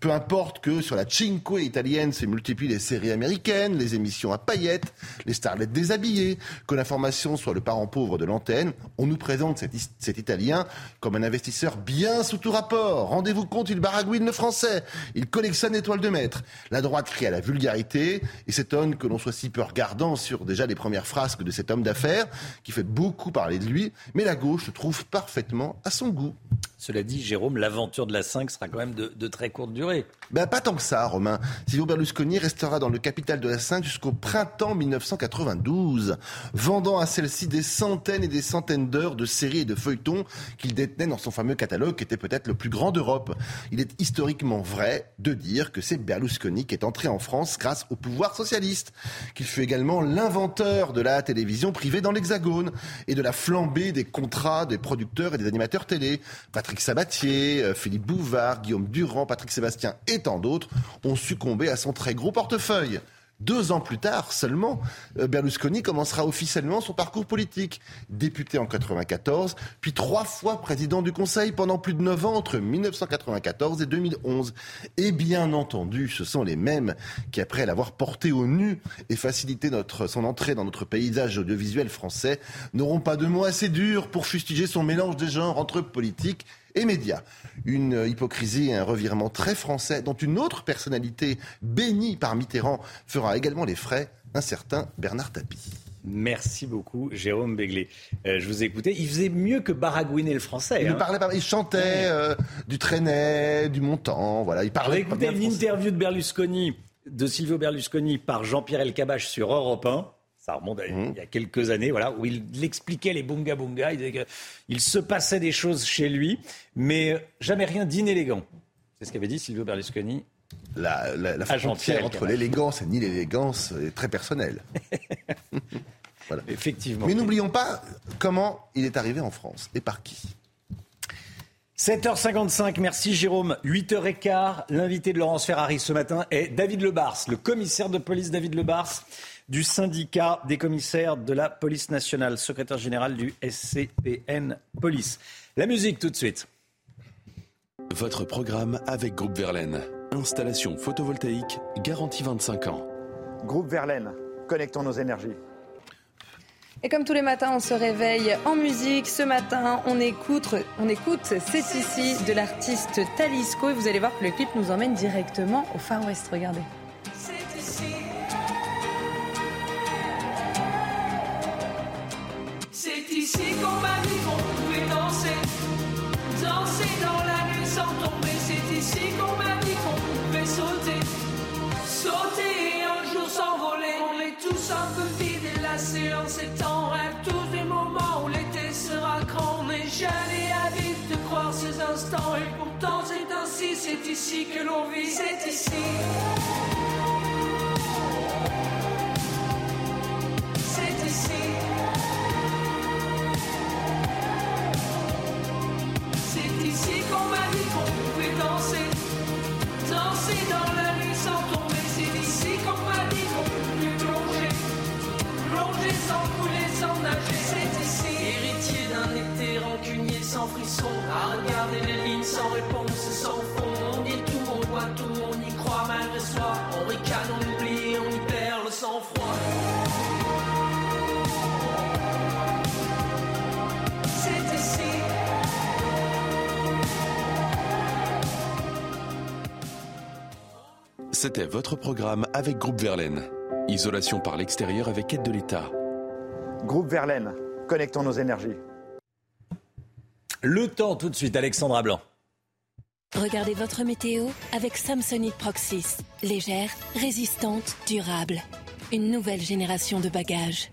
Peu importe que sur la Cinque italienne se multiplient les séries américaines, les émissions à paillettes, les starlettes déshabillées, que l'information soit le parent pauvre de l'antenne, on nous présente cet, Italien comme un investisseur bien sous tout rapport. Rendez-vous compte, il baragouine le français, il collectionne étoiles de maître. La droite crie à la vulgarité et s'étonne que l'on soit si peu regardant sur déjà les premières frasques de cet homme d'affaires qui fait beaucoup parler de lui, mais la gauche se trouve parfaitement à son goût. Cela dit, Jérôme, l'aventure de la 5 sera quand même de, de très courte durée. Ben, pas tant que ça, Romain. Silvio Berlusconi restera dans le capital de la 5 jusqu'au printemps 1992, vendant à celle-ci des centaines et des centaines d'heures de séries et de feuilletons qu'il détenait dans son fameux catalogue qui était peut-être le plus grand d'Europe. Il est historiquement vrai de dire que c'est Berlusconi qui est entré en France grâce au pouvoir socialiste, qu'il fut également l'inventeur de la télévision privée dans l'Hexagone et de la flambée des contrats des producteurs et des animateurs télé. Patrick Sabatier, euh, Philippe Bouvard, Guillaume Durand, Patrick Sébastien et tant d'autres ont succombé à son très gros portefeuille. Deux ans plus tard seulement, euh, Berlusconi commencera officiellement son parcours politique. Député en 94, puis trois fois président du Conseil pendant plus de neuf ans entre 1994 et 2011. Et bien entendu, ce sont les mêmes qui, après l'avoir porté au nu et facilité son entrée dans notre paysage audiovisuel français, n'auront pas de mots assez durs pour fustiger son mélange des genres entre politique et médias. Une hypocrisie et un revirement très français dont une autre personnalité bénie par Mitterrand fera également les frais, un certain Bernard Tapie. Merci beaucoup, Jérôme Béglé. Euh, je vous ai écouté. Il faisait mieux que baragouiner le français. Il hein. parlait il chantait euh, du Trenet, du Montant, voilà, il parlait bien une interview de Berlusconi, de Silvio Berlusconi par Jean-Pierre Elkabbach sur Europe 1. Ça remonte à- Mmh. il y a quelques années, voilà, où il expliquait les bunga bunga. Il, disait se passait des choses chez lui, mais jamais rien d'inélégant. C'est ce qu'avait dit Silvio Berlusconi. La, la, frontière entre l'élégance et ni l'élégance est très personnelle. voilà. Effectivement. Mais n'oublions pas comment il est arrivé en France et par qui? 7h55, merci Jérôme. 8h15, l'invité de Laurence Ferrari ce matin est David Lebars, le commissaire de police David Lebars du syndicat des commissaires de la police nationale, secrétaire général du SCPN Police. La musique tout de suite. Votre programme avec Groupe Verlaine. Installation photovoltaïque garantie 25 ans. Groupe Verlaine, connectons nos énergies. Et comme tous les matins, on se réveille en musique. Ce matin, on écoute, on écoute C'est ici de l'artiste Talisco. Et vous allez voir que le clip nous emmène directement au Far West. Regardez. C'est ici. Ici qu'on m'a dit qu'on pouvait danser. Danser dans la nuit sans tomber. C'est ici qu'on m'a dit qu'on pouvait sauter. Sauter et un jour s'envoler. On est tous un peu vides et la séance est en rêve. Tous des moments où l'été sera grand. On est jeunes et avides de croire ces instants. Et pourtant c'est ainsi, c'est ici que l'on vit. C'est ici. Sans frisson. À regarder les lignes sans réponse, sans fond. On dit tout, on voit tout, on y croit malgré soi. On ricane, on oublie, on y perd le sang-froid. C'est ici. C'était votre programme avec Groupe Verlaine. Isolation par l'extérieur avec aide de l'État. Groupe Verlaine, connectons nos énergies. Le temps tout de suite, Alexandra Blanc. Regardez votre météo avec Samsonite Proxys. Légère, résistante, durable. Une nouvelle génération de bagages.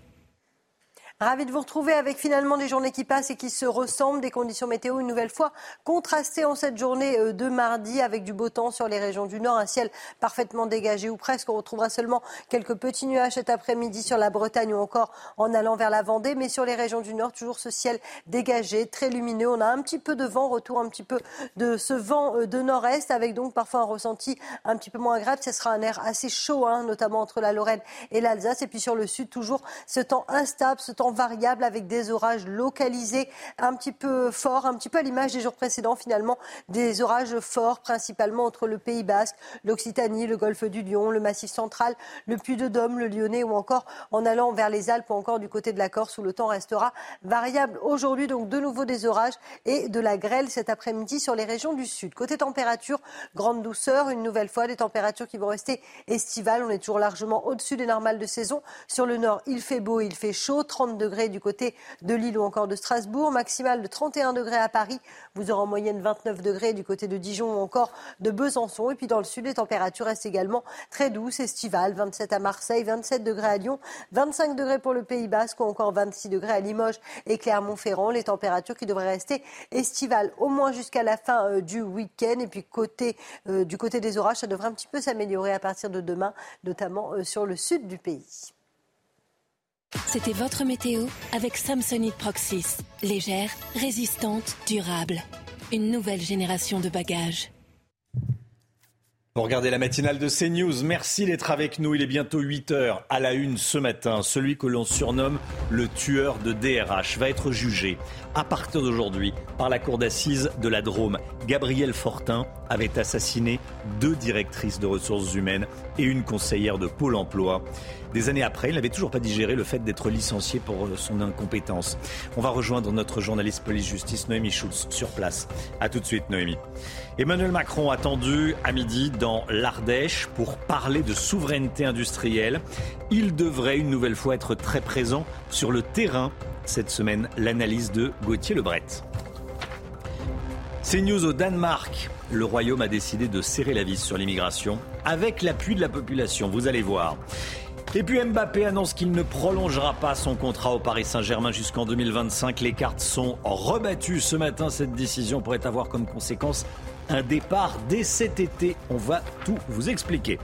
Ravi de vous retrouver avec finalement des journées qui passent et qui se ressemblent, des conditions météo une nouvelle fois contrastées en cette journée euh, de mardi avec du beau temps sur les régions du nord, un ciel parfaitement dégagé ou presque. On retrouvera seulement quelques petits nuages cet après-midi sur la Bretagne ou encore en allant vers la Vendée, mais sur les régions du nord, toujours ce ciel dégagé, très lumineux. On a un petit peu de vent, retour un petit peu de ce vent euh, de nord-est avec donc parfois un ressenti un petit peu moins agréable. Ce sera un air assez chaud, hein, notamment entre la Lorraine et l'Alsace. Et puis sur le sud, toujours ce temps instable, ce temps variable avec des orages localisés un petit peu forts, un petit peu à l'image des jours précédents finalement, des orages forts principalement entre le Pays Basque, l'Occitanie, le Golfe du Lion, le Massif central, le Puy-de-Dôme, le Lyonnais ou encore en allant vers les Alpes ou encore du côté de la Corse où le temps restera variable aujourd'hui. Donc de nouveau des orages et de la grêle cet après-midi sur les régions du sud. Côté température, grande douceur, une nouvelle fois des températures qui vont rester estivales. On est toujours largement au-dessus des normales de saison. Sur le nord, il fait beau, il fait chaud, 32 30 degrés du côté de Lille ou encore de Strasbourg, maximale de 31 degrés à Paris. Vous aurez en moyenne 29 degrés du côté de Dijon ou encore de Besançon. Et puis dans le sud, les températures restent également très douces, estivales. 27 à Marseille, 27 degrés à Lyon, 25 degrés pour le Pays Basque ou encore 26 degrés à Limoges et Clermont-Ferrand. Les températures qui devraient rester estivales au moins jusqu'à la fin euh, du week-end. Et puis euh, du côté des orages, ça devrait un petit peu s'améliorer à partir de demain, notamment euh, sur le sud du pays. C'était votre météo avec Samsonite Proxys. Légère, résistante, durable. Une nouvelle génération de bagages. Vous regardez la matinale de CNews. Merci d'être avec nous. Il est bientôt 8 heures. À la une ce matin, celui que l'on surnomme le tueur de DRH va être jugé à partir d'aujourd'hui par la cour d'assises de la Drôme. Gabriel Fortin avait assassiné deux directrices de ressources humaines et une conseillère de Pôle emploi. Des années après, il n'avait toujours pas digéré le fait d'être licencié pour euh, son incompétence. On va rejoindre notre journaliste police-justice Noémie Schulz sur place. A tout de suite, Noémie. Emmanuel Macron attendu à midi dans l'Ardèche pour parler de souveraineté industrielle. Il devrait une nouvelle fois être très présent sur le terrain. Cette semaine, l'analyse de Gauthier Lebret. C'est news au Danemark. Le Royaume a décidé de serrer la vis sur l'immigration avec l'appui de la population. Vous allez voir. Et puis Mbappé annonce qu'il ne prolongera pas son contrat au Paris Saint-Germain jusqu'en 2025. Les cartes sont rebattues ce matin. Cette décision pourrait avoir comme conséquence un départ dès cet été. On va tout vous expliquer.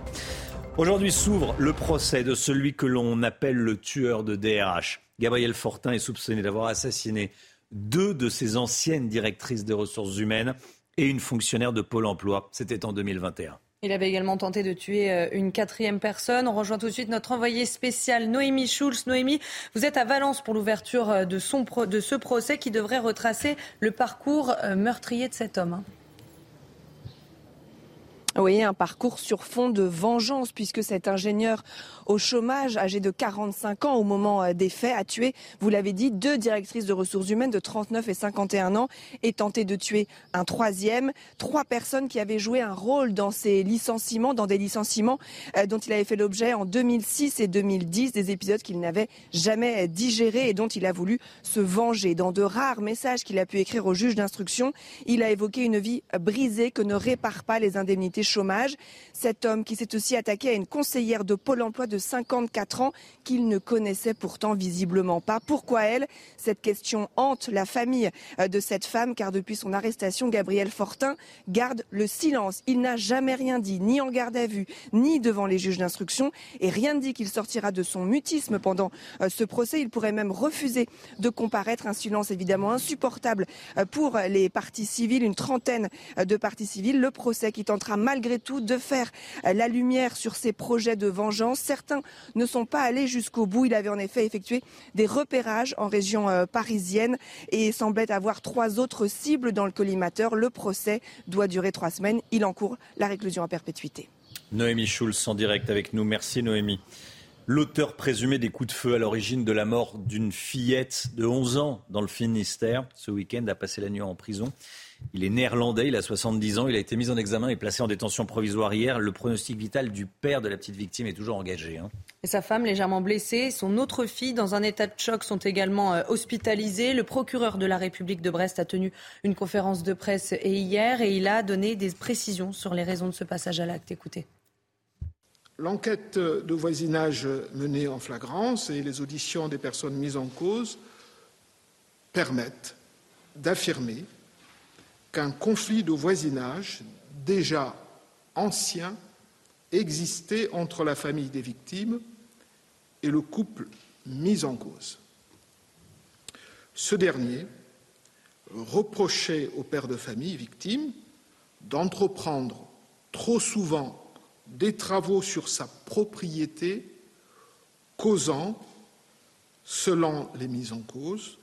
Aujourd'hui s'ouvre le procès de celui que l'on appelle le tueur de DRH. Gabriel Fortin est soupçonné d'avoir assassiné deux de ses anciennes directrices des ressources humaines et une fonctionnaire de Pôle emploi. C'était en 2021. Il avait également tenté de tuer euh, une quatrième personne. On rejoint tout de suite notre envoyé spécial Noémie Schulz. Noémie, vous êtes à Valence pour l'ouverture euh, de, de ce procès qui devrait retracer le parcours euh, meurtrier de cet homme. Oui, un parcours sur fond de vengeance, puisque cet ingénieur au chômage, âgé de 45 ans au moment euh, des faits, a tué, vous l'avez dit, deux directrices de ressources humaines de 39 et 51 ans et tenté de tuer un troisième. Trois personnes qui avaient joué un rôle dans ces licenciements, dans des licenciements euh, dont il avait fait l'objet en 2006 et 2010, des épisodes qu'il n'avait jamais digérés et dont il a voulu se venger. Dans de rares messages qu'il a pu écrire au juge d'instruction, il a évoqué une vie brisée que ne réparent pas les indemnités chômage. Cet homme qui s'est aussi attaqué à une conseillère de Pôle emploi de 54 ans qu'il ne connaissait pourtant visiblement pas. Pourquoi elle? Cette question hante la famille euh, de cette femme car depuis son arrestation, Gabriel Fortin garde le silence. Il n'a jamais rien dit, ni en garde à vue, ni devant les juges d'instruction et rien ne dit qu'il sortira de son mutisme pendant euh, ce procès. Il pourrait même refuser de comparaître. Un silence évidemment insupportable euh, pour les parties civiles, une trentaine de parties civiles. Le procès qui tentera malgré tout de faire euh, la lumière sur ces projets de vengeance. Certains ne sont pas allés jusqu'au bout. Il avait en effet effectué des repérages en région euh, parisienne et semblait avoir trois autres cibles dans le collimateur. Le procès doit durer trois semaines. Il encourt la réclusion à perpétuité. Noémie Schulz en direct avec nous. Merci Noémie. L'auteur présumé des coups de feu à l'origine de la mort d'une fillette de 11 ans dans le Finistère, ce week-end a passé la nuit en prison. Il est néerlandais, il a 70 ans, il a été mis en examen et placé en détention provisoire hier. Le pronostic vital du père de la petite victime est toujours engagé. hein. Et sa femme légèrement blessée, son autre fille dans un état de choc sont également euh, hospitalisées. Le procureur de la République de Brest a tenu une conférence de presse et hier et il a donné des précisions sur les raisons de ce passage à l'acte. Écoutez. L'enquête de voisinage menée en flagrance et les auditions des personnes mises en cause permettent d'affirmer qu'un conflit de voisinage déjà ancien existait entre la famille des victimes et le couple mis en cause. Ce dernier reprochait au père de famille victime d'entreprendre trop souvent des travaux sur sa propriété, causant, selon les mises en cause,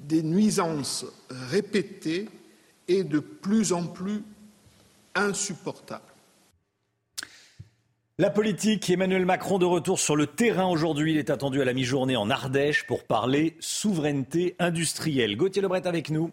des nuisances répétées et de plus en plus insupportables. La politique, Emmanuel Macron de retour sur le terrain aujourd'hui. Il est attendu à la mi-journée en Ardèche pour parler souveraineté industrielle. Gauthier Lebret avec nous.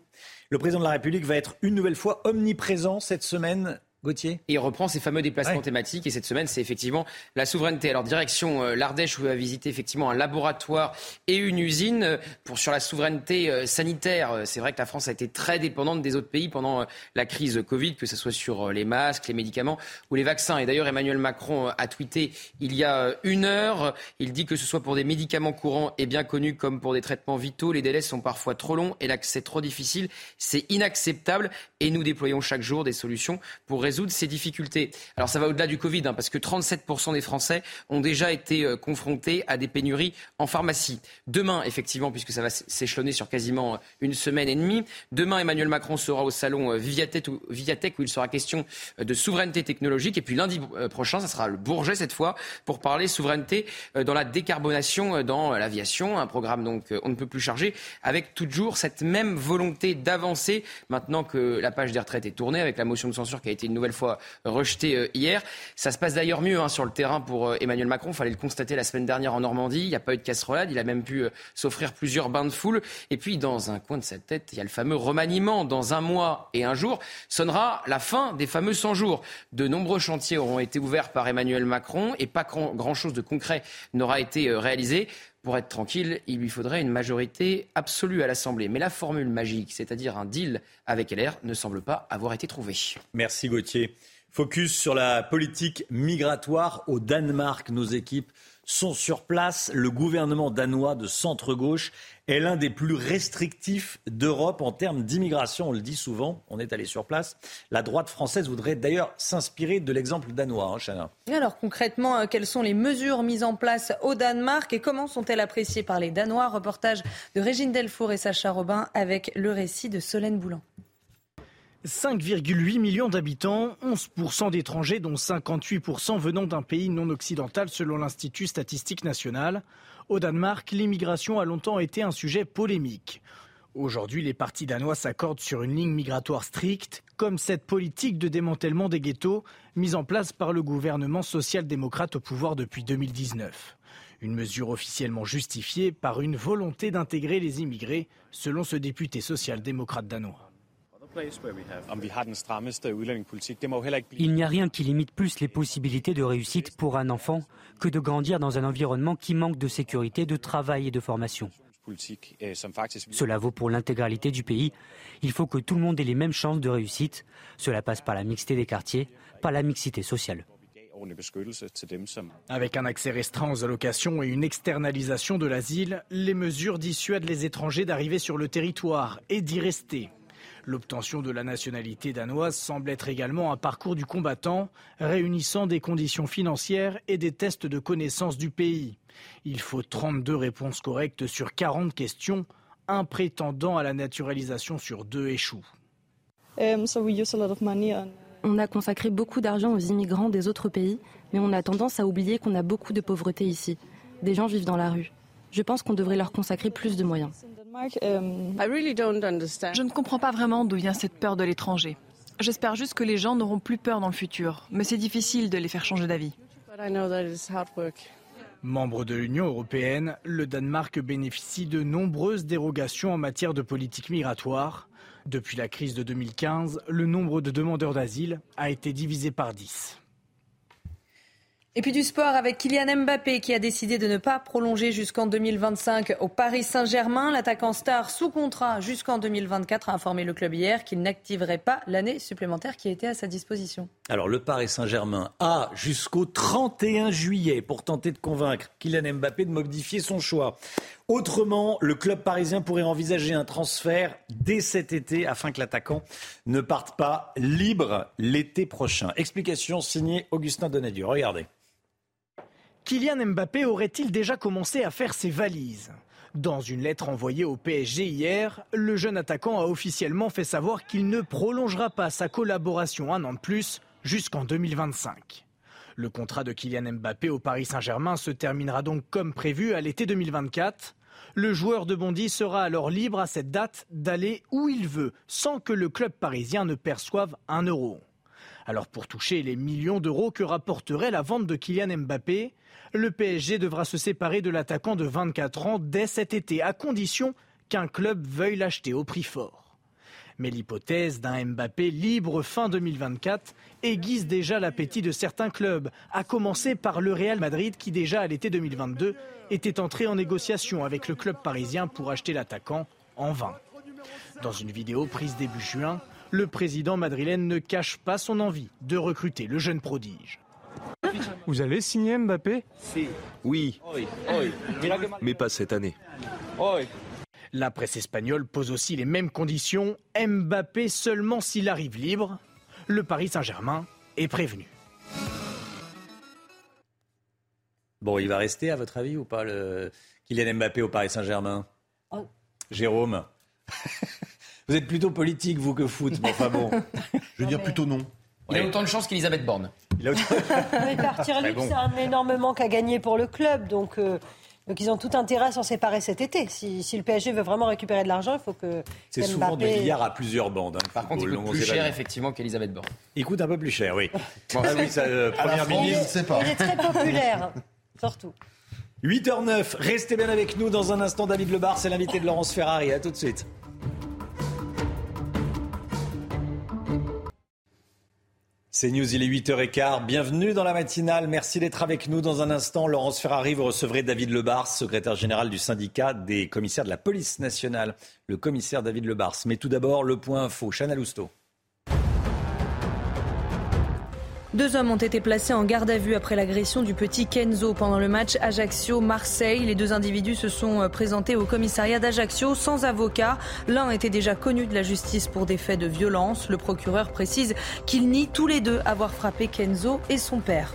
Le président de la République va être une nouvelle fois omniprésent cette semaine Gauthier Et il reprend ses fameux déplacements Ouais. thématiques. Et cette semaine, c'est effectivement la souveraineté. Alors, direction euh, l'Ardèche, où il va visiter effectivement un laboratoire et une usine euh, pour, sur la souveraineté euh, sanitaire. C'est vrai que la France a été très dépendante des autres pays pendant euh, la crise Covid, que ce soit sur les masques, les médicaments ou les vaccins. Et d'ailleurs, Emmanuel Macron a tweeté il y a une heure. Il dit que ce soit pour des médicaments courants et bien connus comme pour des traitements vitaux, les délais sont parfois trop longs et l'accès trop difficile. C'est inacceptable et nous déployons chaque jour des solutions pour résoudre ces difficultés. Alors ça va au-delà du Covid, hein, parce que 37% des Français ont déjà été euh, confrontés à des pénuries en pharmacie. Demain, effectivement, puisque ça va s'échelonner sur quasiment euh, une semaine et demie, demain Emmanuel Macron sera au salon euh, où, où il sera question euh, de souveraineté technologique. Et puis lundi prochain, ça sera le Bourget cette fois, pour parler souveraineté dans la décarbonation dans l'aviation. Un programme donc on ne peut plus charger, avec toujours cette même volonté d'avancer maintenant que la page des retraites est tournée, avec la motion de censure qui a été une nouvelle fois rejetée euh, hier. Ça se passe d'ailleurs mieux hein, sur le terrain pour euh, Emmanuel Macron. Fallait le constater la semaine dernière en Normandie. Il n'y a pas eu de casserolade. Il a même pu euh, s'offrir plusieurs bains de foule. Et puis, dans un coin de sa tête, il y a le fameux remaniement. Dans un mois et un jour, sonnera la fin des fameux 100 jours. De nombreux chantiers auront été ouverts par Emmanuel Macron et pas grand- grand-chose de concret n'aura été euh, réalisé. Pour être tranquille, il lui faudrait une majorité absolue à l'Assemblée. Mais la formule magique, c'est-à-dire un deal avec LR, ne semble pas avoir été trouvée. Merci Gauthier. Focus sur la politique migratoire au Danemark. Nos équipes sont sur place. Le gouvernement danois de centre-gauche est l'un des plus restrictifs d'Europe en termes d'immigration. On le dit souvent, on est allé sur place. La droite française voudrait d'ailleurs s'inspirer de l'exemple danois, hein, alors concrètement, euh, quelles sont les mesures mises en place au Danemark et comment sont-elles appréciées par les Danois? Reportage de Régine Delfour et Sacha Robin avec le récit de Solène Boulan. 5,8 millions d'habitants, 11% d'étrangers, dont 58% venant d'un pays non occidental selon l'Institut statistique national. Au Danemark, l'immigration a longtemps été un sujet polémique. Aujourd'hui, les partis danois s'accordent sur une ligne migratoire stricte, comme cette politique de démantèlement des ghettos mise en place par le gouvernement social-démocrate au pouvoir depuis 2019. Une mesure officiellement justifiée par une volonté d'intégrer les immigrés, selon ce député social-démocrate danois. Il n'y a rien qui limite plus les possibilités de réussite pour un enfant que de grandir dans un environnement qui manque de sécurité, de travail et de formation. Cela vaut pour l'intégralité du pays. Il faut que tout le monde ait les mêmes chances de réussite. Cela passe par la mixité des quartiers, par la mixité sociale. Avec un accès restreint aux allocations et une externalisation de l'asile, les mesures dissuadent les étrangers d'arriver sur le territoire et d'y rester. L'obtention de la nationalité danoise semble être également un parcours du combattant, réunissant des conditions financières et des tests de connaissance du pays. Il faut 32 réponses correctes sur 40 questions. Un prétendant à la naturalisation sur deux échoue. On a consacré beaucoup d'argent aux immigrants des autres pays, mais on a tendance à oublier qu'on a beaucoup de pauvreté ici. Des gens vivent dans la rue. Je pense qu'on devrait leur consacrer plus de moyens. Je ne comprends pas vraiment d'où vient cette peur de l'étranger. J'espère juste que les gens n'auront plus peur dans le futur, mais c'est difficile de les faire changer d'avis. Membre de l'Union européenne, le Danemark bénéficie de nombreuses dérogations en matière de politique migratoire. Depuis la crise de 2015, le nombre de demandeurs d'asile a été divisé par 10. Et puis du sport avec Kylian Mbappé qui a décidé de ne pas prolonger jusqu'en 2025 au Paris Saint-Germain. L'attaquant star sous contrat jusqu'en 2024 a informé le club hier qu'il n'activerait pas l'année supplémentaire qui était à sa disposition. Alors le Paris Saint-Germain a jusqu'au 31 juillet pour tenter de convaincre Kylian Mbappé de modifier son choix. Autrement, le club parisien pourrait envisager un transfert dès cet été afin que l'attaquant ne parte pas libre l'été prochain. Explication signée Augustin Donadieu. Regardez. Kylian Mbappé aurait-il déjà commencé à faire ses valises? Dans une lettre envoyée au PSG hier, le jeune attaquant a officiellement fait savoir qu'il ne prolongera pas sa collaboration un an de plus jusqu'en 2025. Le contrat de Kylian Mbappé au Paris Saint-Germain se terminera donc comme prévu à l'été 2024. Le joueur de Bondy sera alors libre à cette date d'aller où il veut, sans que le club parisien ne perçoive un euro. Alors pour toucher les millions d'euros que rapporterait la vente de Kylian Mbappé, le PSG devra se séparer de l'attaquant de 24 ans dès cet été, à condition qu'un club veuille l'acheter au prix fort. Mais l'hypothèse d'un Mbappé libre fin 2024 aiguise déjà l'appétit de certains clubs, à commencer par le Real Madrid qui déjà à l'été 2022 était entré en négociation avec le club parisien pour acheter l'attaquant en vain. Dans une vidéo prise début juin, le président madrilène ne cache pas son envie de recruter le jeune prodige. Vous allez signer Mbappé? Oui, mais pas cette année. La presse espagnole pose aussi les mêmes conditions. Mbappé seulement s'il arrive libre. Le Paris Saint-Germain est prévenu. Bon, il va rester, à votre avis, ou pas, le Kylian Mbappé au Paris Saint-Germain? Oh. Jérôme? Vous êtes plutôt politique, vous, que foot, mais enfin bon. Je veux dire plutôt non. Il a autant de chance qu'Elisabeth Borne. Il a autant- Mais partir libre, bon. c'est un énorme manque à gagner pour le club. Donc, euh, donc ils ont tout intérêt à s'en séparer cet été. Si, si le PSG veut vraiment récupérer de l'argent, il faut que C'est Mbappé... souvent de milliards à plusieurs bandes. hein, Par contre, il coûte plus cher, effectivement, qu'Elisabeth Borne. Il coûte un peu plus cher, oui. Bon, ah oui, ça, euh, première France, ministre. pas. Il est très populaire, surtout. 8h09, restez bien avec nous. Dans un instant, David Lebar, c'est l'invité de Laurence Ferrari. À tout de suite. C'est News, il est 8h15. Bienvenue dans la matinale. Merci d'être avec nous. Dans un instant, Laurence Ferrari, vous recevrez David Lebars, secrétaire général du syndicat des commissaires de la police nationale. Le commissaire David Lebars. Mais tout d'abord, le point info. Chana Lousteau. Deux hommes ont été placés en garde à vue après l'agression du petit Kenzo pendant le match Ajaccio-Marseille. Les deux individus se sont euh, présentés au commissariat d'Ajaccio sans avocat. L'un était déjà connu de la justice pour des faits de violence. Le procureur précise qu'ils nient tous les deux avoir frappé Kenzo et son père.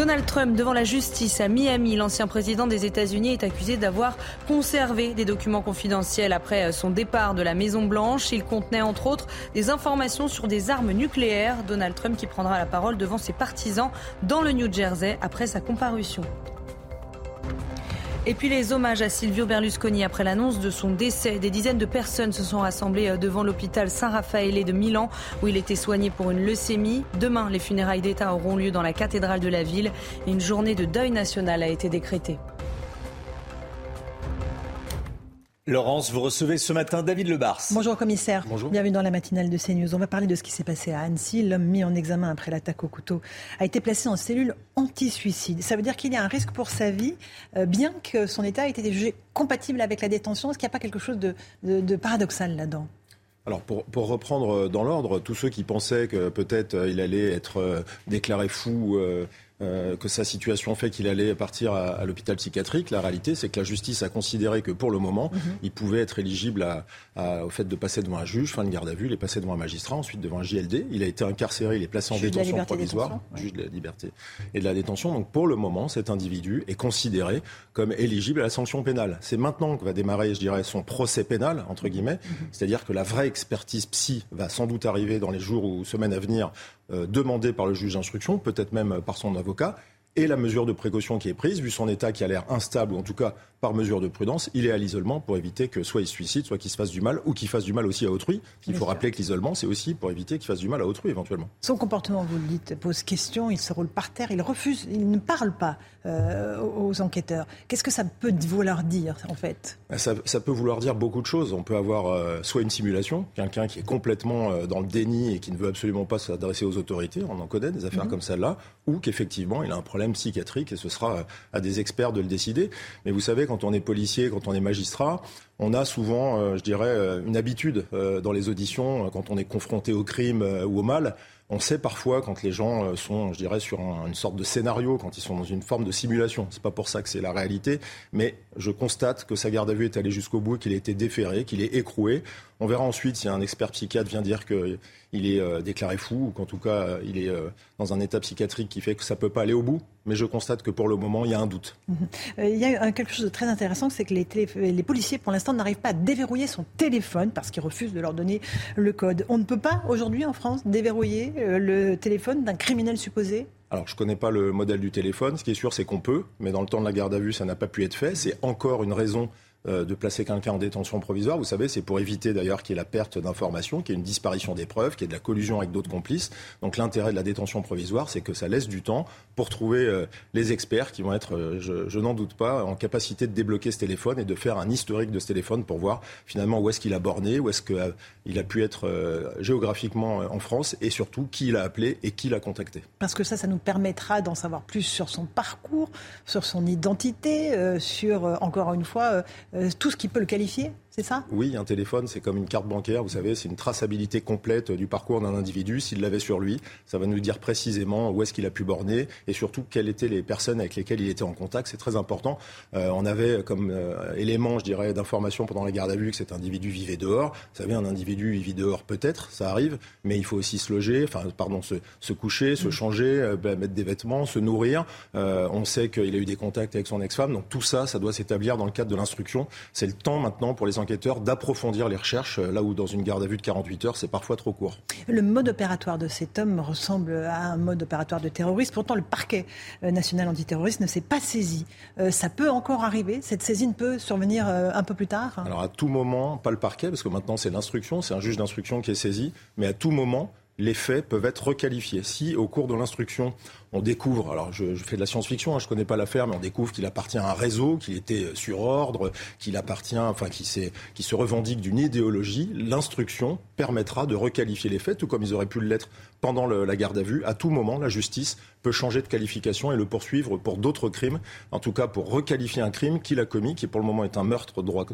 Donald Trump devant la justice à Miami, l'ancien président des États-Unis est accusé d'avoir conservé des documents confidentiels après son départ de la Maison Blanche. Il contenait entre autres des informations sur des armes nucléaires. Donald Trump qui prendra la parole devant ses partisans dans le New Jersey après sa comparution. Et puis les hommages à Silvio Berlusconi après l'annonce de son décès. Des dizaines de personnes se sont rassemblées euh, devant l'hôpital Saint-Raphaël de Milan où il était soigné pour une leucémie. Demain, les funérailles d'État auront lieu dans la cathédrale de la ville et une journée de deuil national a été décrétée. Laurence, vous recevez ce matin David Lebars. Bonjour commissaire. Bonjour. Bienvenue dans la matinale de CNews. On va parler de ce qui s'est passé à Annecy. L'homme mis en examen après l'attaque au couteau a été placé en cellule anti-suicide. Ça veut dire qu'il y a un risque pour sa vie, euh, bien que son état ait été jugé compatible avec la détention. Est-ce qu'il n'y a pas quelque chose de, de- de paradoxal là-dedans? Alors pour, pour reprendre euh, dans l'ordre, tous ceux qui pensaient que peut-être euh, il allait être déclaré fou, euh, que sa situation fait qu'il allait partir à, à l'hôpital psychiatrique, la réalité c'est que la justice a considéré que pour le moment, il pouvait être éligible à, à- au fait de passer devant un juge, fin de garde à vue, il est passé devant un magistrat, ensuite devant un JLD, il a été incarcéré, il est placé en Juge détention liberté provisoire, détention, ouais. juge de la liberté et de la détention. Donc pour le moment, cet individu est considéré comme éligible à la sanction pénale. C'est maintenant que va démarrer, je dirais, son procès pénal, entre guillemets. C'est-à-dire que la vraie expertise psy va sans doute arriver dans les jours ou semaines à venir, demandée par le juge d'instruction, peut-être même par son avocat. Et la mesure de précaution qui est prise, vu son état qui a l'air instable, ou en tout cas par mesure de prudence, il est à l'isolement pour éviter que soit il se suicide, soit qu'il se fasse du mal, ou qu'il fasse du mal aussi à autrui. Il faut rappeler que l'isolement, c'est aussi pour éviter qu'il fasse du mal à autrui éventuellement. Son comportement, vous le dites, pose question. Il se roule par terre, il refuse, il ne parle pas euh, aux enquêteurs. Qu'est-ce que ça peut vouloir dire en fait? Ben, Ça, ça peut vouloir dire beaucoup de choses. On peut avoir euh, soit une simulation, quelqu'un qui est complètement euh, dans le déni et qui ne veut absolument pas s'adresser aux autorités, on en connaît des affaires Mhm. comme celle-là, ou qu'effectivement il a un problème psychiatrique et ce sera à des experts de le décider. Mais vous savez, quand on est policier, quand on est magistrat, on a souvent, euh, je dirais, euh, une habitude euh, dans les auditions, quand on est confronté au crime ou au mal. On sait parfois quand les gens sont, je dirais, sur un- une sorte de scénario, quand ils sont dans une forme de simulation. C'est pas pour ça que c'est la réalité, mais je constate que sa garde à vue est allée jusqu'au bout, qu'il a été déféré, qu'il est écroué. On verra ensuite si un expert psychiatre vient dire qu'il est euh, déclaré fou ou qu'en tout cas euh, il est euh, dans un état psychiatrique qui fait que ça peut pas aller au bout. Mais je constate que pour le moment, il y a un doute. Il y a quelque chose de très intéressant, c'est que les, télé- les policiers, pour l'instant, n'arrivent pas à déverrouiller son téléphone parce qu'ils refusent de leur donner le code. On ne peut pas, aujourd'hui, en France, déverrouiller le téléphone d'un criminel supposé? Alors, je connais pas le modèle du téléphone. Ce qui est sûr, c'est qu'on peut, mais dans le temps de la garde à vue, ça n'a pas pu être fait. C'est encore une raison de placer quelqu'un en détention provisoire, vous savez, c'est pour éviter d'ailleurs qu'il y ait la perte d'informations, qu'il y ait une disparition des preuves, qu'il y ait de la collusion avec d'autres complices. Donc l'intérêt de la détention provisoire, c'est que ça laisse du temps pour trouver euh, les experts qui vont être, euh, je, n'en doute pas, en capacité de débloquer ce téléphone et de faire un historique de ce téléphone pour voir finalement où est-ce qu'il a borné, où est-ce qu'il a pu être géographiquement en France et surtout qui il a appelé et qui l'a contacté. Parce que ça, ça nous permettra d'en savoir plus sur son parcours, sur son identité, sur, encore une fois, euh, tout ce qui peut le qualifier c'est ça? Oui, un téléphone, c'est comme une carte bancaire, vous savez, c'est une traçabilité complète du parcours d'un individu. S'il l'avait sur lui, ça va nous dire précisément où est-ce qu'il a pu borner et surtout quelles étaient les personnes avec lesquelles il était en contact. C'est très important. Euh, on avait comme euh, élément, je dirais, d'information pendant la garde à vue que cet individu vivait dehors. Vous savez, un individu, il vit dehors peut-être, ça arrive, mais il faut aussi se loger, enfin, pardon, se, coucher, se changer, euh, bah, mettre des vêtements, se nourrir. on sait qu'il a eu des contacts avec son ex-femme, donc tout ça, ça doit s'établir dans le cadre de l'instruction. C'est le temps maintenant pour les enquêteurs d'approfondir les recherches, euh, là où dans une garde à vue de 48 heures, c'est parfois trop court. Le mode opératoire de cet homme ressemble à un mode opératoire de terroriste. Pourtant, le parquet euh, national antiterroriste ne s'est pas saisi. Euh, ça peut encore arriver Cette saisine peut survenir un peu plus tard Alors à tout moment, pas le parquet, parce que maintenant c'est l'instruction, c'est un juge d'instruction qui est saisi, mais à tout moment, les faits peuvent être requalifiés. Si au cours de l'instruction, on découvre, alors je, fais de la science-fiction, hein, je ne connais pas l'affaire, mais on découvre qu'il appartient à un réseau, qu'il était sur ordre, qu'il appartient, enfin, qui, qui se revendique d'une idéologie, l'instruction permettra de requalifier les faits, tout comme ils auraient pu l'être pendant la garde à vue. À tout moment, la justice peut changer de qualification et le poursuivre pour d'autres crimes, en tout cas pour requalifier un crime qu'il a commis, qui pour le moment est un meurtre droit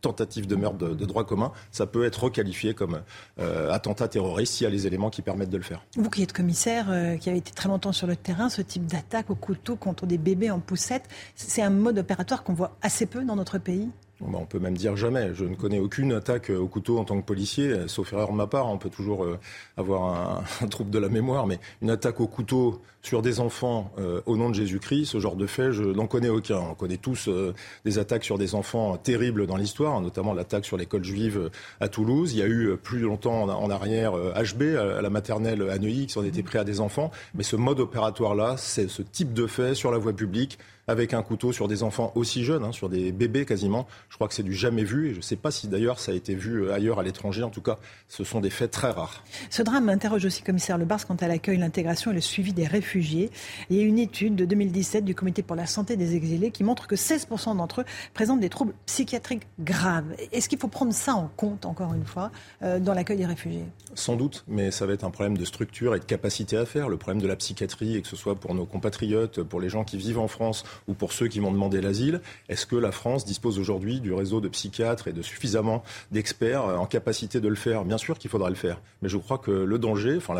tentative de meurtre de, droit commun, ça peut être requalifié comme euh, attentat terroriste s'il y a les éléments qui permettent de le faire. Vous qui êtes commissaire, euh, qui avez été très longtemps sur le terrain, ce type d'attaque au couteau contre des bébés en poussette, c'est un mode opératoire qu'on voit assez peu dans notre pays? On peut même dire jamais. Je ne connais aucune attaque au couteau en tant que policier, sauf erreur de ma part. On peut toujours euh, avoir un, trouble de la mémoire, mais une attaque au couteau sur des enfants euh, au nom de Jésus-Christ, ce genre de fait, je n'en connais aucun. On connaît tous euh, des attaques sur des enfants terribles dans l'histoire, notamment l'attaque sur l'école juive à Toulouse. Il y a eu plus longtemps en, arrière HB, à la maternelle à Neuilly, qui s'en était pris à des enfants. Mais ce mode opératoire-là, c'est ce type de fait sur la voie publique avec un couteau sur des enfants aussi jeunes, hein, sur des bébés quasiment. Je crois que c'est du jamais vu et je ne sais pas si d'ailleurs ça a été vu euh, ailleurs à l'étranger. En tout cas, ce sont des faits très rares. Ce drame interroge aussi commissaire Lebars quant à l'accueil, l'intégration et le suivi des réfugiés. Il y a une étude de 2017 du Comité pour la santé des exilés qui montre que 16% d'entre eux présentent des troubles psychiatriques graves. Est-ce qu'il faut prendre ça en compte, encore une fois, euh, dans l'accueil des réfugiés? Sans doute, mais ça va être un problème de structure et de capacité à faire. Le problème de la psychiatrie, et que ce soit pour nos compatriotes, pour les gens qui vivent en France ou pour ceux qui vont demander l'asile. Est-ce que la France dispose aujourd'hui du réseau de psychiatres et de suffisamment d'experts euh, en capacité de le faire? Bien sûr qu'il faudra le faire. Mais je crois que le danger, enfin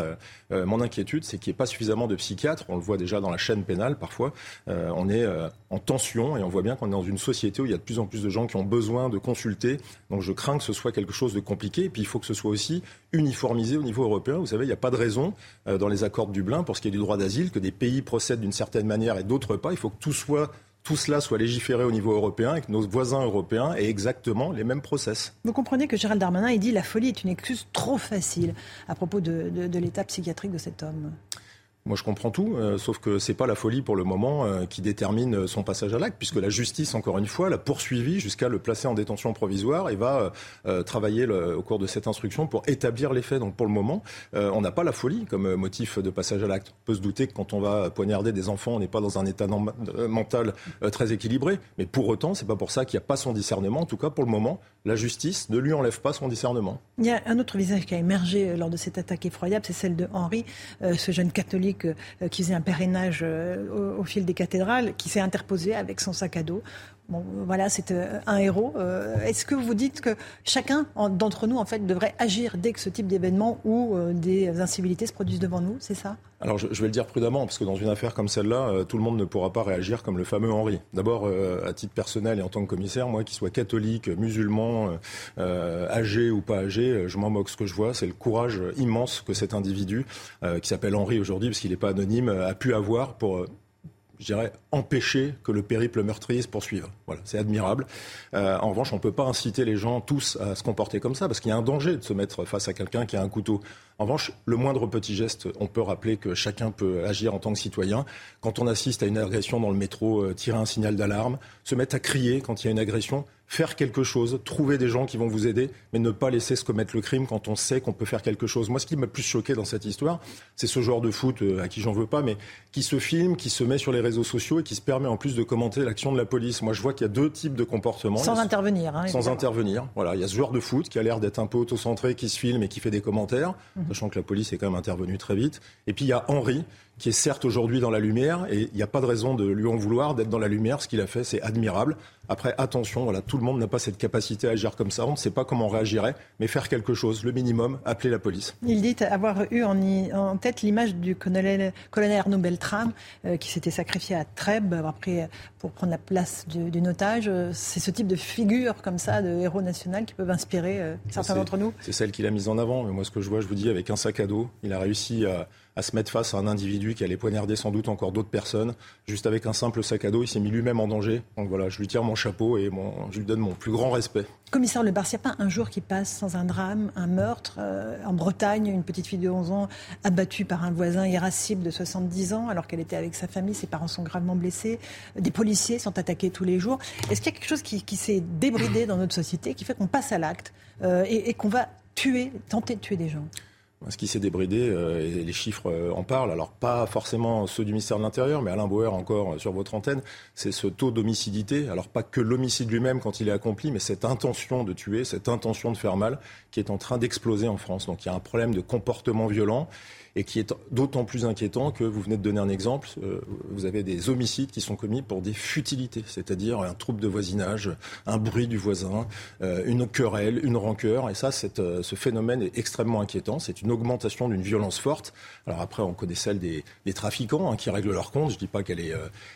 euh, mon inquiétude, c'est qu'il n'y ait pas suffisamment de psychiatres. On le voit déjà dans la chaîne pénale parfois. Euh, on est en tension et on voit bien qu'on est dans une société où il y a de plus en plus de gens qui ont besoin de consulter. Donc je crains que ce soit quelque chose de compliqué. Et puis il faut que ce soit aussi uniformisé au niveau européen. Vous savez, il n'y a pas de raison dans les accords de Dublin pour ce qui est du droit d'asile que des pays procèdent d'une certaine manière et d'autres pas. Il faut que tout soit tout cela soit légiféré au niveau européen et que nos voisins européens aient exactement les mêmes process. Vous comprenez que Gérald Darmanin, il dit la folie est une excuse trop facile à propos de, de l'état psychiatrique de cet homme. Moi, je comprends tout, euh, sauf que c'est pas la folie pour le moment euh, qui détermine son passage à l'acte, puisque la justice, encore une fois, l'a poursuivi jusqu'à le placer en détention provisoire et va euh, travailler au cours de cette instruction pour établir les faits. Donc, pour le moment, on n'a pas la folie comme motif de passage à l'acte. On peut se douter que quand on va poignarder des enfants, on n'est pas dans un état mental très équilibré, mais pour autant, c'est pas pour ça qu'il n'y a pas son discernement. En tout cas, pour le moment, la justice ne lui enlève pas son discernement. Il y a un autre visage qui a émergé lors de cette attaque effroyable, c'est celle de Henri, ce jeune catholique euh, qui faisait un pèlerinage euh, au, fil des cathédrales, qui s'est interposé avec son sac à dos. Bon, voilà, c'est euh, un héros. Est-ce que vous dites que chacun d'entre nous, en fait, devrait agir dès que ce type d'événement ou des incivilités se produisent devant nous C'est ça? Alors je, vais le dire prudemment, parce que dans une affaire comme celle-là, tout le monde ne pourra pas réagir comme le fameux Henri. D'abord, à titre personnel et en tant que commissaire, moi qui soit catholique, musulman, âgé ou pas âgé, je m'en moque. Ce que je vois, c'est le courage immense que cet individu, qui s'appelle Henri aujourd'hui, parce qu'il n'est pas anonyme, a pu avoir pour je dirais, empêcher que le périple meurtrier se poursuive. Voilà, c'est admirable. Euh, en revanche, on ne peut pas inciter les gens tous à se comporter comme ça, parce qu'il y a un danger de se mettre face à quelqu'un qui a un couteau. En revanche, le moindre petit geste, on peut rappeler que chacun peut agir en tant que citoyen. Quand on assiste à une agression dans le métro, euh, tirer un signal d'alarme, se mettre à crier quand il y a une agression, faire quelque chose, trouver des gens qui vont vous aider, mais ne pas laisser se commettre le crime quand on sait qu'on peut faire quelque chose. Moi, ce qui m'a plus choqué dans cette histoire, c'est ce joueur de foot euh, à qui j'en veux pas, mais qui se filme, qui se met sur les réseaux sociaux et qui se permet en plus de commenter l'action de la police. Moi, je vois qu'il y a deux types de comportements. Sans intervenir. Hein, sans intervenir. Voilà, il y a ce joueur de foot qui a l'air d'être un peu autocentré, qui se filme et qui fait des commentaires, mhm. Sachant que la police est quand même intervenue très vite. Et puis il y a Henri qui est certes aujourd'hui dans la lumière, et il n'y a pas de raison de lui en vouloir d'être dans la lumière. Ce qu'il a fait, c'est admirable. Après, attention, voilà, tout le monde n'a pas cette capacité à agir comme ça. On ne sait pas comment on réagirait, mais faire quelque chose, le minimum, appeler la police. Il dit avoir eu en, tête l'image du colonel, colonel Arnaud Beltrame, euh, qui s'était sacrifié à Trèbes après, pour prendre la place d'une otage. C'est ce type de figure comme ça, de héros national, qui peuvent inspirer euh, certains d'entre nous. C'est celle qu'il a mise en avant. Mais moi, ce que je vois, je vous dis, avec un sac à dos, il a réussi à à se mettre face à un individu qui allait poignarder sans doute encore d'autres personnes. Juste avec un simple sac à dos, il s'est mis lui-même en danger. Donc voilà, je lui tire mon chapeau et je lui donne mon plus grand respect. Commissaire Le Barciapin, pas un jour qui passe sans un drame, un meurtre. Euh, en Bretagne, une petite fille de 11 ans abattue par un voisin irascible de 70 ans alors qu'elle était avec sa famille. Ses parents sont gravement blessés. Des policiers sont attaqués tous les jours. Est-ce qu'il y a quelque chose qui, s'est débridé dans notre société qui fait qu'on passe à l'acte euh, et qu'on va tuer, tenter de tuer des gens? Ce qui s'est débridé, euh, et les chiffres euh, en parlent, alors pas forcément ceux du ministère de l'Intérieur, mais Alain Bauer encore euh, sur votre antenne, c'est ce taux d'homicidité, alors pas que l'homicide lui-même quand il est accompli, mais cette intention de tuer, cette intention de faire mal, qui est en train d'exploser en France. Donc il y a un problème de comportement violent et qui est d'autant plus inquiétant que vous venez de donner un exemple. Euh, vous avez des homicides qui sont commis pour des futilités, c'est-à-dire un trouble de voisinage, un bruit du voisin, euh, une querelle, une rancœur. Et ça, euh, ce phénomène est extrêmement inquiétant. C'est une augmentation d'une violence forte. Alors après, on connaît celle des, trafiquants hein, qui règlent leur compte. Je ne dis pas qu'elle est,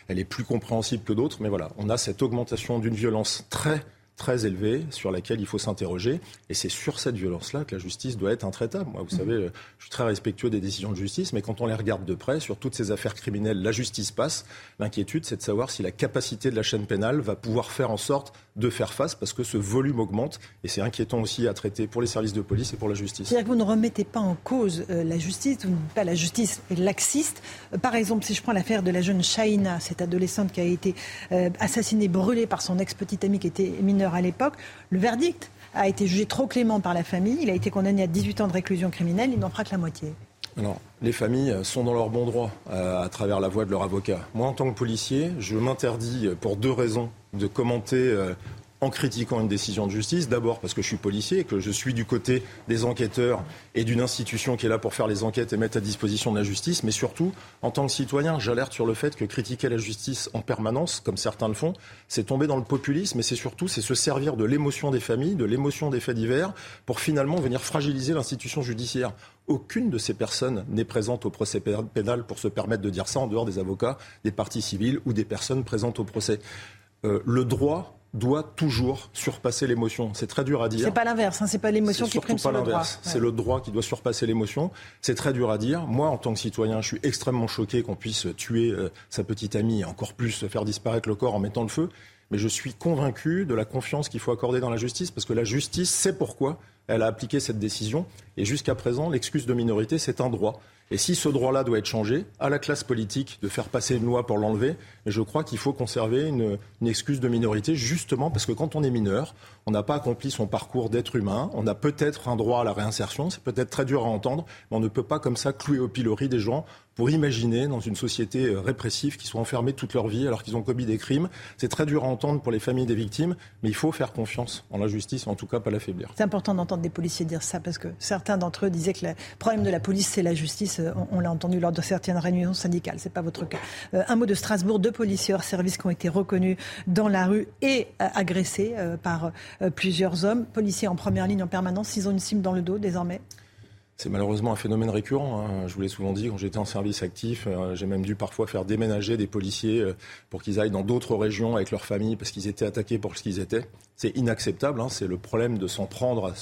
est plus compréhensible que d'autres, mais voilà, on a cette augmentation d'une violence très très élevée sur laquelle il faut s'interroger. Et c'est sur cette violence-là que la justice doit être intraitable. Moi, vous mmh. savez, je suis très respectueux des décisions de justice, mais quand on les regarde de près, sur toutes ces affaires criminelles, la justice passe. L'inquiétude, c'est de savoir si la capacité de la chaîne pénale va pouvoir faire en sorte de faire face, parce que ce volume augmente. Et c'est inquiétant aussi à traiter pour les services de police et pour la justice. C'est-à-dire que vous ne remettez pas en cause euh, la justice, vous pas la justice laxiste. Euh, par exemple, si je prends l'affaire de la jeune Shaina, cette adolescente qui a été euh, assassinée, brûlée par son ex-petite amie qui était mineure à l'époque, le verdict a été jugé trop clément par la famille. Il a été condamné à 18 ans de réclusion criminelle. Il n'en fera que la moitié. Alors, les familles sont dans leur bon droit euh, à, travers la voix de leur avocat. Moi, en tant que policier, je m'interdis pour deux raisons de commenter euh, en critiquant une décision de justice. D'abord parce que je suis policier et que je suis du côté des enquêteurs et d'une institution qui est là pour faire les enquêtes et mettre à disposition de la justice. Mais surtout, en tant que citoyen, j'alerte sur le fait que critiquer la justice en permanence, comme certains le font, c'est tomber dans le populisme et c'est surtout c'est se servir de l'émotion des familles, de l'émotion des faits divers pour finalement venir fragiliser l'institution judiciaire. Aucune de ces personnes n'est présente au procès pénal pour se permettre de dire ça en dehors des avocats, des parties civiles ou des personnes présentes au procès. Euh, le droit doit toujours surpasser l'émotion. C'est très dur à dire. C'est pas l'inverse, hein, c'est pas l'émotion qui prime sur le droit. C'est le droit qui doit surpasser l'émotion. C'est très dur à dire. Moi, en tant que citoyen, je suis extrêmement choqué qu'on puisse tuer euh, sa petite amie et encore plus faire disparaître le corps en mettant le feu. Mais je suis convaincu de la confiance qu'il faut accorder dans la justice parce que la justice sait pourquoi elle a appliqué cette décision. Et jusqu'à présent, l'excuse de minorité, c'est un droit. Et si ce droit-là doit être changé, à la classe politique de faire passer une loi pour l'enlever, je crois qu'il faut conserver une, excuse de minorité, justement parce que quand on est mineur, on n'a pas accompli son parcours d'être humain, on a peut-être un droit à la réinsertion, c'est peut-être très dur à entendre, mais on ne peut pas comme ça clouer au pilori des gens pour imaginer dans une société euh, répressive qu'ils soient enfermés toute leur vie alors qu'ils ont commis des crimes. C'est très dur à entendre pour les familles des victimes, mais il faut faire confiance en la justice, en tout cas pas l'affaiblir. C'est important d'entendre des policiers dire ça parce que certains d'entre eux disaient que le problème de la police c'est la justice. Euh, on, l'a entendu lors de certaines réunions syndicales. C'est pas votre cas. Euh, un mot de Strasbourg. Policiers hors service qui ont été reconnus dans la rue et agressés par plusieurs hommes. Policiers en première ligne en permanence. Ils ont une cible dans le dos désormais. C'est malheureusement un phénomène récurrent. Hein. Je vous l'ai souvent dit, quand j'étais en service actif, euh, j'ai même dû parfois faire déménager des policiers euh, pour qu'ils aillent dans d'autres régions avec leurs familles parce qu'ils étaient attaqués pour ce qu'ils étaient. C'est inacceptable. Hein. C'est le problème de s'en prendre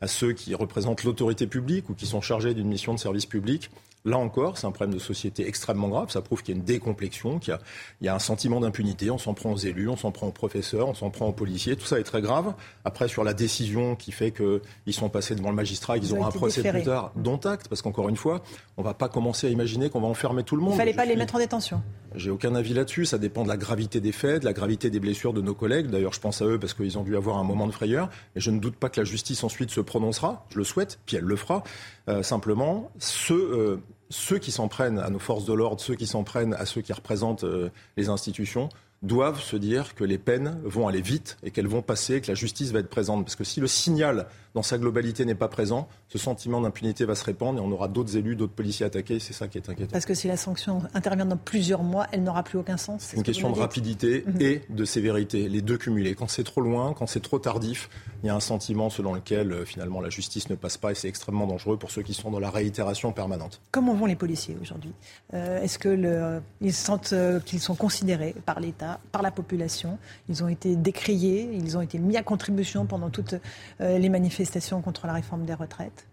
à, ceux qui représentent l'autorité publique ou qui sont chargés d'une mission de service public. Là encore, c'est un problème de société extrêmement grave. Ça prouve qu'il y a une décomplexion, qu'il y a, il y a un sentiment d'impunité. On s'en prend aux élus, on s'en prend aux professeurs, on s'en prend aux policiers. Tout ça est très grave. Après, sur la décision qui fait qu'ils sont passés devant le magistrat, qu'ils Ils ont auront un procès déférés. plus tard, dont acte. Parce qu'encore une fois, on va pas commencer à imaginer qu'on va enfermer tout le Il monde. ne fallait pas les mettre en détention. j'ai aucun avis là-dessus. Ça dépend de la gravité des faits, de la gravité des blessures de nos collègues. D'ailleurs, je pense à eux parce qu'ils ont dû avoir un moment de frayeur. Et je ne doute pas que la justice ensuite se prononcera. Je le souhaite, puis elle le fera. Euh, simplement, ceux, euh, ceux qui s'en prennent à nos forces de l'ordre, ceux qui s'en prennent à ceux qui représentent euh, les institutions, doivent se dire que les peines vont aller vite et qu'elles vont passer, que la justice va être présente. Parce que si le signal dans sa globalité n'est pas présent, ce sentiment d'impunité va se répandre et on aura d'autres élus, d'autres policiers attaqués. C'est ça qui est inquiétant. Parce que si la sanction intervient dans plusieurs mois, elle n'aura plus aucun sens. C'est une question de rapidité et de sévérité, les deux cumulés. Quand c'est trop loin, quand c'est trop tardif, il y a un sentiment selon lequel euh, finalement la justice ne passe pas et c'est extrêmement dangereux pour ceux qui sont dans la réitération permanente. Comment vont les policiers aujourd'hui Euh, Est-ce que le- ils sentent euh, qu'ils sont considérés par l'État, par la population? Ils ont été décriés, ils ont été mis à contribution pendant toutes les manifestations? Contre la réforme des retraites.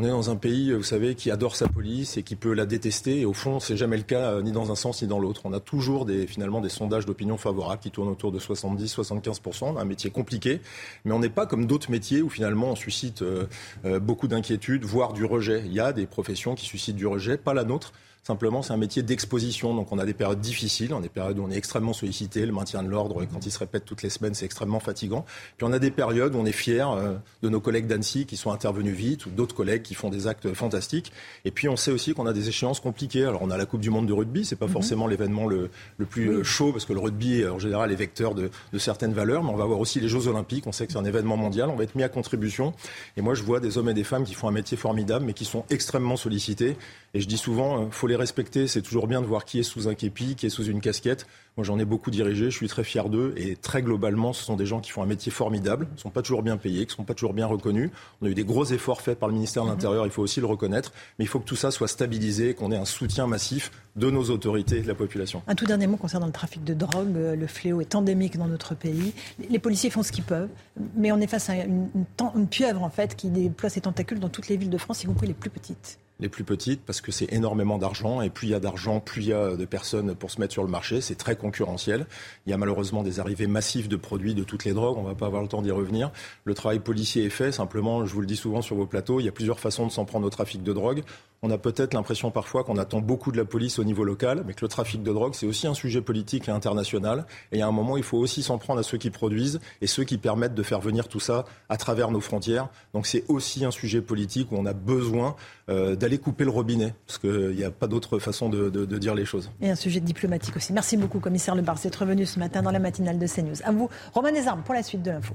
On est dans un pays, vous savez, qui adore sa police et qui peut la détester. Et au fond, c'est jamais le cas, euh, ni dans un sens ni dans l'autre. On a toujours des, finalement des sondages d'opinion favorables qui tournent autour de 70-75%. Un métier compliqué, mais on n'est pas comme d'autres métiers où finalement on suscite euh, euh, beaucoup d'inquiétude, voire du rejet. Il y a des professions qui suscitent du rejet, pas la nôtre. Simplement, c'est un métier d'exposition. Donc, on a des périodes difficiles, on a des périodes où on est extrêmement sollicité. Le maintien de l'ordre, quand il se répète toutes les semaines, c'est extrêmement fatigant. Puis, on a des périodes où on est fier euh, de nos collègues d'Annecy qui sont intervenus vite ou d'autres collègues qui font des actes fantastiques. Et puis, on sait aussi qu'on a des échéances compliquées. Alors, on a la Coupe du Monde de rugby. C'est pas Mhm. forcément l'événement le, le plus euh, chaud parce que le rugby, euh, en général, est vecteur de, de certaines valeurs. Mais on va avoir aussi les Jeux Olympiques. On sait que c'est un événement mondial. On va être mis à contribution. Et moi, je vois des hommes et des femmes qui font un métier formidable, mais qui sont extrêmement sollicités. Et je dis souvent, euh, faut les respecter. C'est toujours bien de voir qui est sous un képi, qui est sous une casquette. Moi, j'en ai beaucoup dirigé. Je suis très fier d'eux. Et très globalement, ce sont des gens qui font un métier formidable, qui ne sont pas toujours bien payés, qui ne sont pas toujours bien reconnus. On a eu des gros efforts faits par le ministère de l'Intérieur. Il faut aussi le reconnaître. Mais il faut que tout ça soit stabilisé, qu'on ait un soutien massif de nos autorités et de la population. Un tout dernier mot concernant le trafic de drogue. Euh, Le fléau est endémique dans notre pays. Les policiers font ce qu'ils peuvent, mais on est face à une, une, pieuvre en fait qui déploie ses tentacules dans toutes les villes de France, y compris les plus petites. Les plus petites parce que c'est énormément d'argent et plus il y a d'argent, plus il y a de personnes pour se mettre sur le marché. C'est très concurrentiel. Il y a malheureusement des arrivées massives de produits de toutes les drogues. On va pas avoir le temps d'y revenir. Le travail policier est fait. Simplement, je vous le dis souvent sur vos plateaux, il y a plusieurs façons de s'en prendre au trafic de drogue. On a peut-être l'impression parfois qu'on attend beaucoup de la police au niveau local, mais que le trafic de drogue, c'est aussi un sujet politique et international. Et a un moment, il faut aussi s'en prendre à ceux qui produisent et ceux qui permettent de faire venir tout ça à travers nos frontières. Donc c'est aussi un sujet politique où on a besoin euh, d'aller couper le robinet, parce qu'il n'y a pas d'autre façon de, de- de dire les choses. Et un sujet diplomatique aussi. Merci beaucoup, commissaire Lebar, d'être revenu ce matin dans la matinale de CNews. À vous, Romain Desarmes, pour la suite de l'info.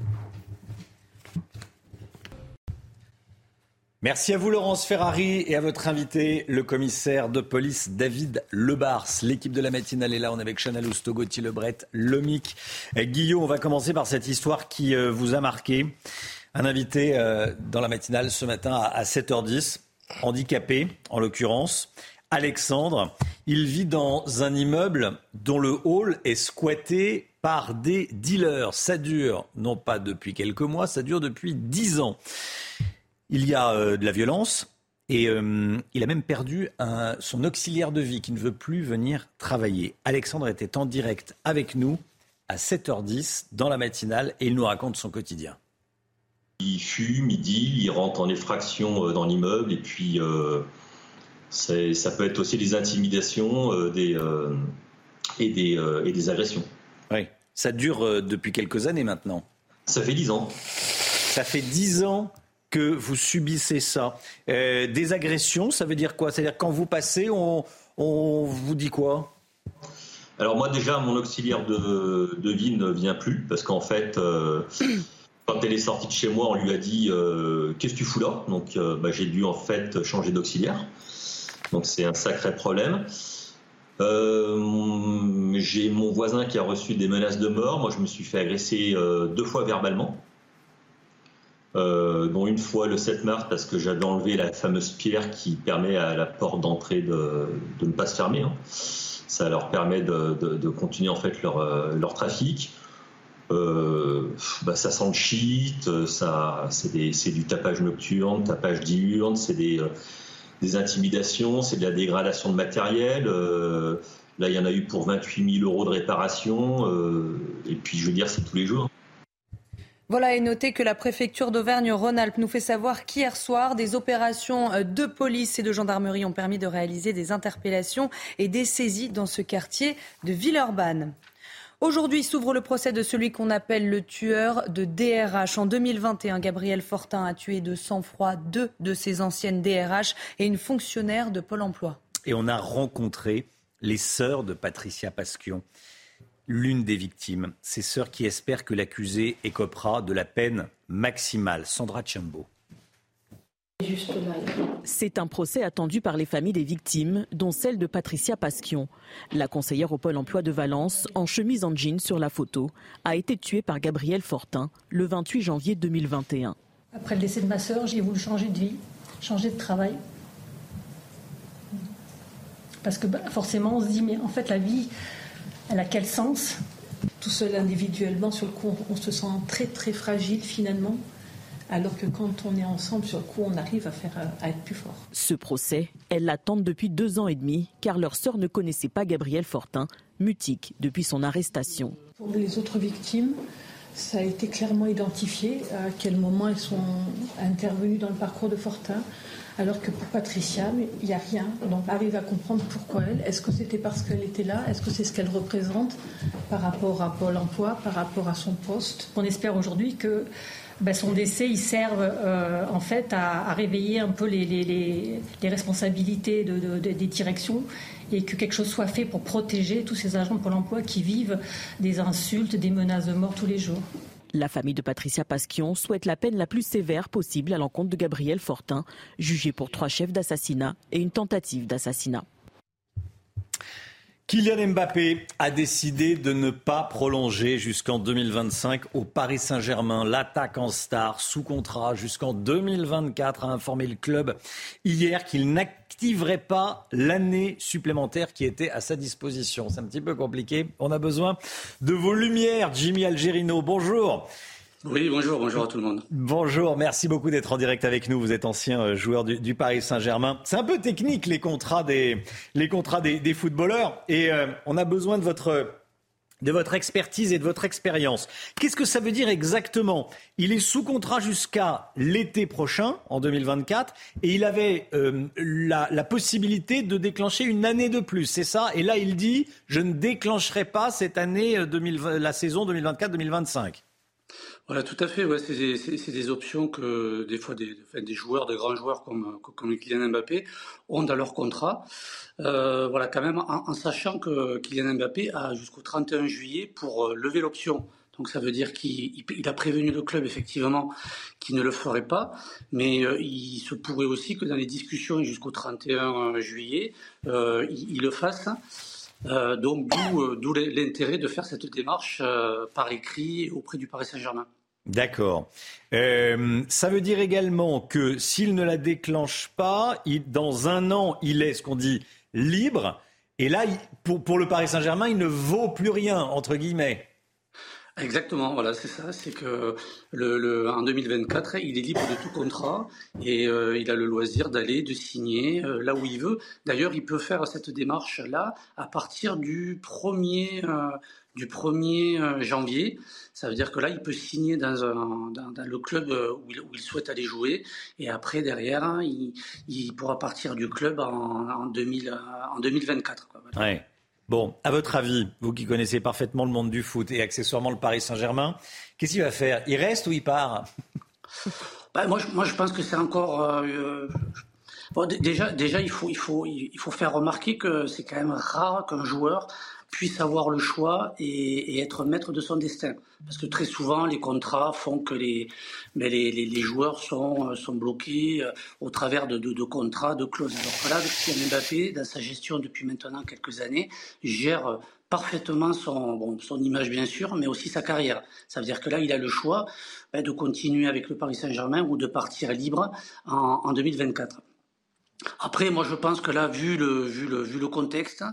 Merci à vous Laurence Ferrari et à votre invité, le commissaire de police David Lebars. L'équipe de la matinale est là, on est avec Chana Lousteau, Gauthier Lebret, Lomic. Euh, Guillaume, on va commencer par cette histoire qui euh, vous a marqué. Un invité euh, dans la matinale ce matin à 7h10, handicapé en l'occurrence. Alexandre, il vit dans un immeuble dont le hall est squatté par des dealers. Ça dure non pas depuis quelques mois, ça dure depuis 10 ans. Il y a euh, de la violence et euh, il a même perdu son auxiliaire de vie qui ne veut plus venir travailler. Alexandre était en direct avec nous à 7h10 dans la matinale et il nous raconte son quotidien. Il fume, il deal, il rentre en effraction euh, dans l'immeuble et puis euh, ça peut être aussi des intimidations euh, des, et, des, et des agressions. Oui, ça dure depuis quelques années maintenant. Ça fait 10 ans. Ça fait 10 ans que vous subissez ça. Euh, des agressions, ça veut dire quoi? C'est-à-dire quand vous passez, on, on vous dit quoi? Alors moi déjà, mon auxiliaire de, de vie ne vient plus parce qu'en fait, euh, quand elle est sortie de chez moi, on lui a dit euh, qu'est-ce que tu fous là? Donc euh, bah, j'ai dû en fait changer d'auxiliaire. Donc c'est un sacré problème. Euh, j'ai mon voisin qui a reçu des menaces de mort. Moi, je me suis fait agresser deux fois verbalement. Dont une fois le 7 mars parce que j'avais enlevé la fameuse pierre qui permet à la porte d'entrée de, ne pas se fermer. hein. Ça leur permet de, continuer en fait leur trafic. Euh, bah, ça sent le shit, ça, c'est, du tapage nocturne, tapage diurne, c'est des, euh, intimidations, c'est de la dégradation de matériel. Euh, là, il y en a eu pour 28 000 euros de réparation. Euh, et puis, je veux dire, c'est tous les jours. Voilà, et notez que la préfecture d'Auvergne-Rhône-Alpes nous fait savoir qu'hier soir, des opérations de police et de gendarmerie ont permis de réaliser des interpellations et des saisies dans ce quartier de Villeurbanne. Aujourd'hui s'ouvre le procès de celui qu'on appelle le tueur de DRH. En 2021, Gabriel Fortin a tué de sang-froid deux de ses anciennes DRH et une fonctionnaire de Pôle emploi. Et on a rencontré les sœurs de Patricia Pasquion, l'une des victimes. Ces sœurs qui espèrent que l'accusé écopera de la peine maximale. Sandra Chambo. C'est un procès attendu par les familles des victimes, dont celle de Patricia Pasquion. La conseillère au Pôle emploi de Valence, en chemise en jean sur la photo, a été tuée par Gabriel Fortin le 28 janvier 2021. Après le décès de ma sœur, j'ai voulu changer de vie, changer de travail. Parce que bah, forcément, on se dit, mais en fait, la vie, elle a quel sens? Tout seul individuellement, sur le coup, on se sent très, très fragile finalement alors que quand on est ensemble sur le coup, on arrive à, faire, à être plus fort. Ce procès, elles l'attendent depuis deux ans et demi, car leur sœur ne connaissait pas Gabriel Fortin, mutique depuis son arrestation. Pour les autres victimes, ça a été clairement identifié à quel moment elles sont intervenues dans le parcours de Fortin. Alors que pour Patricia, il n'y a rien. Donc arrive à comprendre pourquoi elle. Est-ce que c'était parce qu'elle était là? Est-ce que c'est ce qu'elle représente par rapport à Pôle emploi, par rapport à son poste? On espère aujourd'hui que ben, son décès, il serve euh, en fait à, réveiller un peu les, responsabilités des directions et que quelque chose soit fait pour protéger tous ces agents de Pôle emploi qui vivent des insultes, des menaces de mort tous les jours. La famille de Patricia Pasquion souhaite la peine la plus sévère possible à l'encontre de Gabriel Fortin, jugé pour trois chefs d'assassinat et une tentative d'assassinat. Kylian Mbappé a décidé de ne pas prolonger jusqu'en 2025 au Paris Saint-Germain. L'attaque en star sous contrat jusqu'en 2024 a informé le club hier qu'il n'activerait pas l'année supplémentaire qui était à sa disposition. C'est un petit peu compliqué. On a besoin de vos lumières. Jimmy Algerino, bonjour. Oui, bonjour, bonjour à tout le monde. Bonjour, merci beaucoup d'être en direct avec nous. Vous êtes ancien euh, joueur du, Paris Saint-Germain. C'est un peu technique les contrats des, les contrats des, footballeurs et euh, on a besoin de votre, de votre expertise et de votre expérience. Qu'est-ce que ça veut dire exactement? Il est sous contrat jusqu'à l'été prochain, en 2024, et il avait euh, la, la, possibilité de déclencher une année de plus, c'est ça? Et là, il dit, je ne déclencherai pas cette année, 2020, la saison 2024-2025. Voilà, tout à fait. Ouais, c'est des, options que des fois des, joueurs, des grands joueurs comme, comme Kylian Mbappé ont dans leur contrat. Euh, voilà, quand même, en, sachant que Kylian Mbappé a jusqu'au 31 juillet pour euh, lever l'option. Donc ça veut dire qu'il a prévenu le club effectivement qu'il ne le ferait pas, mais euh, il se pourrait aussi que dans les discussions jusqu'au 31 juillet, il, le fasse. Euh, donc euh, d'où l'intérêt de faire cette démarche euh, par écrit auprès du Paris Saint-Germain. D'accord. ça veut dire également que s'il ne la déclenche pas, dans un an, il est ce qu'on dit libre. Et là, pour le Paris Saint-Germain, il ne vaut plus rien, entre guillemets. Exactement, voilà, c'est ça. C'est que le, en 2024, il est libre de tout contrat et euh, il a le loisir d'aller, de signer euh, là où il veut. D'ailleurs, il peut faire cette démarche-là à partir du 1er, euh, du 1er janvier. Ça veut dire que là, il peut signer dans, un, dans, le club où il, souhaite aller jouer et après, derrière, il, il pourra partir du club en, en, 2000, en 2024. Quoi. Ouais. Bon, à votre avis, vous qui connaissez parfaitement le monde du foot et accessoirement le Paris Saint-Germain, qu'est-ce qu'il va faire? Il reste ou il part? Bah, moi, je, moi, je pense que c'est encore. Euh, bon, déjà, déjà, il faut, il faut, il faut faire remarquer que c'est quand même rare qu'un joueur puisse avoir le choix et, être maître de son destin. Parce que très souvent, les contrats font que les, mais les, les, joueurs sont, euh, sont bloqués euh, au travers de, de, de, contrats, de clauses. Alors que là, Kylian Mbappé, dans sa gestion depuis maintenant quelques années, gère parfaitement son, bon, son image bien sûr, mais aussi sa carrière. Ça veut dire que là, il a le choix ben, de continuer avec le Paris Saint-Germain ou de partir libre en, en 2024. Après, moi, je pense que là, vu le, vu le, vu le contexte,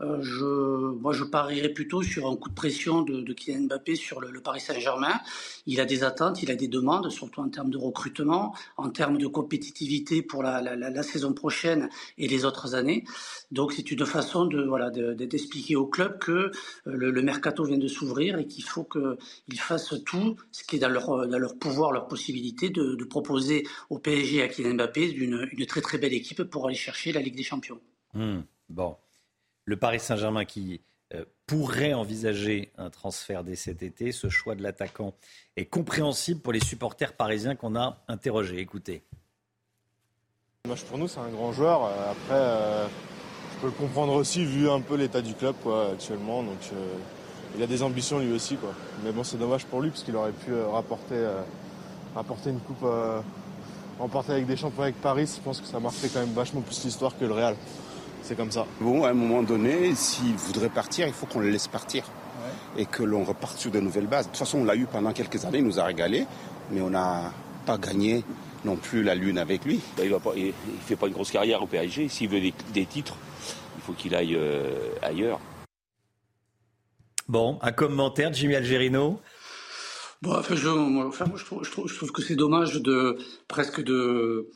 euh, je, moi, je parierais plutôt sur un coup de pression de, Kylian Mbappé sur le, Paris Saint-Germain. Il a des attentes, il a des demandes, surtout en termes de recrutement, en termes de compétitivité pour la, saison prochaine et les autres années. Donc, c'est une façon de voilà d'expliquer au club que euh, le, mercato vient de s'ouvrir et qu'il faut qu'ils fassent tout ce qui est dans leur, dans leur pouvoir, leur possibilité de, de proposer au PSG et à Kylian Mbappé une, une très très belle équipe pour aller chercher la Ligue des Champions. Hmm, bon, le Paris Saint-Germain qui euh, pourrait envisager un transfert dès cet été, ce choix de l'attaquant est compréhensible pour les supporters parisiens qu'on a interrogés. Écoutez. Pour nous, c'est un grand joueur. Euh, après, euh, je peux le comprendre aussi vu un peu l'état du club quoi, actuellement. Donc, il a des ambitions lui aussi. Quoi. Mais bon, c'est dommage pour lui parce qu'il aurait pu rapporter, rapporter une coupe remporter avec des champions avec Paris, je pense que ça marquait quand même vachement plus l'histoire que le Real. C'est comme ça. Bon, à un moment donné, s'il voudrait partir, il faut qu'on le laisse partir. Et que l'on reparte sur de nouvelles bases. De toute façon, on l'a eu pendant quelques années, il nous a régalé, mais on n'a pas gagné non plus la lune avec lui. Ben, il ne fait pas une grosse carrière au PSG. S'il veut des, titres, il faut qu'il aille euh, ailleurs. Bon, un commentaire, Jimmy Algerino Bon, enfin, je, moi, je, trouve, je, trouve, je trouve que c'est dommage de presque de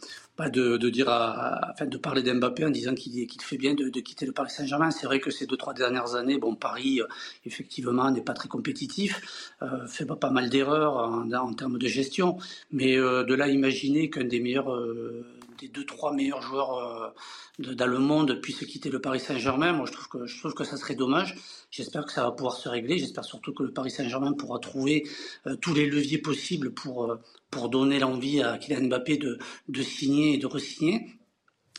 de, de, dire à, enfin, de parler d'Mbappé en disant qu'il qu'il fait bien de, de, quitter le Paris Saint-Germain. C'est vrai que ces deux trois dernières années, bon, Paris euh, effectivement n'est pas très compétitif, euh, fait pas, pas mal d'erreurs en, en, termes de gestion, mais euh, de là imaginer qu'un des meilleurs euh, des deux trois meilleurs joueurs euh, dans le monde puisse quitter le Paris Saint-Germain. Moi, je trouve que je trouve que ça serait dommage. J'espère que ça va pouvoir se régler. J'espère surtout que le Paris Saint-Germain pourra trouver euh, tous les leviers possibles pour euh, pour donner l'envie à Kylian Mbappé de de signer et de re-signer.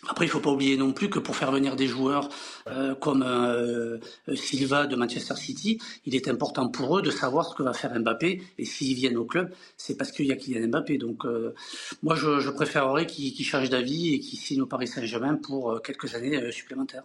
Après, il faut pas oublier non plus que pour faire venir des joueurs euh, comme euh, Silva de Manchester City, il est important pour eux de savoir ce que va faire Mbappé. Et s'ils viennent au club, c'est parce qu'il y a Kylian Mbappé. Donc, euh, moi, je, je préférerais qu'il qu change d'avis et qu'il signe au Paris Saint-Germain pour quelques années supplémentaires.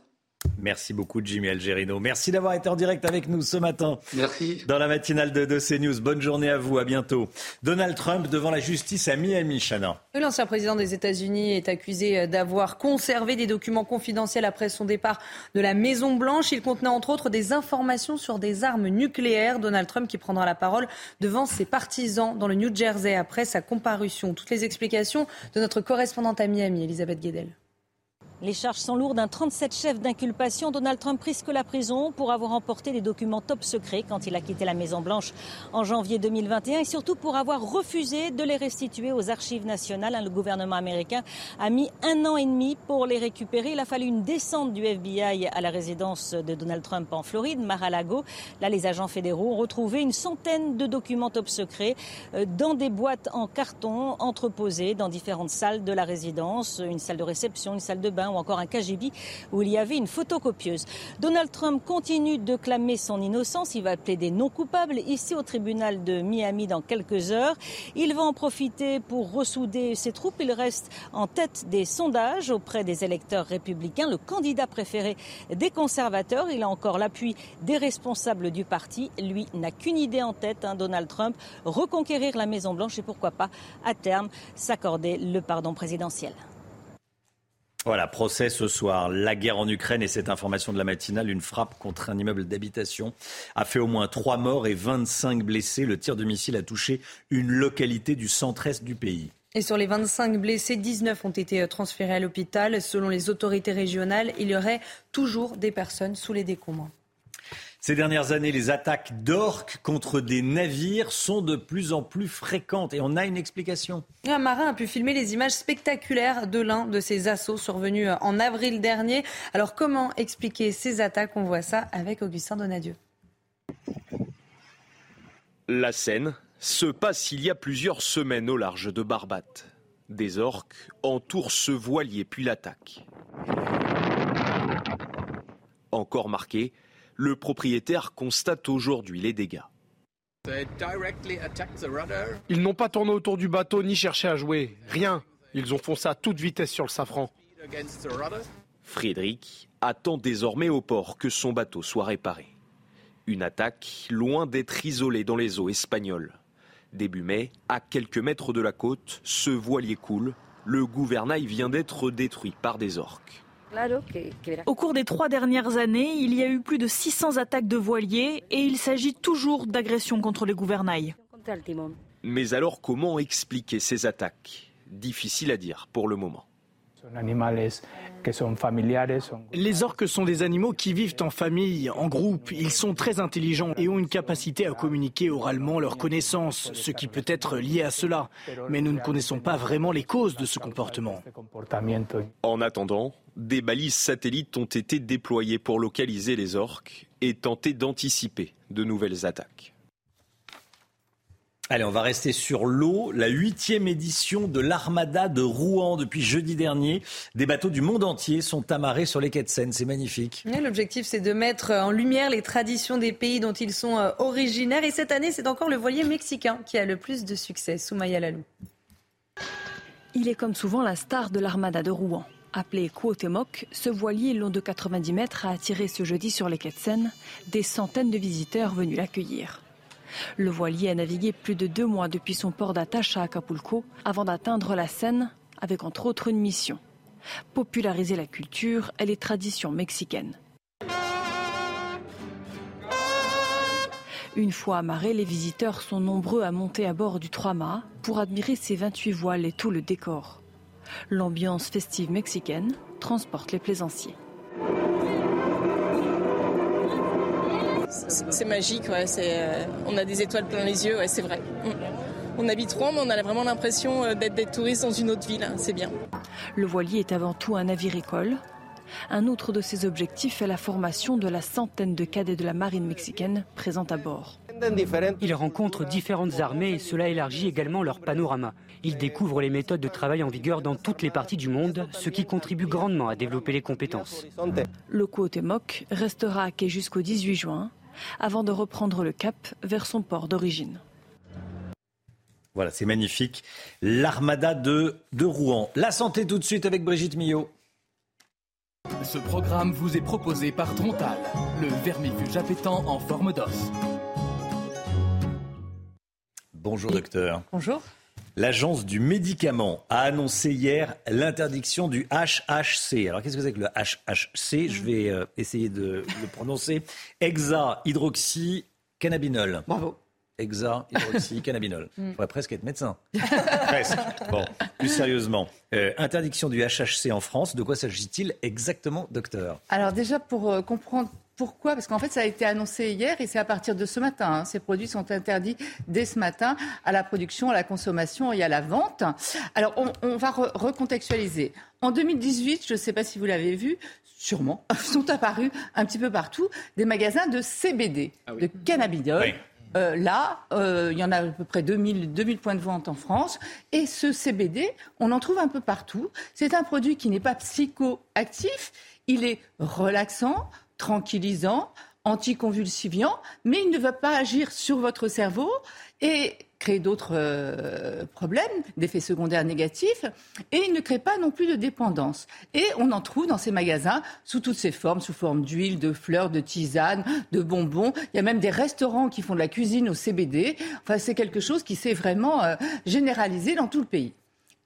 Merci beaucoup Jimmy Algerino. Merci d'avoir été en direct avec nous ce matin. Merci. Dans la matinale de, de CNews. Bonne journée à vous, à bientôt. Donald Trump devant la justice à Miami, Chana. L'ancien président des États-Unis est accusé d'avoir conservé des documents confidentiels après son départ de la Maison Blanche. Il contenait entre autres des informations sur des armes nucléaires. Donald Trump qui prendra la parole devant ses partisans dans le New Jersey après sa comparution. Toutes les explications de notre correspondante à Miami, Elisabeth Guedel. Les charges sont lourdes. Un 37 chef d'inculpation. Donald Trump risque la prison pour avoir emporté des documents top secrets quand il a quitté la Maison-Blanche en janvier 2021 et surtout pour avoir refusé de les restituer aux archives nationales. Le gouvernement américain a mis un an et demi pour les récupérer. Il a fallu une descente du FBI à la résidence de Donald Trump en Floride, Mar-a-Lago. Là, les agents fédéraux ont retrouvé une centaine de documents top secrets euh, dans des boîtes en carton entreposées dans différentes salles de la résidence, une salle de réception, une salle de bain ou encore un KGB où il y avait une photocopieuse. Donald Trump continue de clamer son innocence. Il va plaider non coupable ici au tribunal de Miami dans quelques heures. Il va en profiter pour ressouder ses troupes. Il reste en tête des sondages auprès des électeurs républicains, le candidat préféré des conservateurs. Il a encore l'appui des responsables du parti. Lui n'a qu'une idée en tête, hein, Donald Trump, reconquérir la Maison Blanche et pourquoi pas à terme s'accorder le pardon présidentiel. Voilà, procès ce soir. La guerre en Ukraine et cette information de la matinale, une frappe contre un immeuble d'habitation a fait au moins trois morts et 25 blessés. Le tir de missile a touché une localité du centre-est du pays. Et sur les 25 blessés, 19 ont été transférés à l'hôpital. Selon les autorités régionales, il y aurait toujours des personnes sous les décombres. Ces dernières années, les attaques d'orques contre des navires sont de plus en plus fréquentes et on a une explication. Un marin a pu filmer les images spectaculaires de l'un de ces assauts survenus en avril dernier. Alors comment expliquer ces attaques? On voit ça avec Augustin Donadieu. La scène se passe il y a plusieurs semaines au large de Barbate. Des orques entourent ce voilier puis l'attaque. Encore marqué le propriétaire constate aujourd'hui les dégâts. Ils n'ont pas tourné autour du bateau ni cherché à jouer. Rien. Ils ont foncé à toute vitesse sur le safran. Frédéric attend désormais au port que son bateau soit réparé. Une attaque loin d'être isolée dans les eaux espagnoles. Début mai, à quelques mètres de la côte, ce voilier coule Le gouvernail vient d'être détruit par des orques. Au cours des trois dernières années, il y a eu plus de 600 attaques de voiliers et il s'agit toujours d'agressions contre les gouvernails. Mais alors comment expliquer ces attaques? Difficile à dire pour le moment. Les orques sont des animaux qui vivent en famille, en groupe. Ils sont très intelligents et ont une capacité à communiquer oralement leurs connaissances, ce qui peut être lié à cela. Mais nous ne connaissons pas vraiment les causes de ce comportement. En attendant, des balises satellites ont été déployées pour localiser les orques et tenter d'anticiper de nouvelles attaques. Allez, on va rester sur l'eau. La huitième édition de l'Armada de Rouen depuis jeudi dernier. Des bateaux du monde entier sont amarrés sur les quais de Seine. C'est magnifique. L'objectif, c'est de mettre en lumière les traditions des pays dont ils sont euh, originaires. Et cette année, c'est encore le voilier mexicain qui a le plus de succès. Soumaya Lalou. Il est comme souvent la star de l'Armada de Rouen. Appelé Cuauhtémoc, ce voilier long de 90 mètres a attiré ce jeudi sur les quais de Seine des centaines de visiteurs venus l'accueillir. Le voilier a navigué plus de deux mois depuis son port d'attache à Acapulco avant d'atteindre la Seine avec entre autres une mission populariser la culture et les traditions mexicaines. Une fois amarrés, les visiteurs sont nombreux à monter à bord du Trois-Mâts pour admirer ses 28 voiles et tout le décor. L'ambiance festive mexicaine transporte les plaisanciers. C'est magique, ouais, euh, on a des étoiles plein les yeux, ouais, c'est vrai. Mm. On habite Rouen, mais on a vraiment l'impression euh, d'être des touristes dans une autre ville, hein, c'est bien. Le voilier est avant tout un navire école. Un autre de ses objectifs est la formation de la centaine de cadets de la marine mexicaine présents à bord. Ils rencontrent différentes armées et cela élargit également leur panorama. Ils découvrent les méthodes de travail en vigueur dans toutes les parties du monde, ce qui contribue grandement à développer les compétences. Le Cuauhtémoc restera à quai jusqu'au 18 juin avant de reprendre le cap vers son port d'origine. Voilà, c'est magnifique. L'armada de, de Rouen. La santé tout de suite avec Brigitte Millot. Ce programme vous est proposé par Trontal, le vermifuge appétant en forme d'os. Bonjour docteur. Bonjour. L'agence du médicament a annoncé hier l'interdiction du HHC. Alors qu'est-ce que c'est que le HHC Je vais euh, essayer de le prononcer. Hexa-hydroxycannabinol. Bravo. Hexa, hydroxy, cannabinol. On pourrait presque être médecin. presque. Bon, plus sérieusement. Euh, interdiction du HHC en France. De quoi s'agit-il exactement, docteur? Alors déjà, pour euh, comprendre pourquoi? Parce qu'en fait, ça a été annoncé hier et c'est à partir de ce matin. Hein. Ces produits sont interdits dès ce matin à la production, à la consommation et à la vente. Alors, on, va recontextualiser. En 2018, je ne sais pas si vous l'avez vu, sûrement, sont apparus un petit peu partout des magasins de CBD, ah de cannabidiol. Euh, là, euh, il y en a à peu près 2000, 2000 points de vente en France. Et ce CBD, on en trouve un peu partout. C'est un produit qui n'est pas psychoactif, il est relaxant, tranquillisant, anticonvulsivant, mais il ne va pas agir sur votre cerveau et créer d'autres euh, problèmes, d'effets secondaires négatifs, et il ne crée pas non plus de dépendance. Et on en trouve dans ces magasins sous toutes ces formes, sous forme d'huile, de fleurs, de tisanes, de bonbons. Il y a même des restaurants qui font de la cuisine au CBD. Enfin, c'est quelque chose qui s'est vraiment euh, généralisé dans tout le pays.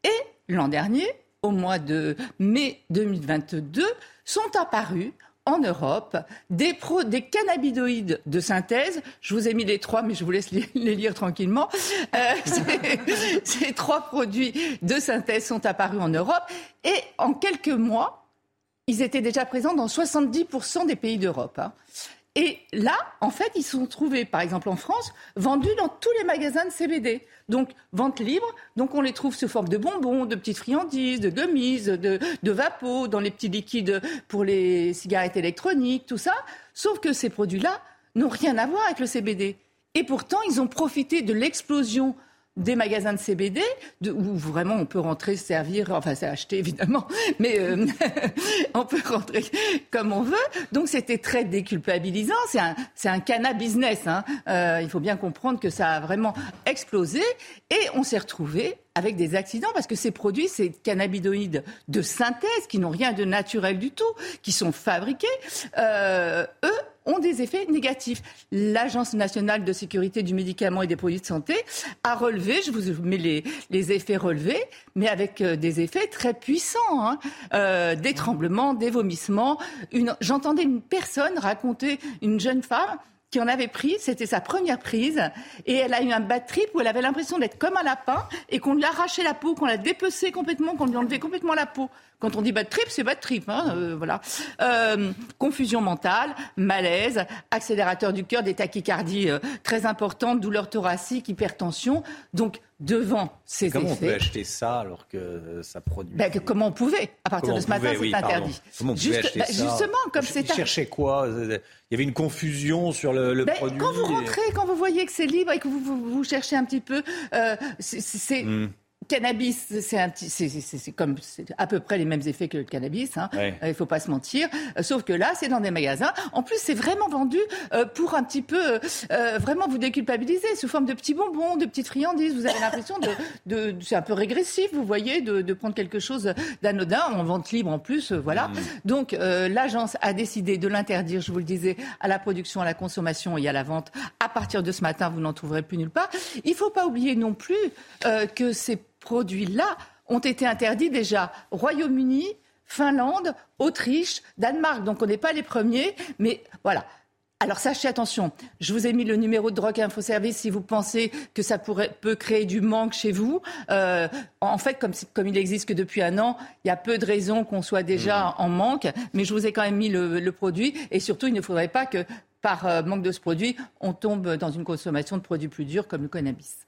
Et l'an dernier, au mois de mai 2022, sont apparus en Europe des, des cannabinoïdes de synthèse. Je vous ai mis les trois, mais je vous laisse les, lire tranquillement. Euh, ces trois produits de synthèse sont apparus en Europe et en quelques mois, ils étaient déjà présents dans 70% des pays d'Europe. Hein. Et là, en fait, ils sont trouvés, par exemple en France, vendus dans tous les magasins de CBD. Donc, vente libre. Donc, on les trouve sous forme de bonbons, de petites friandises, de gummies, de, de vapeaux, dans les petits liquides pour les cigarettes électroniques, tout ça. Sauf que ces produits-là n'ont rien à voir avec le CBD. Et pourtant, ils ont profité de l'explosion des magasins de CBD où vraiment on peut rentrer, servir, enfin c'est acheté évidemment, mais euh, on peut rentrer comme on veut. Donc c'était très déculpabilisant. C'est un, c'est un cannabis business. Hein. Euh, il faut bien comprendre que ça a vraiment explosé et on s'est retrouvé avec des accidents parce que ces produits, ces cannabinoïdes de synthèse qui n'ont rien de naturel du tout, qui sont fabriqués, euh, eux ont des effets négatifs. L'Agence nationale de sécurité du médicament et des produits de santé a relevé, je vous mets les, effets relevés, mais avec euh, des effets très puissants, hein. euh, des tremblements, des vomissements. J'entendais une personne raconter, une jeune femme, qui en avait pris, c'était sa première prise, et elle a eu un bad trip où elle avait l'impression d'être comme un lapin et qu'on lui arrachait la peau, qu'on l'a dépecé complètement, qu'on lui enlevait complètement la peau. Quand on dit bad trip, c'est bad trip, hein, euh, voilà. Euh, confusion mentale, malaise, accélérateur du cœur, des tachycardies euh, très importantes, douleurs thoraciques, hypertension. Donc devant ces comment effets. Comment on peut acheter ça alors que ça produit ben, Comment on pouvait À partir de ce matin, c'est interdit. Comment on pouvait acheter ben, ça Justement, comme c'est. Ils cherchaient quoi Il y avait une confusion sur le, le ben, produit. Quand vous rentrez, quand vous voyez que c'est libre et que vous, vous, vous cherchez un petit peu, euh, c'est. Hmm cannabis, c'est comme à peu près les mêmes effets que le cannabis. Hein. Il ne faut pas se mentir. Euh, sauf que là, c'est dans des magasins. En plus, c'est vraiment vendu euh, pour un petit peu euh, vraiment vous déculpabiliser sous forme de petits bonbons, de petites friandises. Vous avez l'impression de, de c'est un peu régressif, vous voyez, de, de prendre quelque chose d'anodin en vente libre en plus, voilà. Mmh. Donc l'agence a décidé de l'interdire, je vous le disais, à la production, à la consommation et à la vente. À partir de ce matin, vous n'en trouverez plus nulle part. Il ne faut pas oublier non plus que c'est produits-là ont été interdits déjà Royaume-Uni, Finlande, Autriche, Danemark. Donc on n'est pas les premiers, mais voilà. Alors sachez attention, je vous ai mis le numéro de drogue info service si vous pensez que ça pourrait, peut créer du manque chez vous. Euh, en fait, comme, comme il existe que depuis un an, il y a peu de raisons qu'on soit déjà mmh. en manque, mais je vous ai quand même mis le, le produit et surtout il ne faudrait pas que par euh, manque de ce produit, on tombe dans une consommation de produits plus durs comme le cannabis.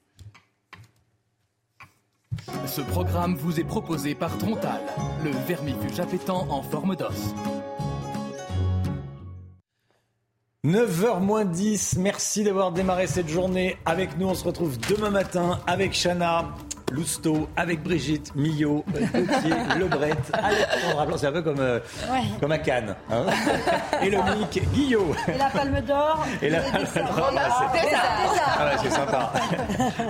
Ce programme vous est proposé par Trontal, le vermifuge appétant en forme d'os. 9h moins 10, merci d'avoir démarré cette journée avec nous. On se retrouve demain matin avec Chana, Lousteau, avec Brigitte, Millot, Gauthier, Lebret, Alexandre. C'est un peu comme, euh, comme à Cannes. Hein et le Mic, Guillot. Et la Palme d'Or. Et la Palme d'Or. Ah c'est sympa.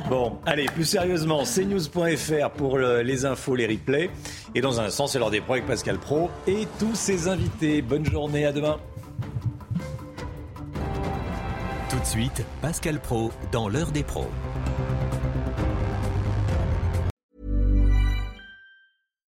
Bon, allez, plus sérieusement, cnews.fr pour les infos, les replays. Et dans un sens, c'est l'heure des pros avec Pascal Pro et tous ses invités. Bonne journée, à demain. Tout de suite, Pascal Pro dans l'heure des pros.